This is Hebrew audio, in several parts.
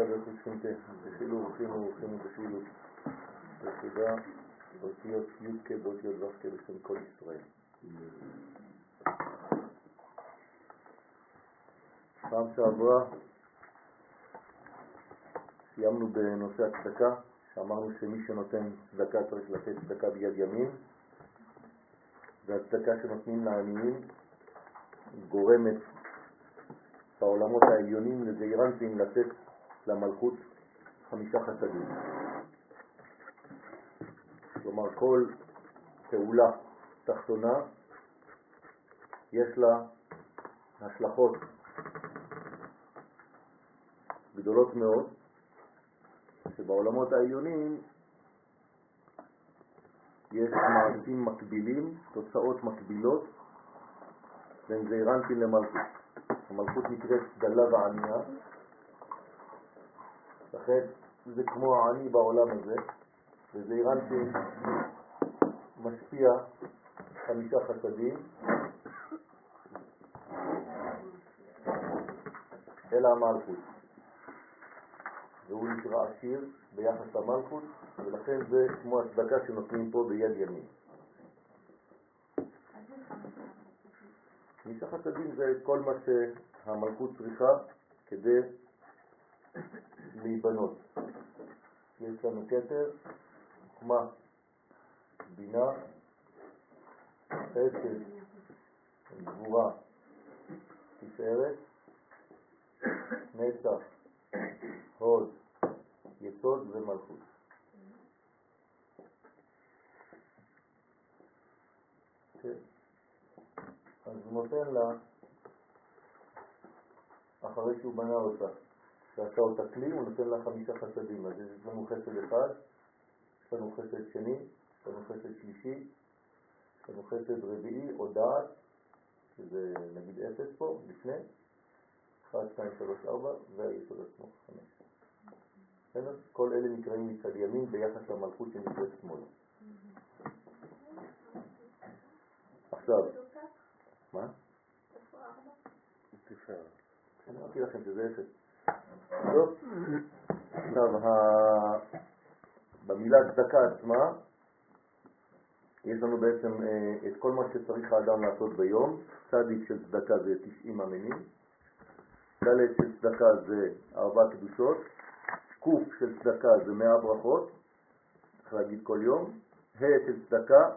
צדקה דרכי שכינתה, בשילו ורחימו ורחימו בשילו, יחידה, אותיות י"ק באותיות ו"ק בשם כל ישראל. פעם שעברה סיימנו בנושא הצדקה, שאמרנו שמי שנותן צדקה צריך לתת צדקה ביד ימין, והצדקה שנותנים לעניים גורמת בעולמות העליונים לזעירנטים לתת למלכות חמישה חסדים. כלומר, כל פעולה תחתונה יש לה השלכות גדולות מאוד, שבעולמות העליונים יש מעשים מקבילים, תוצאות מקבילות בין זעירנטים למלכות. המלכות נקראת דלה וענייה, לכן זה כמו העני בעולם הזה, וזעירנטים משפיע חמישה חסדים, אלא המלכות. והוא נקרא עשיר ביחס למלכות, ולכן זה כמו הצדקה שנותנים פה ביד ימין. חמישה חסדים זה כל מה שהמלכות צריכה כדי להיבנות. יש לנו כתר, חוכמה, בינה, חסד, גבורה, תפארת, נצח, הוד, יסוד ומלכות. כן. אז הוא נותן לה, אחרי שהוא בנה אותה, שעשה אותה כלי, הוא נותן לה חמישה חסדים. אז יש לנו חסד אחד, יש לנו חסד שני, יש לנו חסד שלישי, יש לנו חסד רביעי או דעת, שזה נגיד אפס פה, לפני, 1, 2, 3, 4, והיסוד עצמו 5. כל אלה נקראים מצד ימין ביחס למלכות שנקראת שמאל. עכשיו, מה? אמרתי לכם שזה אפס. טוב, עכשיו, במילה צדקה עצמה, יש לנו בעצם את כל מה שצריך האדם לעשות ביום. צדיק של צדקה זה 90 המינים, ד' של צדקה זה ארבע קדושות, ק' של צדקה זה מאה ברכות, צריך להגיד כל יום, ה' של צדקה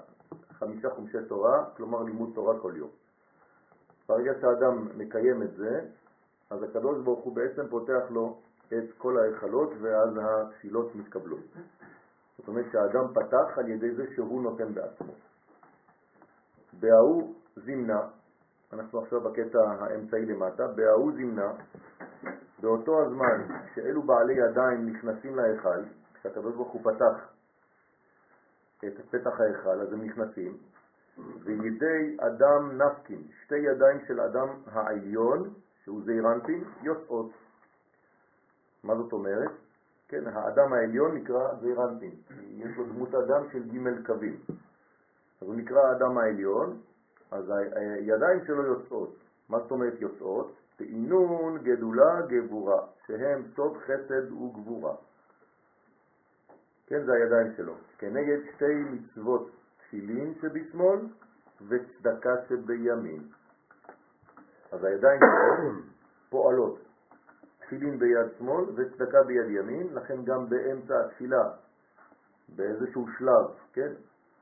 חמישה חומשי תורה, כלומר לימוד תורה כל יום. ברגע שהאדם מקיים את זה, אז הקדוש ברוך הוא בעצם פותח לו את כל ההיכלות ואז התפילות מתקבלות. זאת אומרת שהאדם פתח על ידי זה שהוא נותן בעצמו. בההוא זימנה, אנחנו עכשיו בקטע האמצעי למטה, בההוא זימנה, באותו הזמן שאלו בעלי ידיים נכנסים להיכל, כשהקדוש ברוך הוא פתח את פתח ההיכל, אז הם נכנסים, וידי אדם נפקין, שתי ידיים של אדם העליון, שהוא זעירנטין, יוצאות. מה זאת אומרת? כן, האדם העליון נקרא זעירנטין, יש לו דמות אדם של ג' קווים. אז הוא נקרא האדם העליון, אז הידיים שלו יוצאות. מה זאת אומרת יוצאות? תעינון, גדולה, גבורה, שהם סוד חסד וגבורה. כן, זה הידיים שלו. כנגד שתי מצוות תפילין שבשמאל וצדקה שבימין. אז הידיים פועלות. תפילין ביד שמאל וצדקה ביד ימין, לכן גם באמצע התפילה, באיזשהו שלב, כן,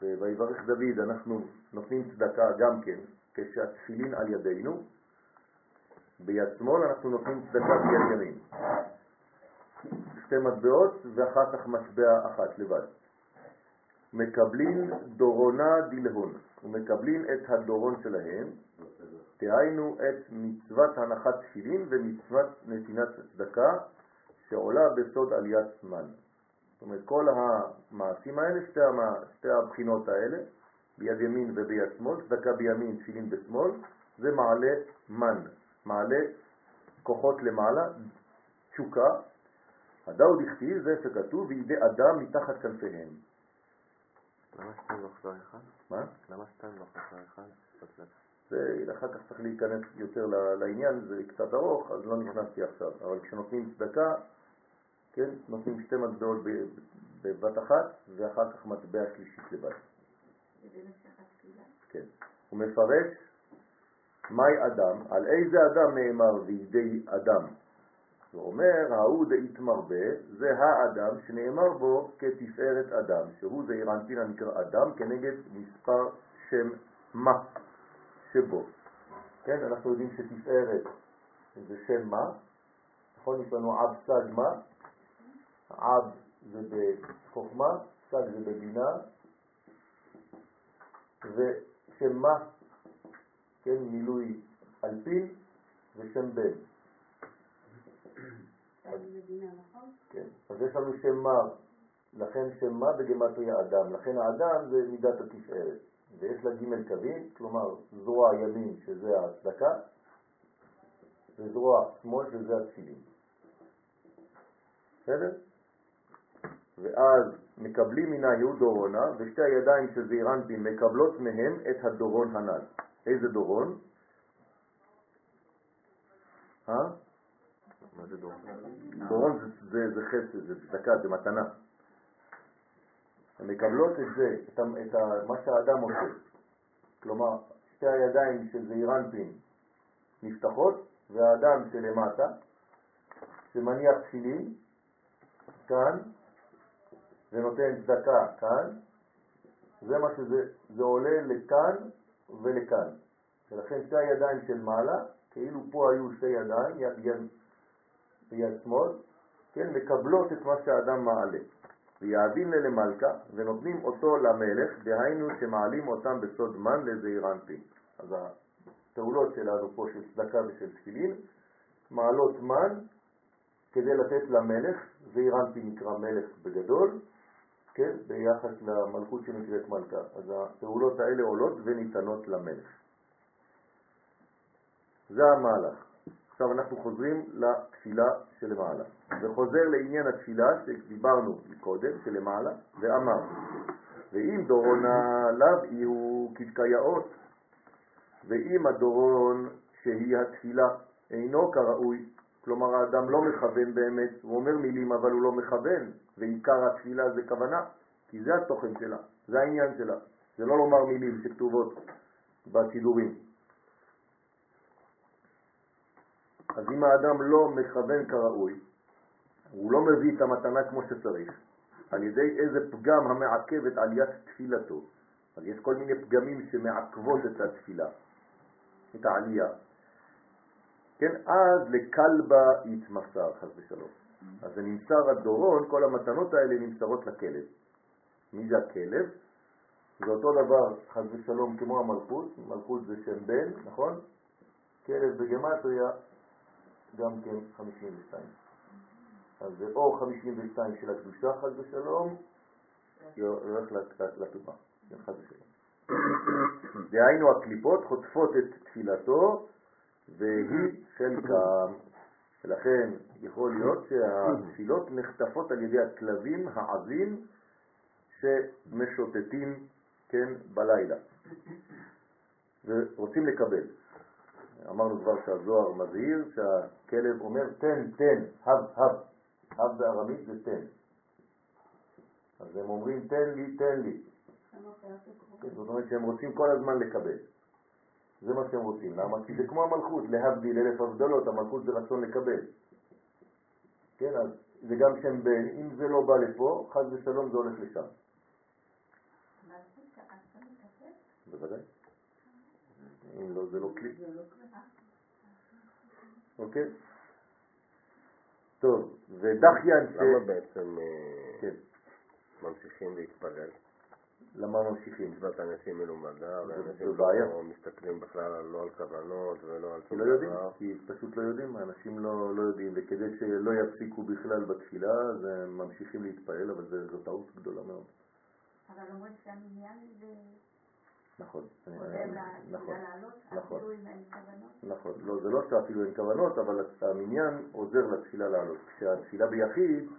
ויברך דוד אנחנו נותנים צדקה גם כן, כשהתפילין על ידינו, ביד שמאל אנחנו נותנים צדקה ביד ימין. שתי מטבעות ואחר כך מטבע אחת לבד. מקבלים דורונה דילהון, ומקבלים את הדורון שלהם, תהיינו את מצוות הנחת תפילין ומצוות נתינת צדקה שעולה בסוד עליית זמן. זאת אומרת, כל המעשים האלה, שתי, המע... שתי הבחינות האלה, ביד ימין וביד שמאל, צדקה בימין, תפילין בשמאל, זה מעלה מן, מעלה כוחות למעלה, תשוקה. הדאו דכתיב זה שכתוב וידי אדם מתחת כנפיהם. למה שתיים לא חזר אחד? מה? למה שתיים לא חזר אחד? זה אחר כך צריך להיכנס יותר לעניין, זה קצת ארוך, אז לא נכנסתי עכשיו. אבל כשנותנים צדקה, כן, נותנים שתי מטבעות בבת אחת, ואחר כך מטבע שלישית לבד. כן. הוא מפרש מהי אדם, על איזה אדם נאמר וידי אדם. הוא אומר, ההוא דאית מרבה, זה האדם שנאמר בו כתפארת אדם, שהוא זעיר אנפין הנקרא אדם כנגד מספר שם מה שבו. כן, אנחנו יודעים שתפארת זה שם מה, נכון? יש לנו עב סג מה, עב זה בחוכמה, סג זה בבינה, ושם מה, כן, מילוי אלפין ושם בן. כן, אז יש לנו שם מה, לכן שם מה בגמטריה אדם, לכן האדם זה מידת התפארת, ויש לה ג' קווים, כלומר זרוע ימין שזה הצדקה, וזרוע שמאל שזה התפילין. בסדר? ואז מקבלים מן דורונה, ושתי הידיים של זעיר אנפין מקבלות מהם את הדורון הנ"ל. איזה דורון? אה? מה זה דור? דורון זה, זה, זה חסד, זה צדקה, זה מתנה. הן מקבלות את זה, את, את מה שהאדם עושה. כלומר, שתי הידיים של זעיר אנפין נפתחות, והאדם שלמטה, שמניח תפילין, כאן, ונותן צדקה כאן, זה מה שזה, זה עולה לכאן ולכאן. ולכן שתי הידיים של מעלה, כאילו פה היו שתי ידיים, יד, יד, יד שמאל, כן, מקבלות את מה שהאדם מעלה. ויעבין ללמלכה, ונותנים אותו למלך, דהיינו שמעלים אותם בסוד מן לזעיר אנפין. אז הפעולות שלנו פה של צדקה ושל תפילין, מעלות מן כדי לתת למלך, זעיר אנפין נקרא מלך בגדול, כן, ביחס למלכות שנקראת מלכה. אז הפעולות האלה עולות וניתנות למלך. זה המהלך. עכשיו אנחנו חוזרים לתפילה שלמעלה. וחוזר לעניין התפילה שדיברנו קודם, שלמעלה, ואמר, ואם דורונה לאו יהיו כדקייאות, ואם הדורון שהיא התפילה אינו כראוי, כלומר האדם לא מכוון באמת, הוא אומר מילים אבל הוא לא מכוון, ועיקר התפילה זה כוונה, כי זה התוכן שלה, זה העניין שלה, זה לא לומר מילים שכתובות בשידורים. אז אם האדם לא מכוון כראוי, הוא לא מביא את המתנה כמו שצריך, על ידי איזה פגם המעכב את עליית תפילתו. אז יש כל מיני פגמים שמעכבות את התפילה, את העלייה. כן, אז לכלבה יתמסר, חס ושלום. אז זה נמסר הדורון, כל המתנות האלה נמסרות לכלב. מי זה הכלב? זה אותו דבר, חס ושלום, כמו המלכות, מלכות זה שם בן, נכון? כלב בגמטריה גם כן 52. אז זה או 52 של הקדושה, חס ושלום, הולך לטומאה, כן, חס ושלום. דהיינו הקליפות חוטפות את תפילתו והיא חלקם. ולכן יכול להיות שהתפילות נחטפות על ידי הכלבים העזים שמשוטטים, כן, בלילה ורוצים לקבל. אמרנו כבר שהזוהר מזהיר שהכלב אומר תן, תן, הב, הב. הב בארמית זה תן. אז הם אומרים תן לי, תן לי. כן, זאת אומרת שהם רוצים כל הזמן לקבל. זה מה שהם רוצים. למה? כי זה כמו המלכות, להבדיל אלף הבדלות, המלכות זה רצון לקבל. כן, אז זה גם שם בן, אם זה לא בא לפה, חז ושלום זה הולך לשם. בוודאי. אם לא, זה לא כלי. אוקיי? טוב, ודחיין ש... למה בעצם אה, כן. ממשיכים להתפלל? למה ממשיכים? מצוות אנשים מלומדה, ואנשים בעיה. לא מסתכלים בכלל לא על כוונות ולא על שום לא יודעים, דבר. כי פשוט לא יודעים, האנשים לא, לא יודעים, וכדי שלא יפסיקו בכלל בתפילה, אז הם ממשיכים להתפעל, אבל זה- זו טעות גדולה מאוד. אבל אומרים שהמניין זה נכון, נכון, נכון. נכון. לא, זה לא שאפילו אין כוונות, אבל המניין עוזר לתפילה לעלות. כשהתפילה ביחיד,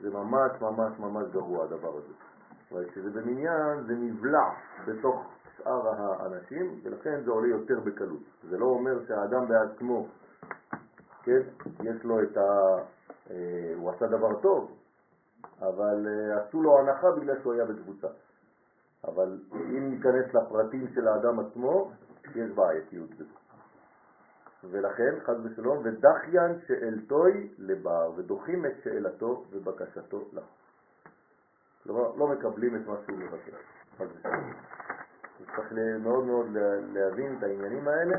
זה ממש ממש ממש גרוע הדבר הזה. אבל כשזה במניין, זה נבלע בתוך שאר האנשים, ולכן זה עולה יותר בקלות. זה לא אומר שהאדם בעצמו, כן, יש לו את אה, הוא עשה דבר טוב, אבל אה, עשו לו הנחה בגלל שהוא היה בקבוצה. אבל אם ניכנס לפרטים של האדם עצמו, יש בעייתיות בזה. ולכן, חד ושלום, ודחיין שאלתוי לבר, ודוחים את שאלתו ובקשתו לה. כלומר, לא מקבלים את מה שהוא מבקש, חד ושלום. צריך מאוד מאוד להבין את העניינים האלה,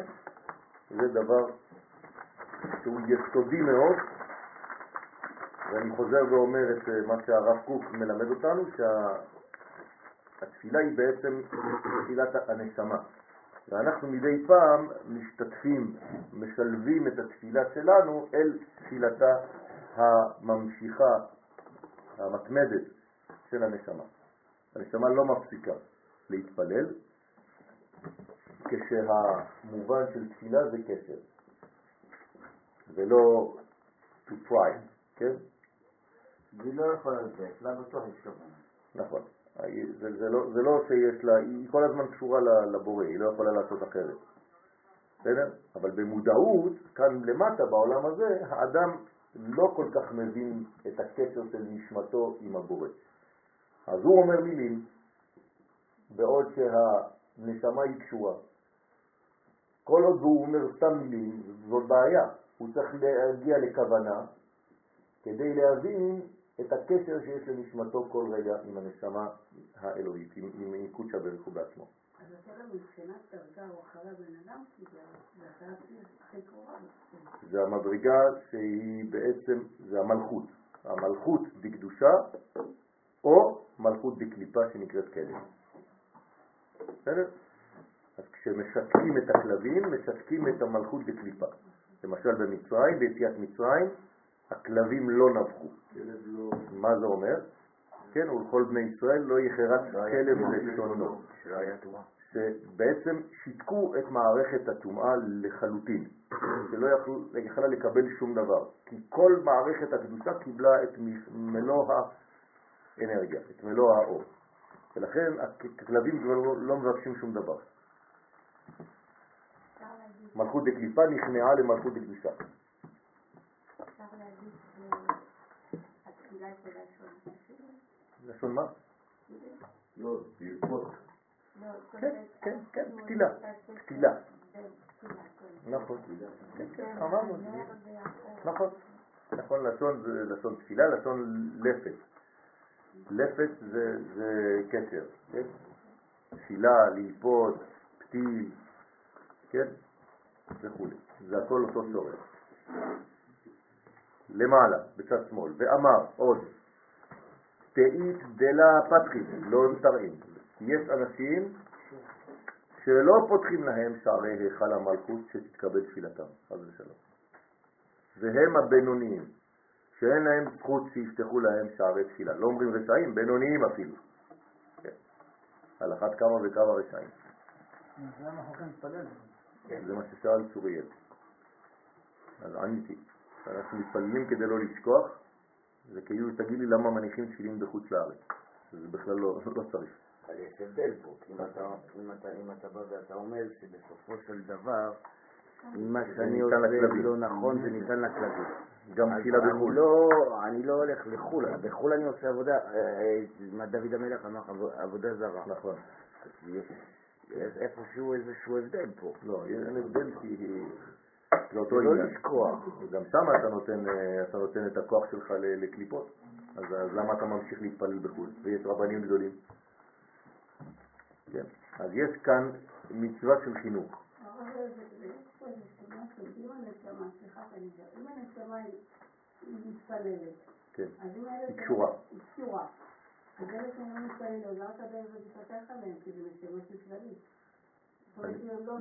זה דבר שהוא יסודי מאוד, ואני חוזר ואומר את אה, מה שהרב קוק מלמד אותנו, שהתפילה היא בעצם תפילת הנשמה. ואנחנו מדי פעם משתתפים, משלבים את התפילה שלנו אל תפילתה הממשיכה, המתמדת של הנשמה. הנשמה לא מפסיקה להתפלל, כשהמובן של תפילה זה קשר, ולא to try, כן? היא לא יכולה לתת, לה בטוח יש כוונה. נכון. זה, זה, לא, זה לא שיש לה, היא כל הזמן קשורה לבורא, היא לא יכולה לעשות אחרת. בסדר? אבל במודעות, כאן למטה, בעולם הזה, האדם לא כל כך מבין את הקשר של נשמתו עם הבורא. אז הוא אומר מילים, בעוד שהנשמה היא קשורה. כל עוד הוא אומר סתם מילים, זאת בעיה. הוא צריך להגיע לכוונה כדי להבין את הקשר שיש לנשמתו כל רגע עם הנשמה האלוהית, עם, עם קודשא הוא בעצמו. אז השאלה מבחינת דרגה או אחרי הבן אדם, כי זה הכי קרובה. זה המדרגה שהיא בעצם, זה המלכות. המלכות בקדושה או מלכות בקליפה שנקראת כלב. בסדר? אז כשמשתקים את הכלבים, משתקים את המלכות בקליפה. למשל במצרים, ביציאת מצרים, הכלבים לא נבחו. לא- מה זה אומר? כן, ולכל בני ישראל לא יחרץ כלב לשונו. שבעצם שיתקו את מערכת הטומאה לחלוטין, שלא יכלה לקבל שום דבר, כי כל מערכת הקדושה קיבלה את מלוא האנרגיה, את מלוא האור. ולכן הכלבים כבר לא, לא מבקשים שום דבר. מלכות דקליפה נכנעה למלכות לשון מה? לא, לרפות. כן, כן, כן, פתילה, פתילה. נכון, כן, כן, אמרנו, נכון, נכון, לשון זה לשון תפילה, לשון לפת. לפת זה, זה קשר, כן? תפילה, ללפות, פתיל, כן? וכו'. זה הכל אותו שורש. למעלה, בצד שמאל, ואמר עוד, תאית דלה פתחית, לא תרעים. יש אנשים שלא פותחים להם שערי היכל המלכות שתתקבל תפילתם, חס ושלום. והם הבינוניים, שאין להם זכות שיפתחו להם שערי תפילה. לא אומרים רשעים, בינוניים אפילו. כן. על אחת כמה וכמה רשעים. זה מה ששאל צוריאל. אז עניתי. אנחנו מתפללים כדי לא לשכוח, זה כאילו תגיד לי למה מניחים תפילין בחוץ לארץ. זה בכלל לא, לא צריך. אבל יש הבדל פה, אם אתה, אם, אתה, אם אתה בא ואתה אומר שבסופו של דבר, מה שאני עושה לא נכון זה ניתן לכלבים. גם תפילה בחו"ל. לא, אני לא הולך לחו"ל, בחו"ל אני עושה עבודה, אה, אה, מה דוד המלך אמר עבודה זרה. נכון. יש איפשהו איזשהו הבדל פה. לא, אין הבדל כי זה אותו לא עניין. לשכוח. גם שם אתה נותן, אה, אתה נותן את הכוח שלך לקליפות. אז, אז למה אתה ממשיך להתפלל בחו"ל? ויש רבנים גדולים. כן. אז יש כאן מצווה של חינוך. אם הנשמה, סליחה שאני מדבר, אם הנשמה היא מתפללת, כן. אז אם הילד... היא קשורה. היא קשורה. אז אלה שהם לא מתפללים, אז למה אתה בערב מתפתח עליהם? כי זה נשמות נפלאים. זאת אומרת, אם הם לא...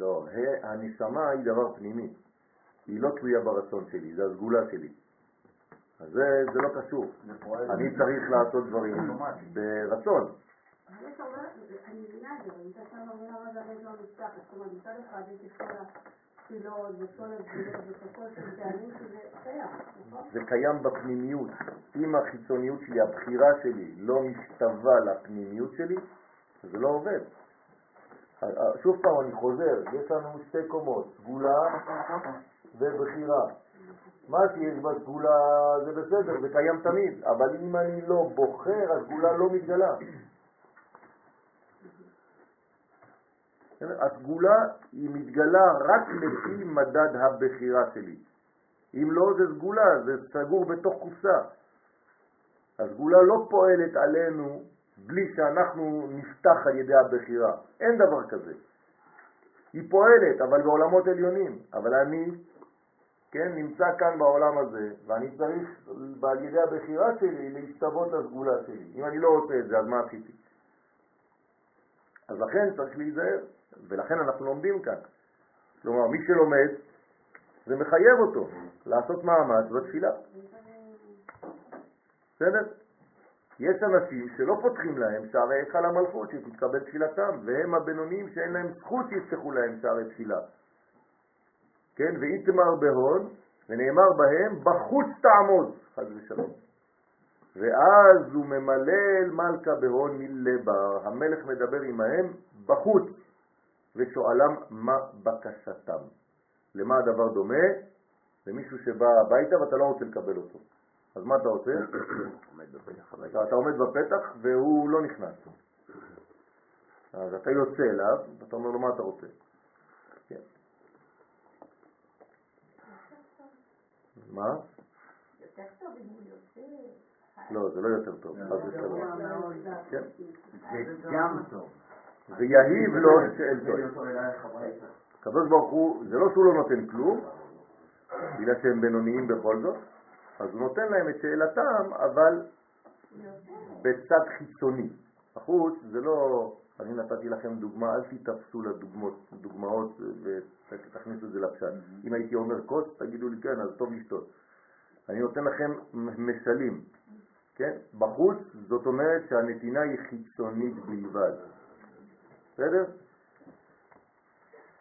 לא, הנשמה היא דבר פנימי. היא לא תלויה ברצון שלי, זה הסגולה שלי. אז זה, זה לא קשור. אני צריך לעשות דברים ברצון. אבל יש הרבה, אני מבינה את זה, אבל מצד שני אני לא מבינה מה זה הרי לא נפתח. זאת אומרת, מצד אחד יש את כל התפילות וכל הגבולות וכל של טעמים שזה קיים, נכון? זה קיים בפנימיות. אם החיצוניות שלי, הבחירה שלי, לא משתווה לפנימיות שלי, זה לא עובד. שוב פעם אני חוזר, יש לנו שתי קומות, סגולה ובחירה. מה שיש בסגולה זה בסדר, זה קיים תמיד, אבל אם אני לא בוחר, הסגולה לא מתגלה. הסגולה היא מתגלה רק לפי מדד הבחירה שלי. אם לא, זה סגולה, זה סגור בתוך קופסה. הסגולה לא פועלת עלינו בלי שאנחנו נפתח על ידי הבחירה. אין דבר כזה. היא פועלת, אבל בעולמות עליונים. אבל אני, כן, נמצא כאן בעולם הזה, ואני צריך על ידי הבחירה שלי להשתוות לסגולה שלי. אם אני לא רוצה את זה, אז מה עשיתי? אז לכן צריך להיזהר, ולכן אנחנו לומדים כאן. כלומר, מי שלומד, זה מחייב אותו לעשות מאמץ בתפילה. בסדר? יש אנשים שלא פותחים להם שערי היכל המלכות שתתקבל תפילתם, והם הבינוניים שאין להם זכות שיפתחו להם שערי תפילה. כן, ואיתמר בהון, ונאמר בהם, בחוץ תעמוד, חד ושלום. ואז הוא ממלל מלכה בהון מלבר, המלך מדבר עמהם בחוץ, ושואלם מה בקשתם. למה הדבר דומה? למישהו שבא הביתה ואתה לא רוצה לקבל אותו. אז מה אתה עושה? אתה עומד בפתח והוא לא נכנס. אז אתה יוצא אליו, ואתה אומר לו מה אתה רוצה. כן. מה? יותר טוב אם הוא יוצא. לא, זה לא יותר טוב, חס ושלום. כן. זה גם טוב. ויהיב לו שאלתו. הקדוש ברוך הוא, זה לא שהוא לא נותן כלום, בגלל שהם בינוניים בכל זאת, אז הוא נותן להם את שאלתם, אבל בצד חיצוני. החוץ זה לא, אני נתתי לכם דוגמה, אל תתפסו לדוגמאות דוגמאות ותכניסו את זה לפשט. אם הייתי אומר כוס, תגידו לי כן, אז טוב לשתות. אני נותן לכם משלים, כן? בחוץ זאת אומרת שהנתינה היא חיצונית בלבד. בסדר?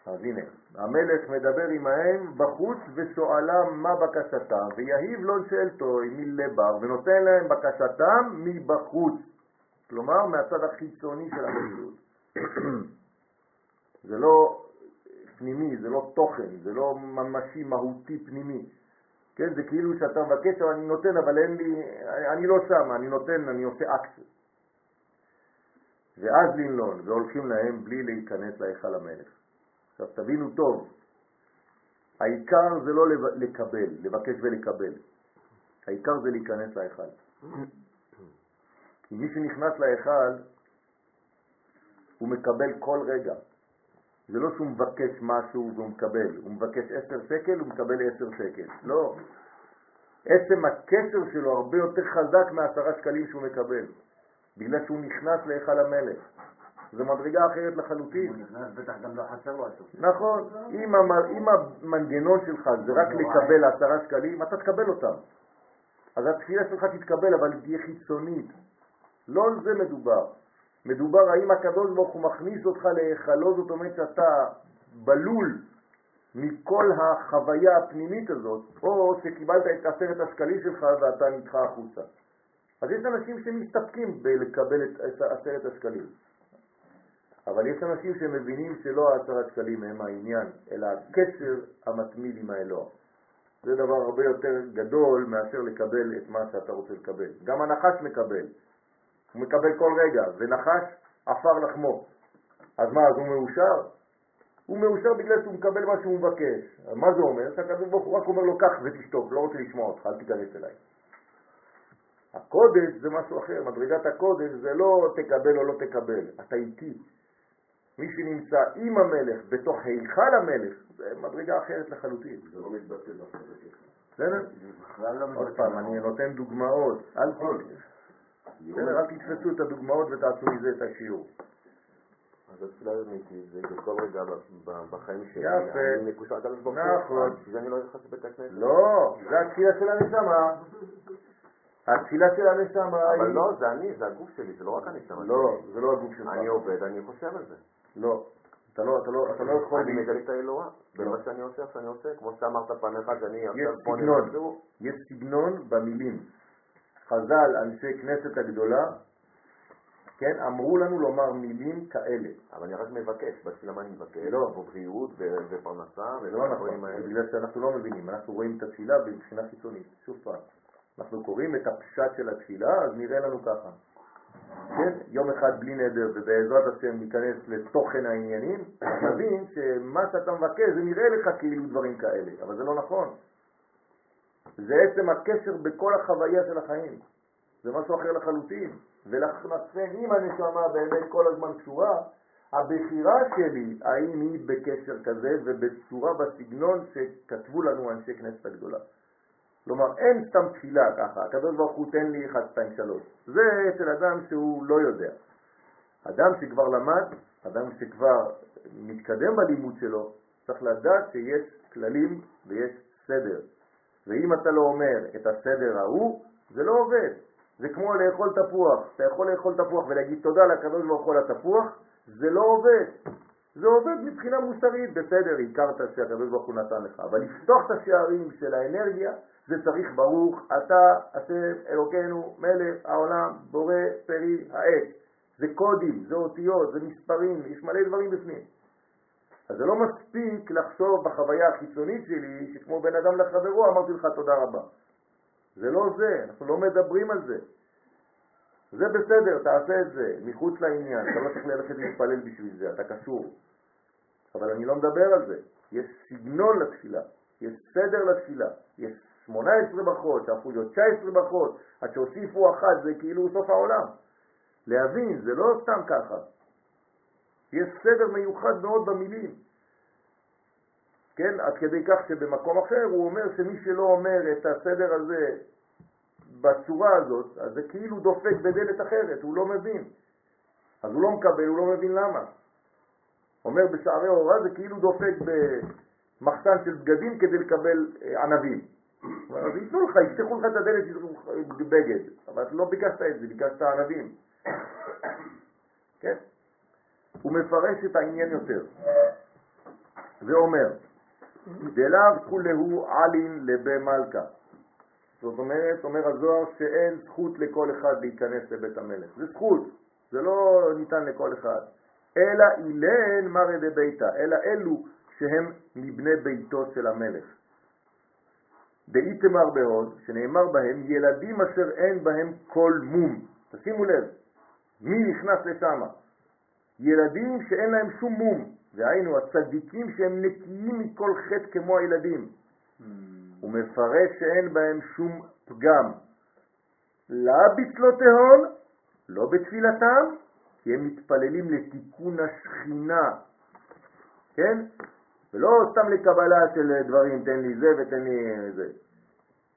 אז הנה, המלך מדבר עמהם בחוץ ושואלם מה בקשתם, ויהיב לו שאלתו מלבר, ונותן להם בקשתם מבחוץ, כלומר מהצד החיצוני של המציאות. זה לא פנימי, זה לא תוכן, זה לא ממשי, מהותי, פנימי. כן, זה כאילו שאתה מבקש, אבל אני נותן, אבל אין לי, אני לא שם, אני נותן, אני עושה אקט. ואז לנלון, והולכים להם בלי להיכנס להיכל המלך. עכשיו תבינו טוב, העיקר זה לא לקבל, לבקש ולקבל, העיקר זה להיכנס להיכל. כי מי שנכנס להיכל, הוא מקבל כל רגע. זה לא שהוא מבקש משהו והוא מקבל, הוא מבקש עשר שקל, הוא מקבל עשר שקל. לא. עצם הקשר שלו הרבה יותר חזק מעשרה שקלים שהוא מקבל, בגלל שהוא נכנס להיכל המלך. זו מדרגה אחרת לחלוטין. הוא נכנס, בטח גם לא חסר לו עשר. נכון, אם המנגנון שלך זה רק לקבל עשרה שקלים, אתה תקבל אותם. אז התפילה שלך תתקבל, אבל היא תהיה חיצונית. לא על זה מדובר. מדובר האם הקדוש ברוך הוא מכניס אותך להיכלו, זאת אומרת שאתה בלול מכל החוויה הפנימית הזאת, או שקיבלת את עשרת השקלים שלך ואתה נדחה החוצה. אז יש אנשים שמסתפקים בלקבל את עשרת השקלים. אבל יש אנשים שמבינים שלא העשרת שקלים הם העניין, אלא הקשר המתמיד עם האלוה. זה דבר הרבה יותר גדול מאשר לקבל את מה שאתה רוצה לקבל. גם הנחש מקבל. הוא מקבל כל רגע, ונחש עפר לחמו. אז מה, אז הוא מאושר? הוא מאושר בגלל שהוא מקבל מה שהוא מבקש. מה זה אומר? שהקדוש ברוך הוא רק אומר לו כך ותשתוק, לא רוצה לשמוע אותך, אל תיכנס אליי. הקודש זה משהו אחר, מדרגת הקודש זה לא תקבל או לא תקבל, אתה איתי. מי שנמצא עם המלך בתוך היכל המלך, זה מדרגה אחרת לחלוטין. זה לא מתבטא דווקא. בסדר? לא עוד פעם, אני נותן דוגמאות, אל בסדר, אל תתפסו את הדוגמאות ותעשו מזה את השיעור. אז התפילה האמיתית זה בכל רגע בחיים שלי. יפה. אני מקושר לקדוש ברוך נכון. הוא. בשביל זה אני לא נכנס לבית הכנסת. לא, זה התפילה של הנשמה. התפילה של הנשמה אבל היא... לא, זה אני, זה הגוף שלי, זה לא רק הנשמה לא. זה לא הגוף שלך. אני עובד, אני חושב על זה. לא, אתה לא, אתה לא, אתה לא יכול... אני מגלה את האלוהה. במה שאני עושה, שאני עושה, כמו שאמרת פעם אחת, שאני יש עכשיו פה נבזו. יש סגנון במילים. חז"ל, אנשי כנסת הגדולה, כן, אמרו לנו לומר מילים כאלה. אבל אני רק מבקש, בתפילה מה אני מבקש? לא. בבריאות ו- ופרנסה ולא לא נכון. בגלל שאנחנו לא מבינים, אנחנו רואים את התפילה מבחינה חיצונית, שוב פעם. אנחנו קוראים את הפשט של התפילה, אז נראה לנו ככה. כן, יום אחד בלי נדר, ובעזרת השם ניכנס לתוכן העניינים, נבין שמה שאתה מבקש זה נראה לך כאילו דברים כאלה, אבל זה לא נכון. זה עצם הקשר בכל החוויה של החיים. זה משהו אחר לחלוטין. ולכן אם הנשמה באמת כל הזמן קשורה, הבחירה שלי, האם היא בקשר כזה ובצורה בסגנון שכתבו לנו אנשי כנסת הגדולה. כלומר, אין סתם תפילה ככה, הקדוש ברוך הוא תן לי 1, 2, 3. זה אצל אדם שהוא לא יודע. אדם שכבר למד, אדם שכבר מתקדם בלימוד שלו, צריך לדעת שיש כללים ויש סדר. ואם אתה לא אומר את הסדר ההוא, זה לא עובד. זה כמו לאכול תפוח. אתה יכול לאכול תפוח ולהגיד תודה לקדוש ברוך הוא על התפוח, זה לא עובד. זה עובד מבחינה מוסרית, בסדר, הכרת שהקדוש ברוך הוא נתן לך, אבל לפתוח את השערים של האנרגיה, זה צריך ברוך אתה השם אלוקינו מלך העולם בורא פרי העץ. זה קודים, זה אותיות, זה מספרים, יש מלא דברים בפנים. אז זה לא מספיק לחשוב בחוויה החיצונית שלי, שכמו בן אדם לחברו אמרתי לך תודה רבה. זה לא זה, אנחנו לא מדברים על זה. זה בסדר, תעשה את זה, מחוץ לעניין, אתה לא צריך ללכת להתפלל בשביל זה, אתה קשור. אבל אני לא מדבר על זה. יש סגנון לתפילה, יש סדר לתפילה, יש 18 ברכות, שהפכו להיות 19 ברכות, עד שהוסיפו אחת זה כאילו סוף העולם. להבין, זה לא סתם ככה. יש סדר מיוחד מאוד במילים. כן, עד כדי כך שבמקום אחר הוא אומר שמי שלא אומר את הסדר הזה בצורה הזאת, אז זה כאילו דופק בדלת אחרת, הוא לא מבין. אז הוא לא מקבל, הוא לא מבין למה. אומר בשערי הוראה זה כאילו דופק במחסן של בגדים כדי לקבל אה, ענבים. אז ייתנו לך, יפתחו לך את הדלת, ייתנו לך בגד, אבל לא ביקשת את זה, ביקשת ענבים. כן? הוא מפרש את העניין יותר, ואומר, דלאו כולהו עלין לבי מלכה. זאת אומרת, אומר הזוהר שאין זכות לכל אחד להיכנס לבית המלך. זה זכות, זה לא ניתן לכל אחד. אלא אילן מרא דביתא, אלא אלו שהם מבני ביתו של המלך. דאיתמר בהוד, שנאמר בהם ילדים אשר אין בהם כל מום. תשימו לב, מי נכנס לשם? ילדים שאין להם שום מום, והיינו הצדיקים שהם נקיים מכל חטא כמו הילדים. הוא מפרש שאין בהם שום פגם. לא בתלותיהון, לא בתפילתם, כי הם מתפללים לתיקון השכינה, כן? ולא סתם לקבלה של דברים, תן לי זה ותן לי זה.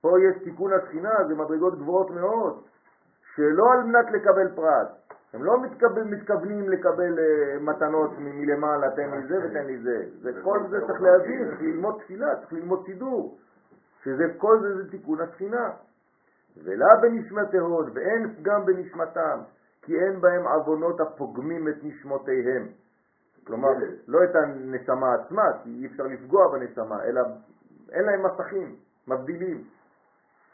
פה יש תיקון השכינה, זה מדרגות גבוהות מאוד, שלא על מנת לקבל פרט. הם לא מתכוון, מתכוונים לקבל uh, מתנות מלמעלה, תן לי זה ותן לי זה. זה כל זה צריך להבין, צריך ללמוד תפילה, צריך ללמוד סידור. שזה כל זה זה תיקון השכינה. ולה בנשמתיהון, ואין פגם בנשמתם, כי אין בהם עוונות הפוגמים את נשמותיהם. כלומר, לא את הנשמה עצמה, כי אי אפשר לפגוע בנשמה, אלא אין להם מסכים, מבדילים.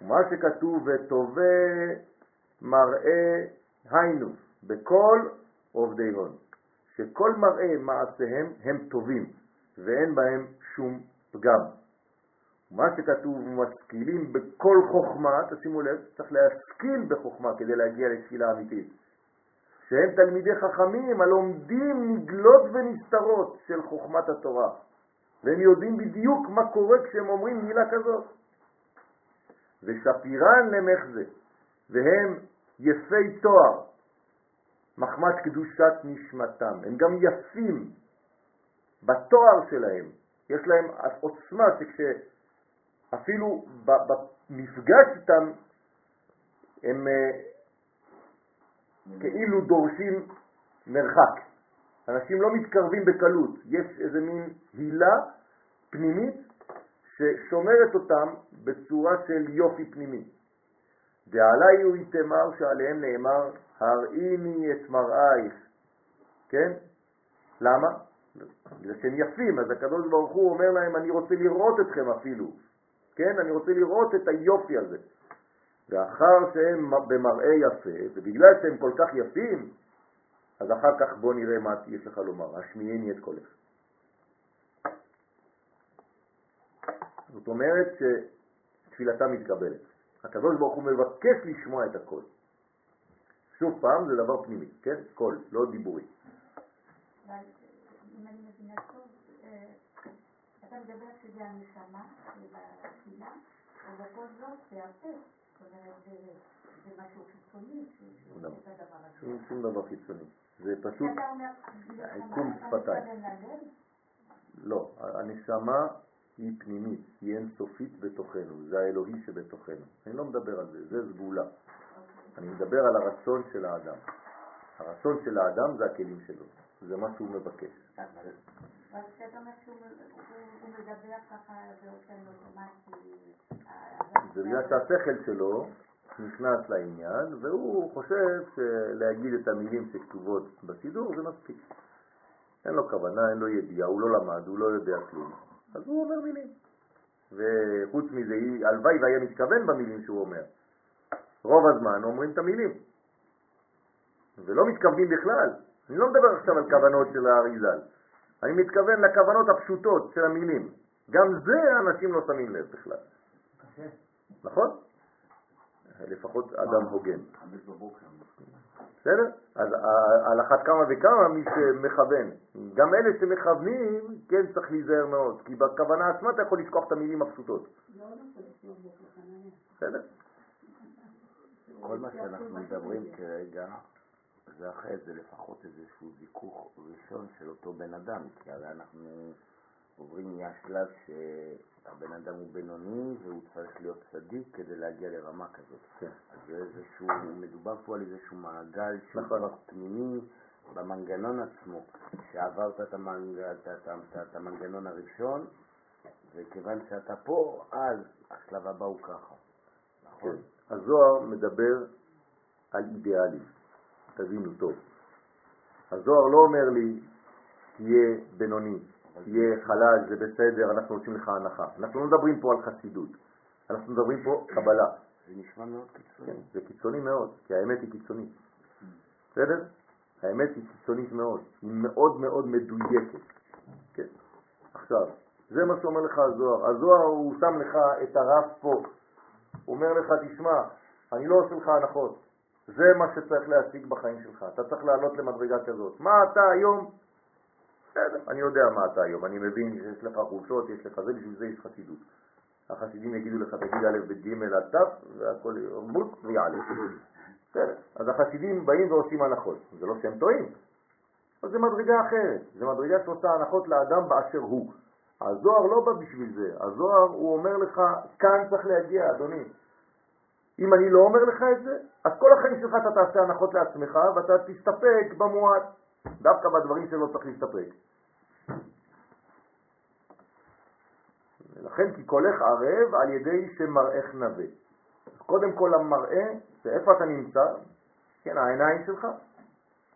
ומה שכתוב, וטובי מראה היינו, בכל עובדי הון, שכל מראה מעשיהם הם טובים, ואין בהם שום פגם. מה שכתוב, משכילים בכל חוכמה, תשימו לב, צריך להשכיל בחוכמה כדי להגיע לתפילה אמיתית. שהם תלמידי חכמים הלומדים נגלות ונסתרות של חוכמת התורה. והם יודעים בדיוק מה קורה כשהם אומרים מילה כזאת. ושפירן למחזה, והם יפי תואר, מחמת קדושת נשמתם. הם גם יפים בתואר שלהם. יש להם עוצמה שכשאפילו במפגש איתם הם כאילו דורשים מרחק. אנשים לא מתקרבים בקלות, יש איזה מין הילה פנימית ששומרת אותם בצורה של יופי פנימי. ועלי הוא יתמר שעליהם נאמר, הראיני את מראייך. כן? למה? בגלל שהם יפים, אז הקדוש ברוך הוא אומר להם, אני רוצה לראות אתכם אפילו. כן? אני רוצה לראות את היופי הזה. ואחר שהם במראה יפה, ובגלל שהם כל כך יפים, אז אחר כך בוא נראה מה יש לך לומר, השמיעני את קולך. זאת אומרת שתפילתה מתקבלת. הקדוש ברוך הוא מבקש לשמוע את הקול. שוב פעם, זה דבר פנימי, כן? קול, לא דיבורי. אבל אם אני מבינה טוב, אה, אתה מדבר שזה הנשמה בתפילה, אבל בכל זאת זה הפה. זאת אומרת, זה- זה משהו חיצוני לא. שום, דבר חיצוני. זה פשוט, עיקום שפתיים. לא, הנשמה היא פנימית, היא אינסופית בתוכנו, זה האלוהי שבתוכנו. אני לא מדבר על זה, זה סגולה. אני מדבר על הרצון של האדם. הרצון של האדם זה הכלים שלו, זה מה שהוא מבקש. אבל אבל כשאתה אומר שהוא הוא- הוא מדבר ככה באופן אוטומטי, אה, זה בגלל שהשכל שלו נכנס לעניין, והוא חושב שלהגיד את המילים שכתובות בסידור זה מספיק. אין לו כוונה, אין לו ידיעה, הוא לא למד, הוא לא יודע כלום. אז הוא אומר מילים. וחוץ מזה, הלוואי והיה מתכוון במילים שהוא אומר. רוב הזמן אומרים את המילים, ולא מתכוונים בכלל. אני לא מדבר עכשיו על כוונות של האריזל, אני מתכוון לכוונות הפשוטות של המילים. גם זה אנשים לא שמים לב בכלל. נכון? לפחות אדם הוגן. בסדר? אז ה- על אחת כמה וכמה מי שמכוון. גם אלה שמכוונים, כן צריך להיזהר מאוד, כי בכוונה עצמה אתה יכול לשכוח את המילים הפשוטות. לא בוקר חנניה. בסדר? כל מה שאנחנו מדברים כרגע, זה אחרי זה לפחות איזשהו זיכוך ראשון של אותו בן אדם, כי הרי אנחנו עוברים מהשלב שהבן אדם הוא בינוני והוא צריך להיות צדיק כדי להגיע לרמה כזאת. כן. אז זה איזשהו, מדובר פה על איזשהו מעגל שהוא נכון. כבר פנימי במנגנון עצמו, שעברת את, המנג... את, את, את, את המנגנון הראשון, וכיוון שאתה פה, אז השלב הבא הוא ככה. נכון? כן. הזוהר מדבר על אידיאלים, תבינו טוב. הזוהר לא אומר לי, תהיה בינוני, תהיה חלש, זה בסדר, אנחנו עושים לך הנחה. אנחנו לא מדברים פה על חסידות, אנחנו מדברים פה קבלה. זה נשמע מאוד קיצוני. כן, זה קיצוני מאוד, כי האמת היא קיצונית. בסדר? האמת היא קיצונית מאוד, היא מאוד מאוד מדויקת. כן. עכשיו, זה מה שאומר לך הזוהר. הזוהר הוא שם לך את הרף פה. הוא אומר לך, תשמע, אני לא עושה לך הנחות. זה מה שצריך להשיג בחיים שלך. אתה צריך לעלות למדרגה כזאת. מה אתה היום? בסדר, אני יודע מה אתה היום. אני מבין שיש לך חולשות, יש לך זה, בשביל זה יש חסידות. החסידים יגידו לך, תגיד א', ב', ג', עד ת', והכל ירמות ויעלה. בסדר. אז החסידים באים ועושים הנחות. זה לא שהם טועים. אבל זה מדרגה אחרת. זה מדרגה שעושה הנחות לאדם באשר הוא. הזוהר לא בא בשביל זה. הזוהר הוא אומר לך, כאן צריך להגיע, אדוני. אם אני לא אומר לך את זה, אז כל החיים שלך אתה תעשה הנחות לעצמך ואתה תסתפק במועט, דווקא בדברים שלא צריך להסתפק. לכן כי קולך ערב על ידי שמראך נווה. קודם כל המראה, זה איפה אתה נמצא, כן, העיניים שלך,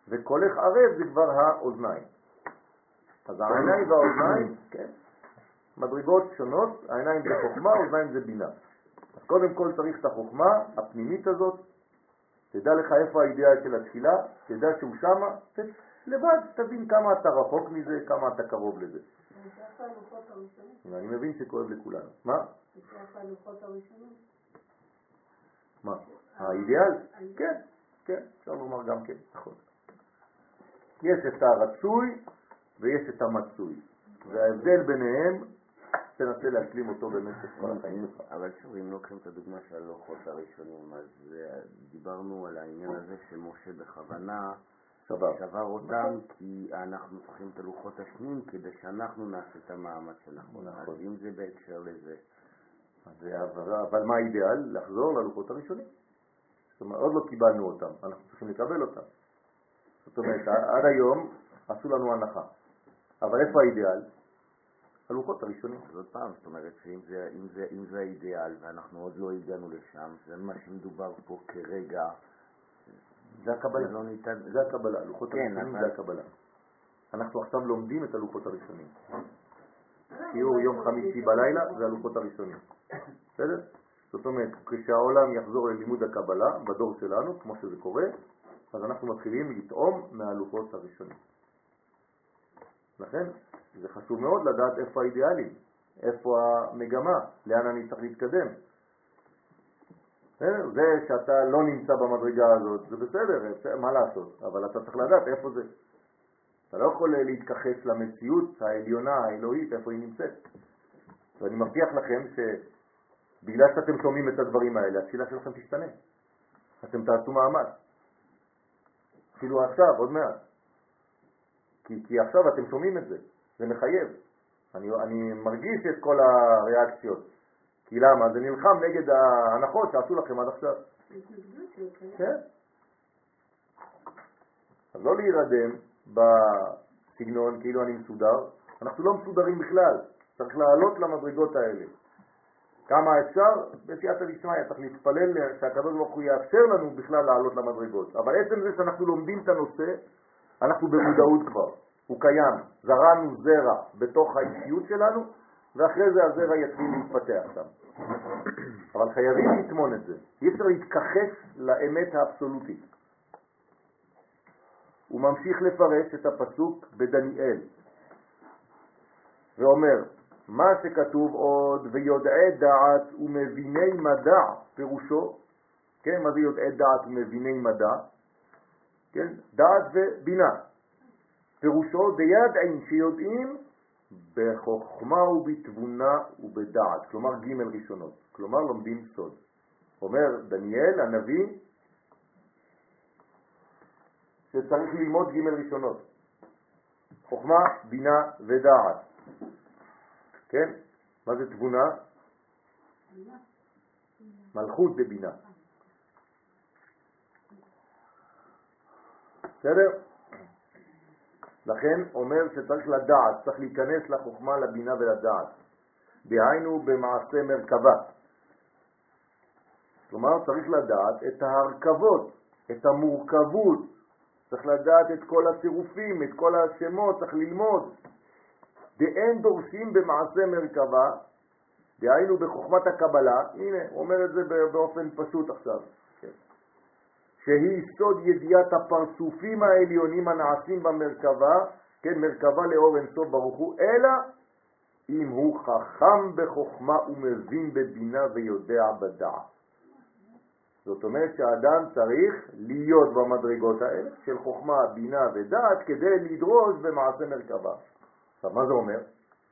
וקולך ערב זה כבר האוזניים. אז העיניים והאוזניים, כן, מדרגות שונות, העיניים זה חוכמה, האוזניים זה בינה. קודם כל צריך את החוכמה הפנימית הזאת, תדע לך איפה האידאה של התפילה, תדע שהוא ת- לבד תבין כמה אתה רחוק מזה, כמה אתה קרוב לזה. אני מבין שכואב לכולנו. מה? מה? האידיאל? כן, כן, אפשר לומר גם כן, נכון. יש את הרצוי ויש את המצוי, וההבדל ביניהם, תנסה להשלים אותו במשך כל החיים שלך. אבל שוב, אם לוקחים את הדוגמה של הלוחות הראשונים, אז אה, דיברנו על העניין הזה שמשה בכוונה שבר. שבר אותם, כי אנחנו צריכים את הלוחות השניים כדי שאנחנו נעשה את המאמץ הנכון. נכון. אז אם זה בהקשר לזה, אבל, אבל מה האידיאל? לחזור ללוחות הראשונים. זאת אומרת, עוד לא קיבלנו אותם, אנחנו צריכים לקבל אותם. זאת אומרת, עד היום עשו לנו הנחה. אבל איפה האידיאל? הלוחות הראשונים. אז עוד פעם, זאת אומרת שאם זה, אם זה, אם זה האידיאל ואנחנו עוד לא הגענו לשם, זה מה שמדובר פה כרגע, זה הקבלה. זה לא ניתן, זה הקבלה, לוחות כן, הראשונים אבל- זה הקבלה. אנחנו עכשיו לומדים את הלוחות הראשונים. שיעור יום חמישי בלילה זה הלוחות הראשונים. בסדר? זאת אומרת, כשהעולם יחזור ללימוד הקבלה, בדור שלנו, כמו שזה קורה, אז אנחנו מתחילים לטעום מהלוחות הראשונים. לכן זה חשוב מאוד לדעת איפה האידיאלים, איפה המגמה, לאן אני צריך להתקדם. זה שאתה לא נמצא במדרגה הזאת, זה בסדר, מה לעשות, אבל אתה צריך לדעת איפה זה. אתה לא יכול להתכחש למציאות העליונה, האלוהית, איפה היא נמצאת. ואני מבטיח לכם שבגלל שאתם שומעים את הדברים האלה, התפילה שלכם תשתנה. אתם תעשו מאמץ. אפילו עכשיו, עוד מעט. כי, כי עכשיו אתם שומעים את זה, זה מחייב. אני, אני מרגיש את כל הריאקציות. כי למה? זה נלחם נגד ההנחות שעשו לכם עד עכשיו. כן. אז לא להירדם בסגנון כאילו אני מסודר, אנחנו לא מסודרים בכלל, צריך לעלות למדרגות האלה. כמה אפשר? בסייעתא דשמיא, צריך להתפלל שהקדוש ברוך הוא יאפשר לנו בכלל לעלות למדרגות. אבל עצם זה שאנחנו לומדים את הנושא, אנחנו במודעות כבר, הוא קיים. זרענו זרע בתוך האישיות שלנו, ואחרי זה הזרע יתחיל להתפתח שם. אבל חייבים לטמון את זה. אי אפשר להתכחש לאמת האבסולוטית. הוא ממשיך לפרש את הפסוק בדניאל, ואומר, מה שכתוב עוד, ויודעי דעת ומביני מדע, פירושו, כן, מה זה יודעי דעת ומביני מדע? כן, דעת ובינה. פירושו דידעים שיודעים בחוכמה ובתבונה ובדעת, כלומר ג' ראשונות, כלומר לומדים סוד. אומר דניאל הנביא שצריך ללמוד ג' ראשונות, חוכמה, בינה ודעת. כן? מה זה תבונה? מלכות בבינה. בסדר? לכן אומר שצריך לדעת, צריך להיכנס לחוכמה, לבינה ולדעת. דהיינו במעשה מרכבה. כלומר, צריך לדעת את ההרכבות, את המורכבות, צריך לדעת את כל הצירופים, את כל השמות, צריך ללמוד. דאין דורשים במעשה מרכבה, דהיינו בחוכמת הקבלה, הנה, הוא אומר את זה באופן פשוט עכשיו. שהיא סוד ידיעת הפרצופים העליונים הנעשים במרכבה, כן, מרכבה לאור אינסוף ברוך הוא, אלא אם הוא חכם בחוכמה ומבין בבינה ויודע בדעת. זאת אומרת שהאדם צריך להיות במדרגות האלה של חוכמה, בינה ודעת כדי לדרוש במעשה מרכבה. עכשיו, מה זה אומר?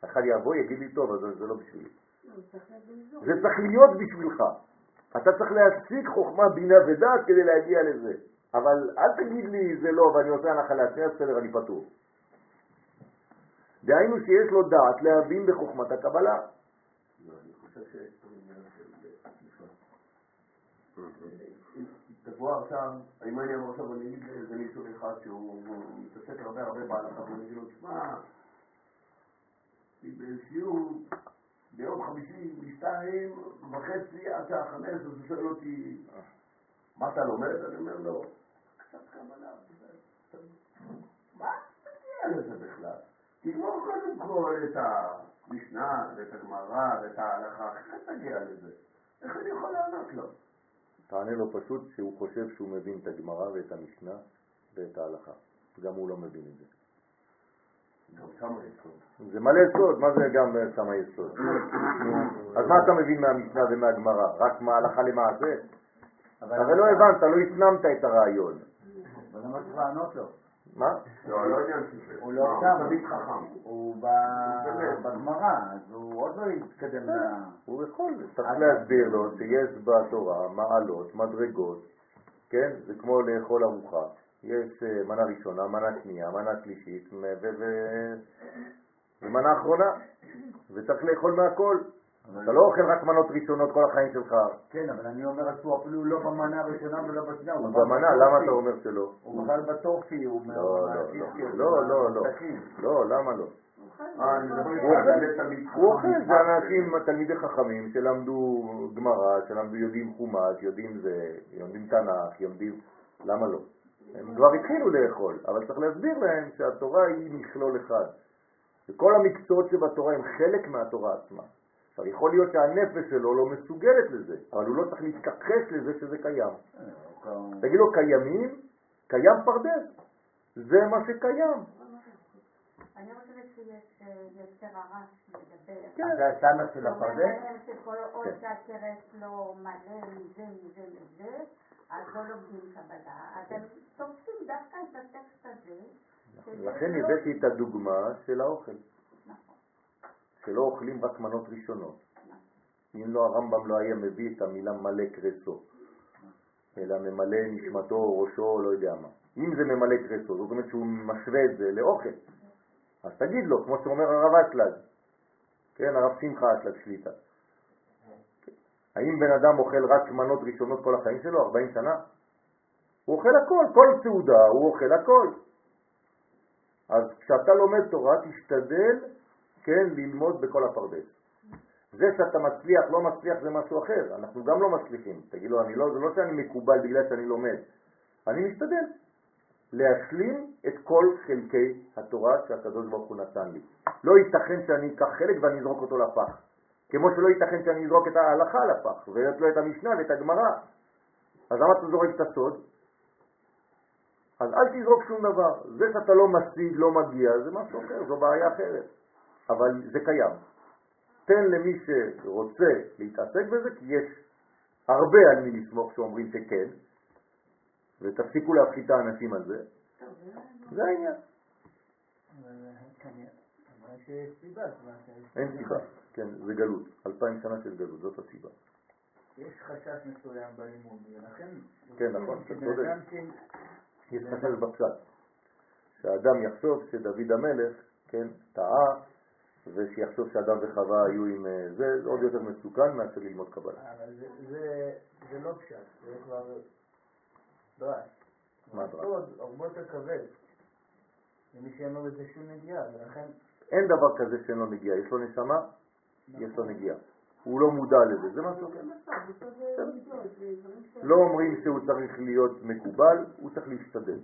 אחד יבוא, יגיד לי, טוב, אז זה לא בשבילי. זה צריך להיות בשבילך. אתה צריך להשיג חוכמה, בינה ודעת כדי להגיע לזה. אבל אל תגיד לי זה לא ואני עושה הנחה לעצמי, אז בסדר, אני פטור. דהיינו שיש לו דעת להבין בחוכמת הקבלה. לא, אני חושב שיש פה עניין של... תבוא עכשיו, אם אני אמר עכשיו, אני אגיד לאיזה מישהו אחד שהוא מתעסק הרבה הרבה בהלכה, ואני אגיד לו, תשמע, בשיעור ביום חמישי משתיים וחצי עד שעה חמש, אז הוא שואל אותי, מה אתה לומד? אני אומר לו, קצת קבלה, מה תגיע לזה בכלל? תגמור קודם כל את המשנה ואת הגמרא ואת ההלכה, איך תגיע לזה? איך אני יכול לענות לו? תענה לו פשוט שהוא חושב שהוא מבין את הגמרא ואת המשנה ואת ההלכה. גם הוא לא מבין את זה. זה מלא סוד, מה זה גם שמה יסוד? אז מה אתה מבין מהמשנה ומהגמרא? רק מהלכה למעשה? הרי לא הבנת, לא הפנמת את הרעיון. אבל למה צריך לענות לו? מה? לא, לא של הוא לא שם, הוא בגמרא, אז הוא עוד לא יתקדם ל... הוא יכול, צריך להסביר לו שיש בתורה מעלות, מדרגות, כן? זה כמו לאכול ארוחה. יש אה, מנה ראשונה, מנה שנייה, מנה שלישית ומנה אחרונה, וצריך לאכול מהכל. אתה לא אוכל רק מנות ראשונות כל החיים שלך. כן, אבל אני אומר שהוא אפילו לא במנה הראשונה ולא בשנייה. הוא במנה, למה אתה אומר שלא? הוא בכלל בטופי, הוא לא, לא, לא, לא, לא, למה לא? הוא אוכל, זה אנשים, תלמידי חכמים שלמדו גמרא, שלמדו יודעים חומש, יודעים זה, יודעים תנ"ך, יודעים, למה לא? הם כבר התחילו לאכול, אבל צריך להסביר להם שהתורה היא מכלול אחד. וכל המקצועות שבתורה הם חלק מהתורה עצמה. עכשיו, יכול להיות שהנפש שלו לא מסוגלת לזה, אבל הוא לא צריך להתכחש לזה שזה קיים. תגיד לו, קיימים, קיים פרדס, זה מה שקיים. אני חושבת שיש אה, יותר הרש לדבר. כן. זה הסטנדרט של הפרדס? שכל עוד כן. שהקרס לא מלא מזה, מזה, מזה, אז לא לומדים קבלה. אתם תופסים דווקא את הטקסט הזה. שזה לכן הבאתי את הדוגמה של האוכל, נכון, שלא אוכלים רק מנות ראשונות. נכון. אם לא הרמב"ם לא היה מביא את המילה מלא קרסו, אלא ממלא נשמתו, ראשו, לא יודע מה. אם זה ממלא קרסו, זאת אומרת שהוא משווה את זה לאוכל. אז תגיד לו, כמו שאומר הרב אשלג, כן, הרב שמחה אשלג שליטה. האם בן אדם אוכל רק מנות ראשונות כל החיים שלו, 40 שנה? הוא אוכל הכל, כל סעודה הוא אוכל הכל. אז כשאתה לומד תורה, תשתדל, כן, ללמוד בכל הפרדס. זה שאתה מצליח, לא מצליח, זה משהו אחר. אנחנו גם לא מצליחים. תגיד לו, אני לא, זה לא שאני מקובל בגלל שאני לומד. אני משתדל להשלים את כל חלקי התורה שהקדוש ברוך הוא נתן לי. לא ייתכן שאני אקח חלק ואני אזרוק אותו לפח. כמו שלא ייתכן שאני אזרוק את ההלכה לפח, לו את המשנה ואת הגמרא. אז למה אתה זורק את הסוד? אז אל תזרוק שום דבר. זה שאתה לא משיג, לא מגיע, זה משהו אחר, זו בעיה אחרת. אבל זה קיים. תן למי שרוצה להתעסק בזה, כי יש הרבה על מי לסמוך שאומרים שכן, ותפסיקו להפחית את האנשים על זה, טוב, זה- זה העניין. שיש סיבה, אין סיבה, כן, זה גלות, אלפיים שנה של גלות, זאת הסיבה. יש חשש מסוים בלימוד, ולכן... כן, נכון, אתה צודק. ש- יש חשש בפשט, שהאדם יחשוב שדוד המלך, כן, טעה, ושיחשוב שאדם וחווה היו עם אה, זה, זה עוד יותר מסוכן מאשר ללמוד קבלה. אבל זה- לא פשט, זה כבר דרש. מה דרש? הרבה יותר כבד. למי שאין לו בזה שום נגיעה, ולכן... אין דבר כזה שאין לו נגיעה, יש לו נשמה, יש לו נגיעה. הוא לא מודע לזה, זה משהו אחר. לא אומרים שהוא צריך להיות מקובל, הוא צריך להשתדל.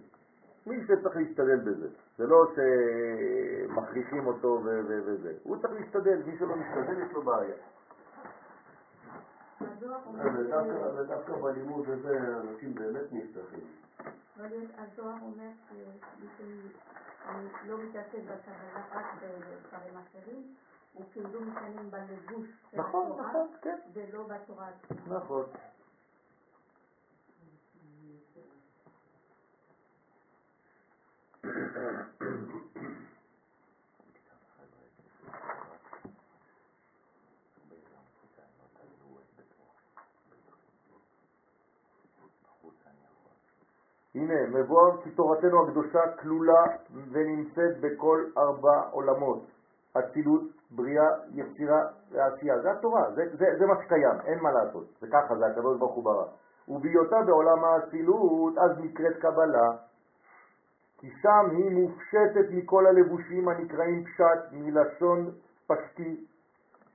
מי שצריך להשתדל בזה, זה לא שמכריחים אותו וזה, הוא צריך להשתדל, מי שלא משתדל יש לו בעיה. ודווקא בלימוד הזה אנשים באמת נפתחים. אבל יש- הזוהר אומר שמי שלא מתעסק בקבלה רק בדברים אחרים, הוא כאילו מתעניין בלבוש של נכון, התורה, נכון, כן. ולא בתורה עצמה. נכון. הנה, מבואר כי תורתנו הקדושה כלולה ונמצאת בכל ארבע עולמות, אצילות, בריאה, יצירה ועשייה. זה התורה, זה, זה, זה מה שקיים, אין מה לעשות. זה ככה, זה הקדוש ברוך הוא ברא. ובהיותה בעולם האצילות, אז נקראת קבלה, כי שם היא מופשטת מכל הלבושים הנקראים פשט מלשון פשטי,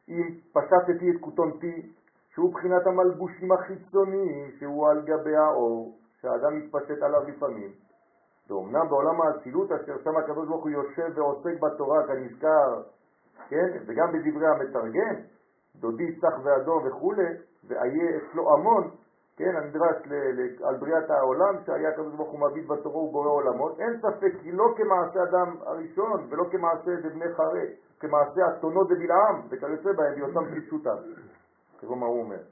אם פשטתי את כותונתי, שהוא בחינת המלבושים החיצוניים, שהוא על גבי האור, שהאדם מתפשט עליו לפעמים. ואומנם בעולם האצילות, אשר שם הקדוש ברוך הוא יושב ועוסק בתורה כנזכר, כן, וגם בדברי המתרגם, דודי צח ואדום וכולי, ואיה אצלו המון, כן, הנדרש על בריאת העולם, שהיה הקדוש ברוך הוא מביט בתורה ובורא עולמות, אין ספק כי לא כמעשה אדם הראשון, ולא כמעשה דבני חרי, כמעשה אתונו דבלעם, וכיוצא בהם, בהיותם פשוטם. תראו מה הוא אומר.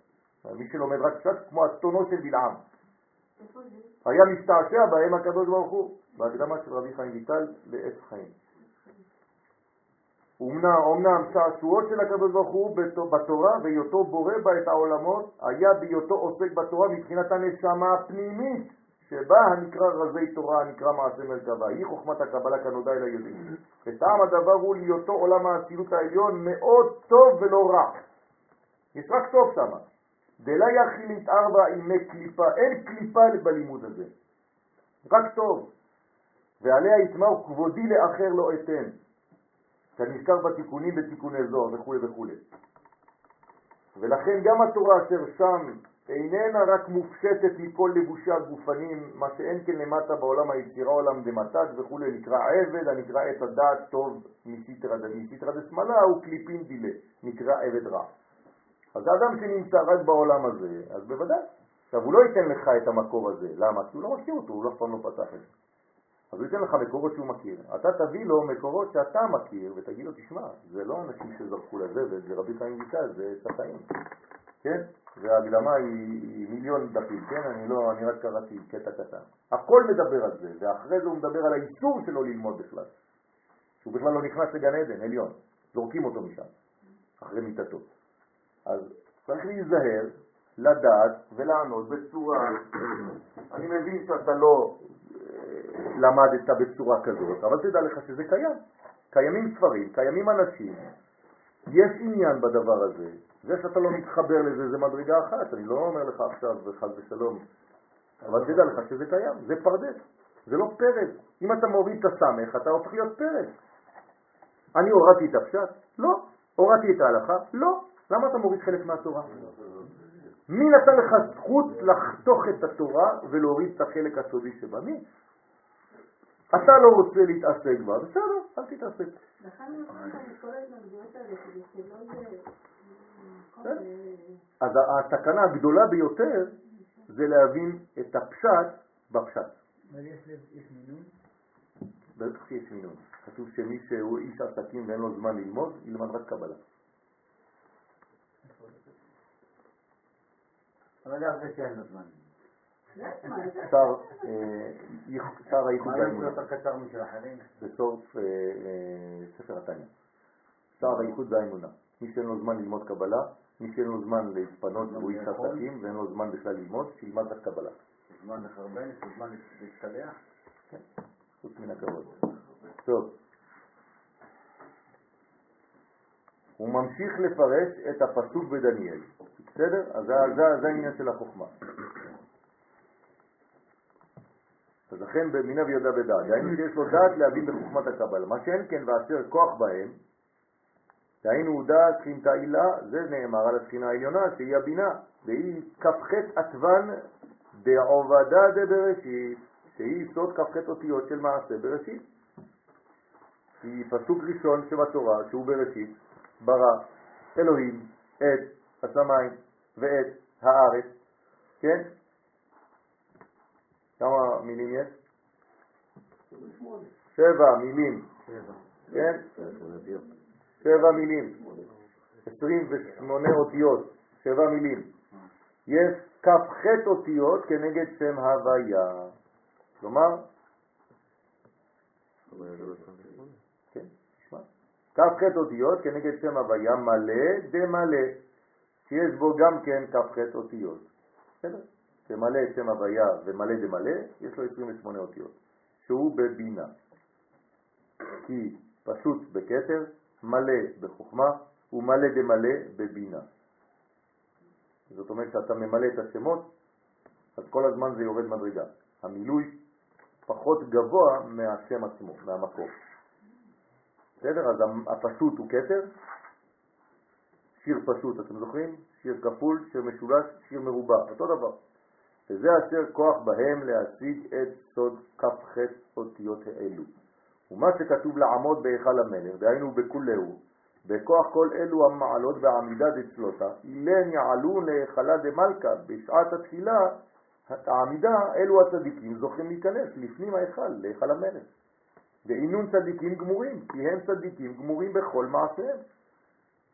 מי שלומד רק קצת, כמו אתונו של בלעם. היה משתעשע בהם הקדוש ברוך הוא, בהקדמה של רבי חיים ויטל לעץ חיים. אומנם, אומנם שעשועו של הקדוש ברוך הוא בת- בתורה והיותו בורא בה את העולמות היה בהיותו עוסק בתורה מבחינת הנשמה הפנימית שבה הנקרא רזי תורה הנקרא מעשה מרכבה. היא חוכמת הקבלה כנודע אל היודעים וטעם הדבר הוא להיותו עולם האצילות העליון מאוד טוב ולא רע. יש רק טוב שמה דלה יכיל להתערבה ימי קליפה אין קליפה בלימוד הזה רק טוב ועליה יתמר כבודי לאחר לא אתן כנזכר בתיקונים בתיקוני זוהר וכו' וכו'. ולכן גם התורה אשר שם איננה רק מופשטת מכל לבושי הגופנים, מה שאין כן למטה בעולם היצירה עולם דמתת וכו', נקרא עבד, הנקרא עץ הדעת טוב מסיתרא דשמאלה הוא קליפין דילה, נקרא עבד רע. אז האדם שנמצא רק בעולם הזה, אז בוודאי עכשיו, הוא לא ייתן לך את המקור הזה. למה? כי הוא לא מכיר אותו, הוא אף פעם לא פתח את זה. אז הוא ייתן לך מקורות שהוא מכיר. אתה תביא לו מקורות שאתה מכיר, ותגיד לו, תשמע, זה לא אנשים שזרקו לזבל, זה רבי חיים ויטל, זה צפאים. כן? וההקדמה היא, היא מיליון דפים, כן? אני לא, אני רק קראתי קטע קטן. הכל מדבר על זה, ואחרי זה הוא מדבר על האיסור שלו ללמוד בכלל. שהוא בכלל לא נכנס לגן עדן, עליון. זורקים אותו משם, אחרי מיטתו. אז צריך להיזהר, לדעת ולענות בצורה, אני מבין שאתה לא אה, למדת בצורה כזאת, אבל תדע לך שזה קיים. קיימים ספרים, קיימים אנשים, יש עניין בדבר הזה. זה שאתה לא מתחבר לזה זה מדרגה אחת, אני לא אומר לך עכשיו חס ושלום, אבל תדע לך שזה קיים, זה פרדס, זה לא פרד. אם אתה מוריד את הסמך, אתה הופך להיות פרד. אני הורדתי את הפשט? לא. הורדתי את ההלכה? לא. למה אתה מוריד חלק מהתורה? מי נתן לך זכות לחתוך את התורה ולהוריד את החלק הסודי שבה? מי? אתה לא רוצה להתעסק בה, בסדר, אל תתעסק. שלא יהיה... אז הסכנה הגדולה ביותר זה להבין את הפשט בפשט. אבל יש יש מינון? בטח שיש מינון. כתוב שמי שהוא איש עסקים ואין לו זמן ללמוד, ילמד רק קבלה. גם זה שאין לו זמן. שר אה, הייחוד משל אחרים? בסוף אה, אה, ספר התניא. שר הייחוד והאמונה. מי שאין לו זמן ללמוד קבלה, מי שאין לו זמן להתפנות והוא איש עסקים ואין לו זמן בכלל ללמוד, שילמד רק קבלה. זמן לחרבן, זמן להשתלח? כן, חוץ מן הכבוד. טוב. הוא ממשיך לפרש את הפסוק בדניאל. בסדר? אז זה העניין של החוכמה. אז לכן במינה וידע בדעת, דהיינו שיש לו דעת להבין בחוכמת הקבלה. מה שאין כן ואשר כוח בהם, דהיינו דעת שכינתה עילה, זה נאמר על השכינה העליונה שהיא הבינה, והיא כ"ח עטבן בעובדה דבראשית, שהיא סוד כ"ח אותיות של מעשה בראשית. היא פסוק ראשון שבתורה, שהוא בראשית, ברא אלוהים את השמיים ואת הארץ, כן? כמה מילים יש? שבע מילים, כן? שבע מילים, 28 אותיות, שבע מילים. יש כ"ח אותיות כנגד שם הוויה. כלומר, כן, כ"ח אותיות כנגד שם הוויה מלא דמלא, שיש בו גם כן כ"ח אותיות. בסדר? שמלא את שם הוויה ומלא דמלא, יש לו 28 אותיות, שהוא בבינה. כי פשוט בכתר, מלא בחוכמה ומלא דמלא בבינה. זאת אומרת שאתה ממלא את השמות, אז כל הזמן זה יורד מדרגה. המילוי פחות גבוה מהשם עצמו, מהמקור. בסדר? אז הפשוט הוא כתר, שיר פשוט, אתם זוכרים? שיר כפול, שיר משולש, שיר מרובע, אותו דבר. וזה אשר כוח בהם להשיג את סוד כ"ח אותיות האלו. ומה שכתוב לעמוד בהיכל המלך, דהיינו בכולהו, בכוח כל אלו המעלות והעמידה דצלותה, אילן יעלו להיכלה דמלכה, בשעת התפילה, העמידה, אלו הצדיקים זוכים להיכנס לפנים ההיכל, להיכל המלך. ואינון צדיקים גמורים, כי הם צדיקים גמורים בכל מעשיהם.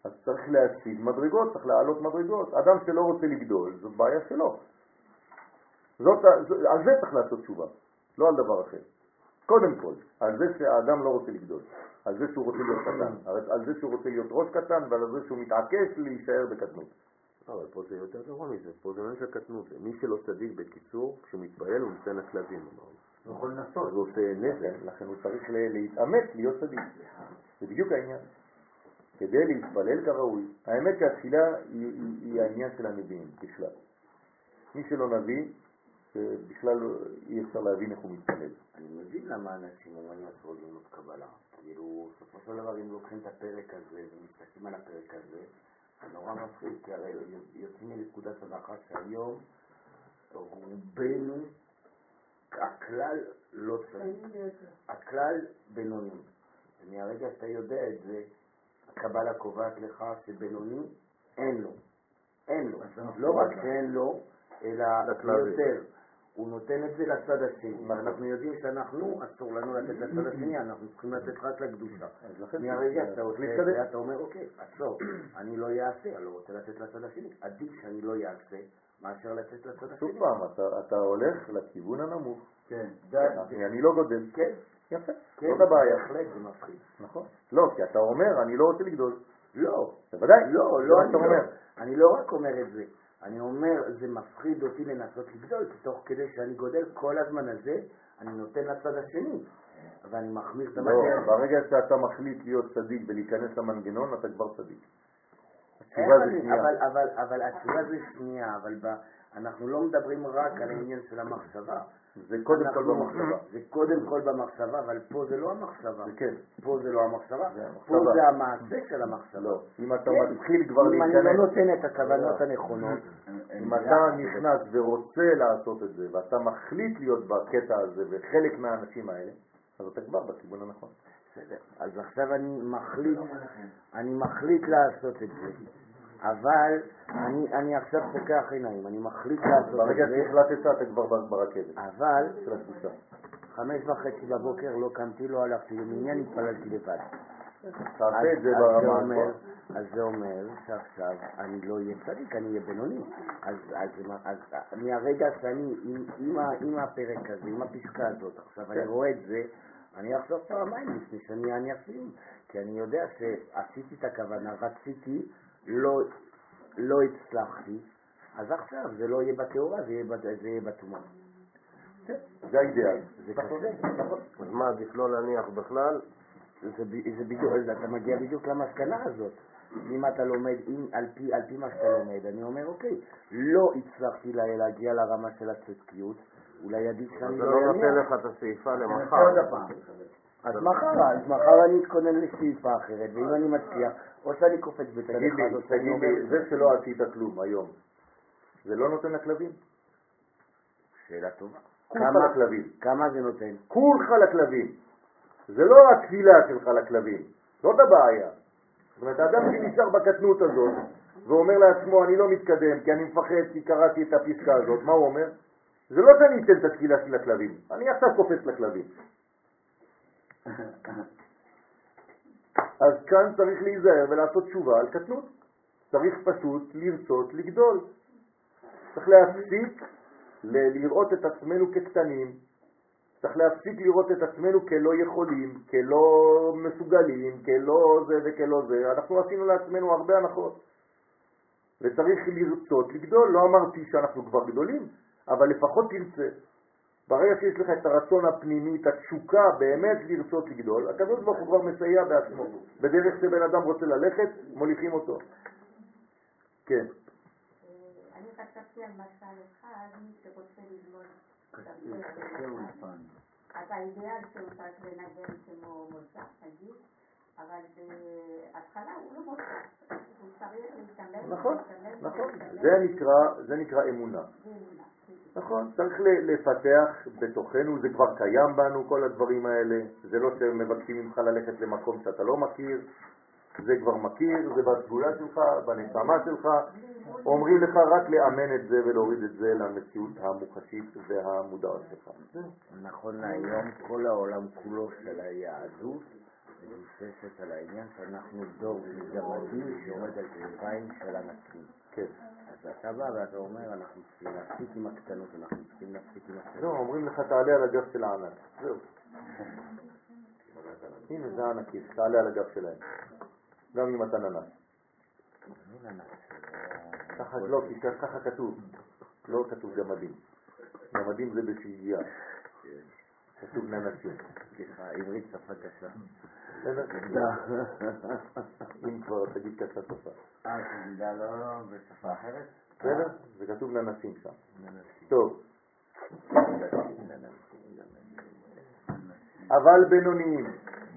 אז צריך להשיג מדרגות, צריך להעלות מדרגות. אדם שלא רוצה לגדול, זאת בעיה שלו. זאת, על זה צריך לעשות תשובה, לא על דבר אחר. קודם כל, על זה שהאדם לא רוצה לגדול, על זה שהוא רוצה להיות קטן, על זה שהוא רוצה להיות ראש קטן ועל זה שהוא מתעקש להישאר בקטנות. אבל פה זה יותר גרוע מזה, פה זה לא של קטנות, מי שלא צדיק בקיצור, כשהוא מתפעל הוא נותן לכלבים, אמרנו. הוא יכול לנסות. אז הוא עושה נזק. לכן הוא צריך להתאמץ להיות צדיק. זה בדיוק העניין. כדי להתפלל כראוי. האמת שהתפילה היא, היא, היא העניין של הנביאים בכלל. מי שלא נביא, בכלל אי אפשר להבין איך הוא מתפלל. אני מבין למה אנשים אומרים אסור ללמוד קבלה. כאילו, בסופו של דבר, אם לוקחים את הפרק הזה ומסתכלים על הפרק הזה, זה נורא מפחיד, כי הרי יוצאים מנקודת הנחה שהיום רובנו, הכלל לא צריך. הכלל בינוני. ומהרגע שאתה יודע את זה, הקבלה קובעת לך שבינוני אין לו. אין לו. לא רק שאין לו, אלא. יותר. הוא נותן את זה לצד השני. נכון. אנחנו יודעים שאנחנו, אסור לנו לתת לצד השני, אנחנו צריכים לתת רק לקדושה. מהרגע שאתה עושה את. זה, אתה אומר, אוקיי, עצור, אני לא אעשה, אני לא רוצה לתת לצד השני. עדיף שאני לא אעשה, מאשר לתת לצד שוב השני. פעם, אתה- אתה הולך לכיוון הנמוך. כן, אני אני לא גודל. כן, יפה, זאת הבעיה. זה מפחיד. נכון. לא, כי אתה אומר, אני לא רוצה לגדול. לא, בוודאי. לא, לא, אני לא. אומר. אני לא רק אומר את זה, אני אומר, זה מפחיד אותי לנסות לגדול, כי תוך כדי שאני גודל כל הזמן הזה, אני נותן לצד השני, ואני מחמיר את לא, המדע. ברגע שאתה מחליט להיות צדיק ולהיכנס למנגנון, אתה כבר צדיק. התשובה אבל, זה שנייה. אבל, אבל, אבל התשובה זה שנייה, אבל ב, אנחנו לא מדברים רק על העניין של המחשבה. זה קודם כל במחשבה. זה קודם כל במחשבה, אבל פה זה לא המחשבה. זה כן. פה זה לא המחשבה, פה. זה המעשה של המחשבה. לא, אם אתה כן. מתחיל כבר אם אני לא להיכנס, נותן את הכוונות הנכונות, אם אתה נכנס ורוצה לעשות את זה, ואתה מחליט להיות בקטע הזה וחלק מהאנשים האלה, אז אתה כבר בכיוון הנכון. בסדר. אז עכשיו אני מחליט, אני מחליט לעשות את זה, אבל אני, אני עכשיו פוקח עיניים, אני מחליט לעשות ברגע את זה, שהחלטת אתה כבר ברכבת אבל. חמש וחצי בבוקר לא קמתי, לא הלכתי למניין, התפללתי לבד. תעשה את זה אז ברמה. אז זה אומר שעכשיו אני לא אהיה צדיק, אני אהיה בינוני. אז, אז, אז, אז מהרגע שאני, עם, עם, עם הפרק הזה, עם הפסקה הזאת, עכשיו אני כן. רואה את זה, אני אחשוב פעמיים לפני שאני אענה אפילו, כי אני יודע שעשיתי את הכוונה, רציתי, לא, לא הצלחתי, אז עכשיו זה לא יהיה בתאורה, זה יהיה, בטומאה. זה האידאל. זה קשה. נכון. אז מה, עדיף לא להניח בכלל? זה, בדיוק, אתה מגיע בדיוק למסקנה הזאת. אם אתה לומד, אם, על, פי, על פי מה שאתה לומד, אני אומר, אוקיי, לא הצלחתי לה- להגיע לרמה של הצדקיות, אולי עדיף שאני זה לא לא נותן אניח. לך את השאיפה למחר. אז מחר, אז מחר אני אתכונן לשאיפה אחרת, ואם אני מצליח, או שאני קופץ בצד אחד, או שאני תגיד אומר, לי, זה שלא עשית כלום היום, זה לא נותן לכלבים? שאלה טובה. כמה- לכלבים. כמה זה נותן? כולך לכלבים. זה לא התפילה שלך לכלבים, זאת הבעיה. זאת אומרת, האדם שנשאר בקטנות הזאת ואומר לעצמו, אני לא מתקדם כי אני מפחד כי קראתי את הפסקה הזאת, מה הוא אומר? זה לא שאני אתן את התפילה שלי לכלבים, אני עכשיו קופץ לכלבים. אז כאן צריך להיזהר ולעשות תשובה על קטנות. צריך פשוט לרצות לגדול. צריך להפסיק לראות את עצמנו כקטנים, צריך להפסיק לראות את עצמנו כלא יכולים, כלא מסוגלים, כלא זה וכלא זה. אנחנו עשינו לעצמנו הרבה הנחות. וצריך לרצות לגדול. לא אמרתי שאנחנו כבר גדולים, אבל לפחות תרצה. ברגע שיש לך את הרצון הפנימי, את התשוקה באמת לרצות לגדול, הקדוש ברוך הוא כבר מסייע בעצמו. בדרך שבן אדם רוצה ללכת, מוליכים אותו. כן. אני חשבתי על משל אחד, מי שרוצה ללמוד אז האידאל שהוא צריך לנגן כמו מוצא, נגיד, אבל בהתחלה הוא לא מוצא, הוא צריך להתאמן, נכון, נכון. להתאמן, זה נקרא, זה נקרא אמונה. נכון, צריך לפתח בתוכנו, זה כבר קיים בנו כל הדברים האלה, זה לא שמבקשים ממך ללכת למקום שאתה לא מכיר, זה כבר מכיר, זה בסגולה שלך, בנשמה שלך, אומרים לך רק לאמן את זה ולהוריד את זה למציאות המוחשית והמודעת שלך. נכון להיום, כל העולם כולו של היהדות מבוססת על העניין שאנחנו דור גמדים שעומד על כתפיים של ענקים. כן. אז אתה בא ואתה אומר, אנחנו צריכים להפסיק עם הקטנות, אנחנו צריכים להפסיק עם הקטנות. לא, אומרים לך תעלה על הגב של הענק, זהו. הנה זה הענקים, תעלה על הגב שלהם. גם אם אתה ננס. ככה לא, כי ככה כתוב. לא כתוב גמדים. גמדים זה בשהייה. כתוב ננסים. סליחה, עברית שפה קשה. בסדר? אם כבר תגיד קצת שפה. אה, שתדע לא, לא, בשפה אחרת? בסדר? זה כתוב ננסים שם. טוב. אבל בינוניים,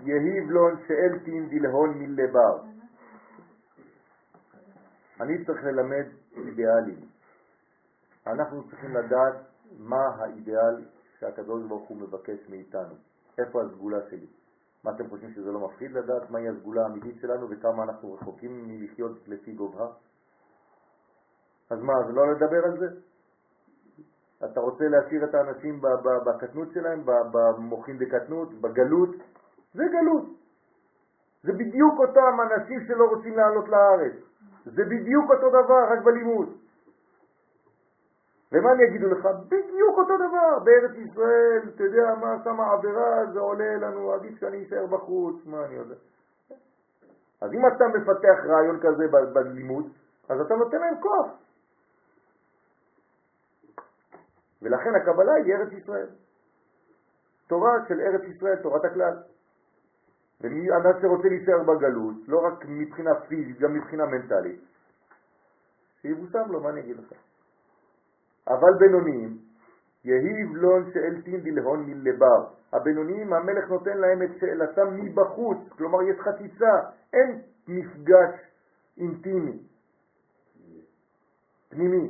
יהיב לון שאלתין דלהון מלבר. אני צריך ללמד אידיאלים. אנחנו צריכים לדעת מה האידיאל שהקדוש ברוך הוא מבקש מאיתנו. איפה הסגולה שלי? מה אתם חושבים שזה לא מפחיד לדעת מהי הסגולה האמיתית שלנו וכמה אנחנו רחוקים מלחיות לפי גובה? אז מה, אז לא לדבר על זה? אתה רוצה להשאיר את האנשים בקטנות שלהם, ב- במוחין דקטנות, בגלות? זה גלות. זה בדיוק אותם אנשים שלא רוצים לעלות לארץ. זה בדיוק אותו דבר, רק בלימוד. ומה אני אגידו לך? בדיוק אותו דבר. בארץ ישראל, אתה יודע מה, שמה עבירה, זה עולה לנו, עדיף שאני אשאר בחוץ, מה אני יודע. אז אם אתה מפתח רעיון כזה בלימוד, אז אתה נותן להם כוח. ולכן הקבלה היא ארץ ישראל. תורה של ארץ ישראל, תורת הכלל. ומי אדם שרוצה להישאר בגלות, לא רק מבחינה פיזית, גם מבחינה מנטלית, שיבושם לו, מה אני אגיד לך? אבל בינוניים, יהיב לון שאלתין דלהון מלבר. הבינוניים, המלך נותן להם את שאלתם מבחוץ, כלומר יש חציצה, אין מפגש אינטימי, פנימי,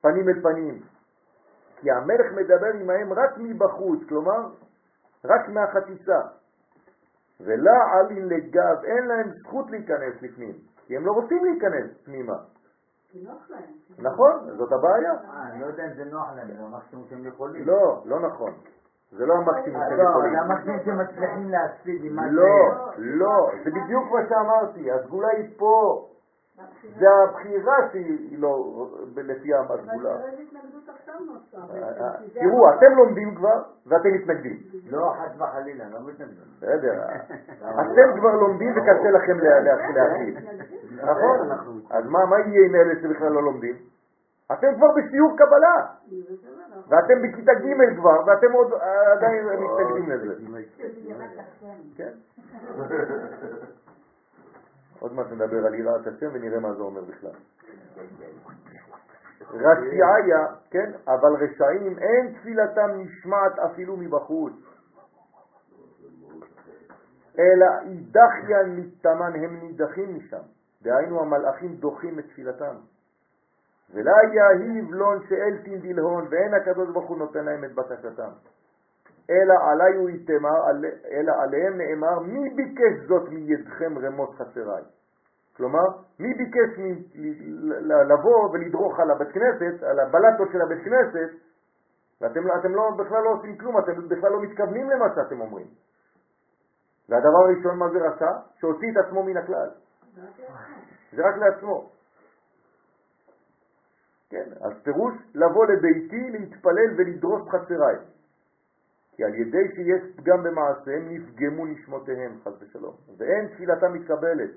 פנים אל פנים. כי המלך מדבר עמהם רק מבחוץ, כלומר, רק מהחציצה. ולה עלין לגב, אין להם זכות להיכנס לפנים, כי הם לא רוצים להיכנס פנימה. נכון, זאת הבעיה. אה, אני לא יודע אם זה נוח להם, זה המקסימום שהם יכולים. לא, לא נכון. זה לא המקסימום אה, שהם לא, יכולים. זה המקסימום שהם מצליחים להשיג עם מה לא, לא, זה בדיוק מה שאמרתי, הסגולה היא פה. זה הבחירה שהיא לא לפי אבל הסגולה. תראו, המקום. אתם לומדים כבר ואתם מתנגדים. לא, חס וחלילה, לא מתנגדים. בסדר. אתם כבר לומדים וקשה לכם לה- לה- להכיל. נכון? אז מה מה יהיה עם אלה שבכלל לא לומדים? אתם כבר בשיעור קבלה, ואתם בכיתה ג' כבר, ואתם עוד אה, עדיין מתנגדים לזה. כן? עוד מעט נדבר על יראת השם ונראה מה זה אומר בכלל. רשעיה, כן, אבל רשעים אין תפילתם נשמעת אפילו מבחוץ. אלא אידחיין מתאמן הם נידחים משם. דהיינו המלאכים דוחים את תפילתם. ולה יהיב לון שאלתין דלהון, ואין הקדוש ברוך הוא נותן להם את בקשתם. אלא עלי הוא יתמר, אלא עליהם נאמר, מי ביקש זאת מידכם רמות חסריי? כלומר, מי ביקש מ- לבוא ולדרוך על הבית כנסת, על הבלטות של הבית כנסת, ואתם לא- אתם לא, בכלל לא עושים כלום, אתם בכלל לא מתכוונים למה שאתם אומרים. והדבר הראשון, מה זה רשע? שהוציא את עצמו מן הכלל. זה רק לעצמו. כן, אז פירוש לבוא לביתי, להתפלל ולדרוש חסריי. כי על ידי שיש פגם במעשיהם נפגמו נשמותיהם, חס ושלום, ואין תפילתם מתקבלת.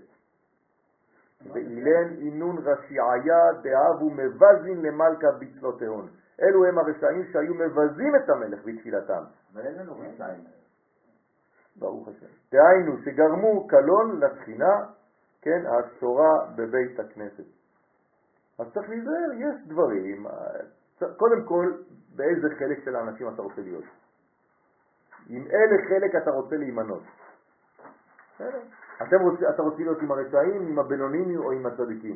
ואילן אינון רשיעיה דאבו מבזין למלכה בצלותיהון. אלו הם הרשעים שהיו מבזים את המלך בתפילתם. רשעים. ברוך השם. דהיינו שגרמו קלון לתחינה, כן, השורה בבית הכנסת. אז צריך להיזהר, יש דברים, קודם כל, באיזה חלק של האנשים אתה רוצה להיות. עם איזה חלק אתה רוצה להימנות. בסדר. אתם רוצ, אתה רוצה להיות עם הרשעים, עם הבינונים או עם הצדיקים?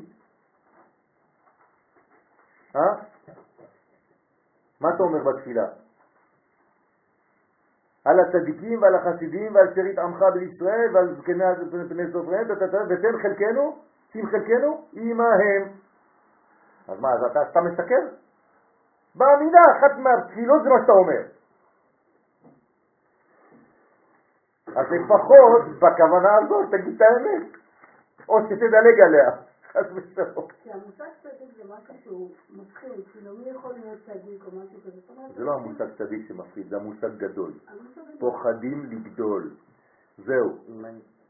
אה? מה אתה אומר בתפילה? על הצדיקים ועל החסידים ועל שארית עמך בישראל ועל זקני בני סופריהם ותן חלקנו, שים חלקנו עמהם. אז מה, אז אתה סתם מסכר? בעמידה אחת מהתפילות זה מה שאתה אומר. אז לפחות בכוונה הזאת תגיד את האמת, או שתדלג עליה, חס ושלום. כי המושג צדיק זה משהו שהוא מפחיד, כאילו מי יכול להיות צדיק או משהו כזה. זה לא המושג צדיק שמפחיד, זה המושג גדול. פוחדים לגדול. זהו.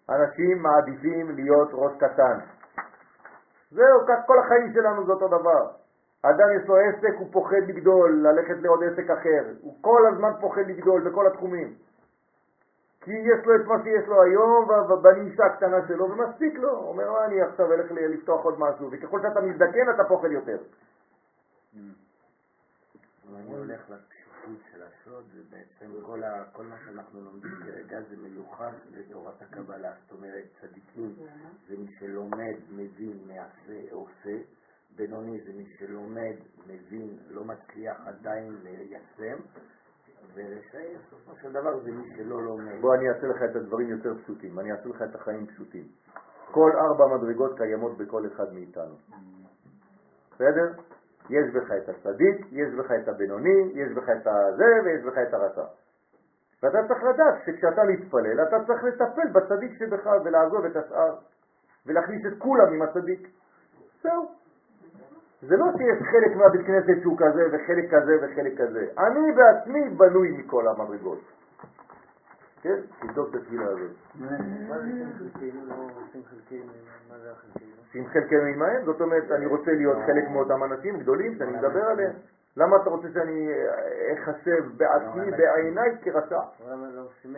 אנשים מעדיפים להיות ראש קטן. זהו, כך כל החיים שלנו זה אותו דבר. אדם יש לו עסק, הוא פוחד לגדול, ללכת לעוד עסק אחר. הוא כל הזמן פוחד לגדול בכל התחומים. כי יש לו את מה שיש לו היום בנישה הקטנה שלו, ומספיק לו. הוא אומר, "מה, אני עכשיו אלך לפתוח עוד משהו, וככל שאתה מזדקן אתה פוחד יותר. אני הולך לפשוטות של הסוד, זה בעצם כל, מה שאנחנו לומדים כרגע זה מיוחס לתורת הקבלה. זאת אומרת, צדיקים זה מי שלומד, מבין, מעשה, עושה. בינוני זה מי שלומד, מבין, לא מצליח עדיין ליישם. ורשעי, בסופו של דבר, זה מי שלא לומד. בוא אני אעשה לך את הדברים יותר פשוטים, אני אעשה לך את החיים פשוטים. כל ארבע מדרגות קיימות בכל אחד מאיתנו. בסדר? יש בך את הצדיק, יש בך את הבינוני, יש בך את הזה ויש בך את הרשע. ואתה צריך לדעת שכשאתה מתפלל, אתה צריך לטפל בצדיק שבך ולעזוב את השאר, ולהכניס את כולם עם הצדיק. זהו. זה לא שיש חלק מהבית כנסת שהוא כזה וחלק כזה וחלק כזה. אני בעצמי בנוי מכל המדרגות. כן? תבדוק את התפילה הזאת. חלקנו? לא? שים חלקנו עמהם, זאת אומרת, אני רוצה להיות חלק מאותם אנשים גדולים שאני מדבר עליהם. למה אתה רוצה שאני אחשב בעצמי, בעיניי, כרשע? לא עושים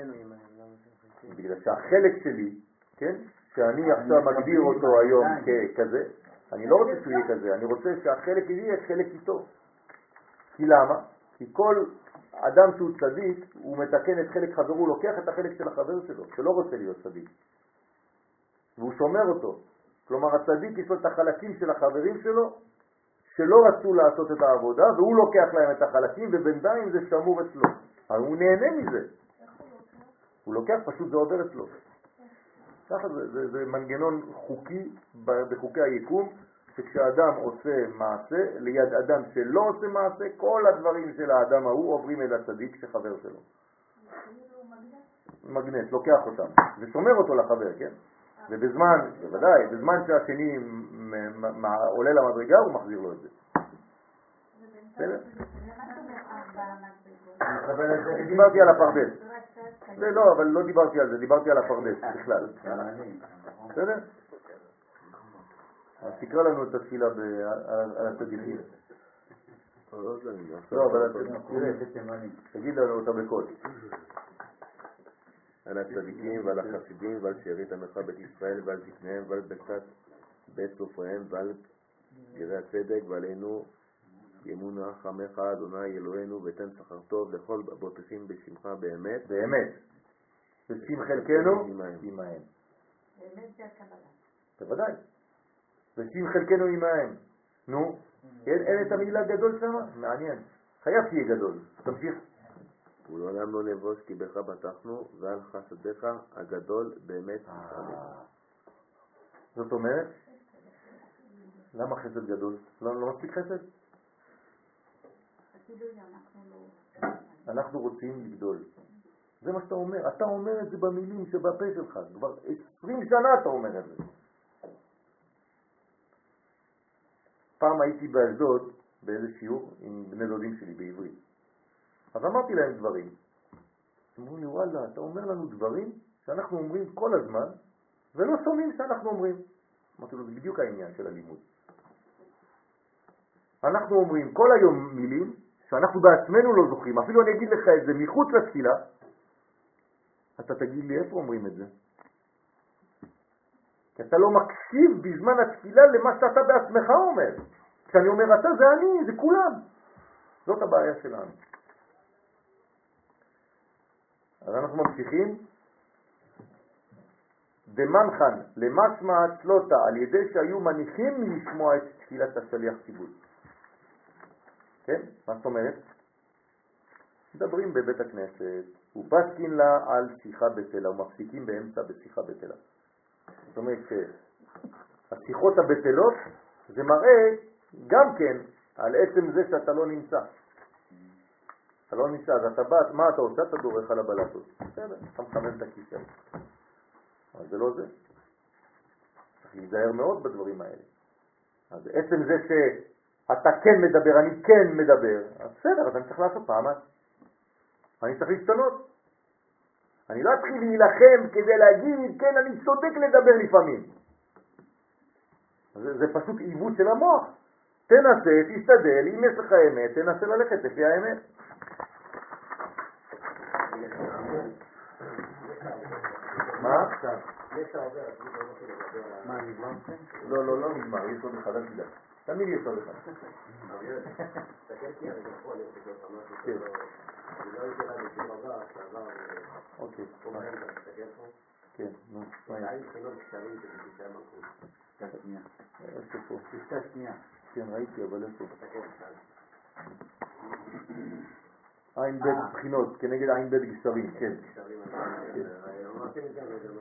חלקנו? בגלל שהחלק שלי, כן, שאני עכשיו מגדיר אותו היום ככזה, אני לא רוצה שהוא יהיה כזה, אני רוצה שהחלק שלי יהיה חלק איתו. כי למה? כי כל אדם שהוא צדיק, הוא מתקן את חלק חברו, הוא לוקח את החלק של החבר שלו, שלא רוצה להיות צדיק. והוא שומר אותו. כלומר, הצדיק יש לו את החלקים של החברים שלו, שלא רצו לעשות את העבודה, והוא לוקח להם את החלקים, ובינתיים זה שמור אצלו. אבל הוא נהנה מזה. הוא לוקח, פשוט זה עובר אצלו. ככה זה, זה, זה מנגנון חוקי בחוקי היקום, שכשאדם עושה מעשה, ליד אדם שלא עושה מעשה, כל הדברים של האדם ההוא עוברים אל הצדיק שחבר שלו. מגנט, לוקח אותם, ושומר אותו לחבר, כן? ובזמן, בוודאי, בזמן שהשני עולה למדרגה, הוא מחזיר לו את זה. בסדר? דיברתי על הפרדס. זה לא, אבל לא דיברתי על זה, דיברתי על הפרדס בכלל. בסדר? אז תקרא לנו את התפילה ב- על על הצדיקים. לא, אבל תגיד לנו אותה בקול. על הצדיקים ועל החסידים ועל שארית עמך בית ישראל ועל זקניהם ועל בית סופריהם ועל גרי הצדק ועלינו ימונה חמך אדוני אלוהינו ותן שכר טוב לכל הבוטחים בשמך באמת באמת. ושים חלקנו עמהם. באמת זה הקבלה. בוודאי. ושים חלקנו עמהם. נו, אין אין את המילה גדול שם? מעניין. חייב שיהיה גדול. תמשיך. ולעולם לא נבוש כי בך בטחנו ועל חסדיך הגדול באמת נשארים. זאת אומרת, למה חסד גדול? לא לא מספיק חסד? אנחנו לא... אנחנו רוצים לגדול. זה מה שאתה אומר. אתה אומר את זה במילים שבפה שלך. כבר 20 שנה אתה אומר את זה. פעם הייתי באשדוד באיזה שיעור עם בני דודים שלי בעברית. אז אמרתי להם דברים. אמרו לי, וואלה, אתה אומר לנו דברים שאנחנו אומרים כל הזמן, ולא שומעים שאנחנו אומרים. אמרתי לו, זה בדיוק העניין של הלימוד. אנחנו אומרים כל היום מילים שאנחנו בעצמנו לא זוכרים, אפילו אני אגיד לך את זה מחוץ לתפילה, אתה תגיד לי איפה אומרים את זה. כי אתה לא מקשיב בזמן התפילה למה שאתה בעצמך אומר. כשאני אומר אתה זה אני, זה כולם. זאת הבעיה שלנו. אז אנחנו ממשיכים. דמנחן למשמע צלותה על ידי שהיו מניחים לשמוע את תפילת השליח ציבור. כן? מה זאת אומרת? מדברים בבית הכנסת, ופסקין לה על שיחה בטלה, ומפסיקים באמצע בשיחה בטלה. זאת אומרת שהשיחות הבטלות זה מראה גם כן על עצם זה שאתה לא נמצא. אתה לא נמצא, אז אתה בא, מה אתה עושה? אתה דורך על הבלטות. בסדר, אתה מחמם את הכיסא. אבל זה לא זה. צריך להיזהר מאוד בדברים האלה. אז עצם זה שאתה כן מדבר, אני כן מדבר, אז בסדר, אז אני צריך לעשות פעמיים. אני צריך להשתנות. אני לא אתחיל להילחם כדי להגיד, כן, אני צודק לדבר לפעמים. זה, זה פשוט עיוות של המוח. תנסה, תשתדל, אם יש לך אמת, תנסה ללכת לפי האמת. מה? מה, נגמרתם? לא, לא, לא נגמר, יש עוד אל תדאג. תמיד יש עוד אחד. אוקיי. כן, נו? איפה פה? פסקה שנייה. כן, ראיתי, אבל איפה? עין ב' בחינות, כנגד עין ב' גשרים, כן.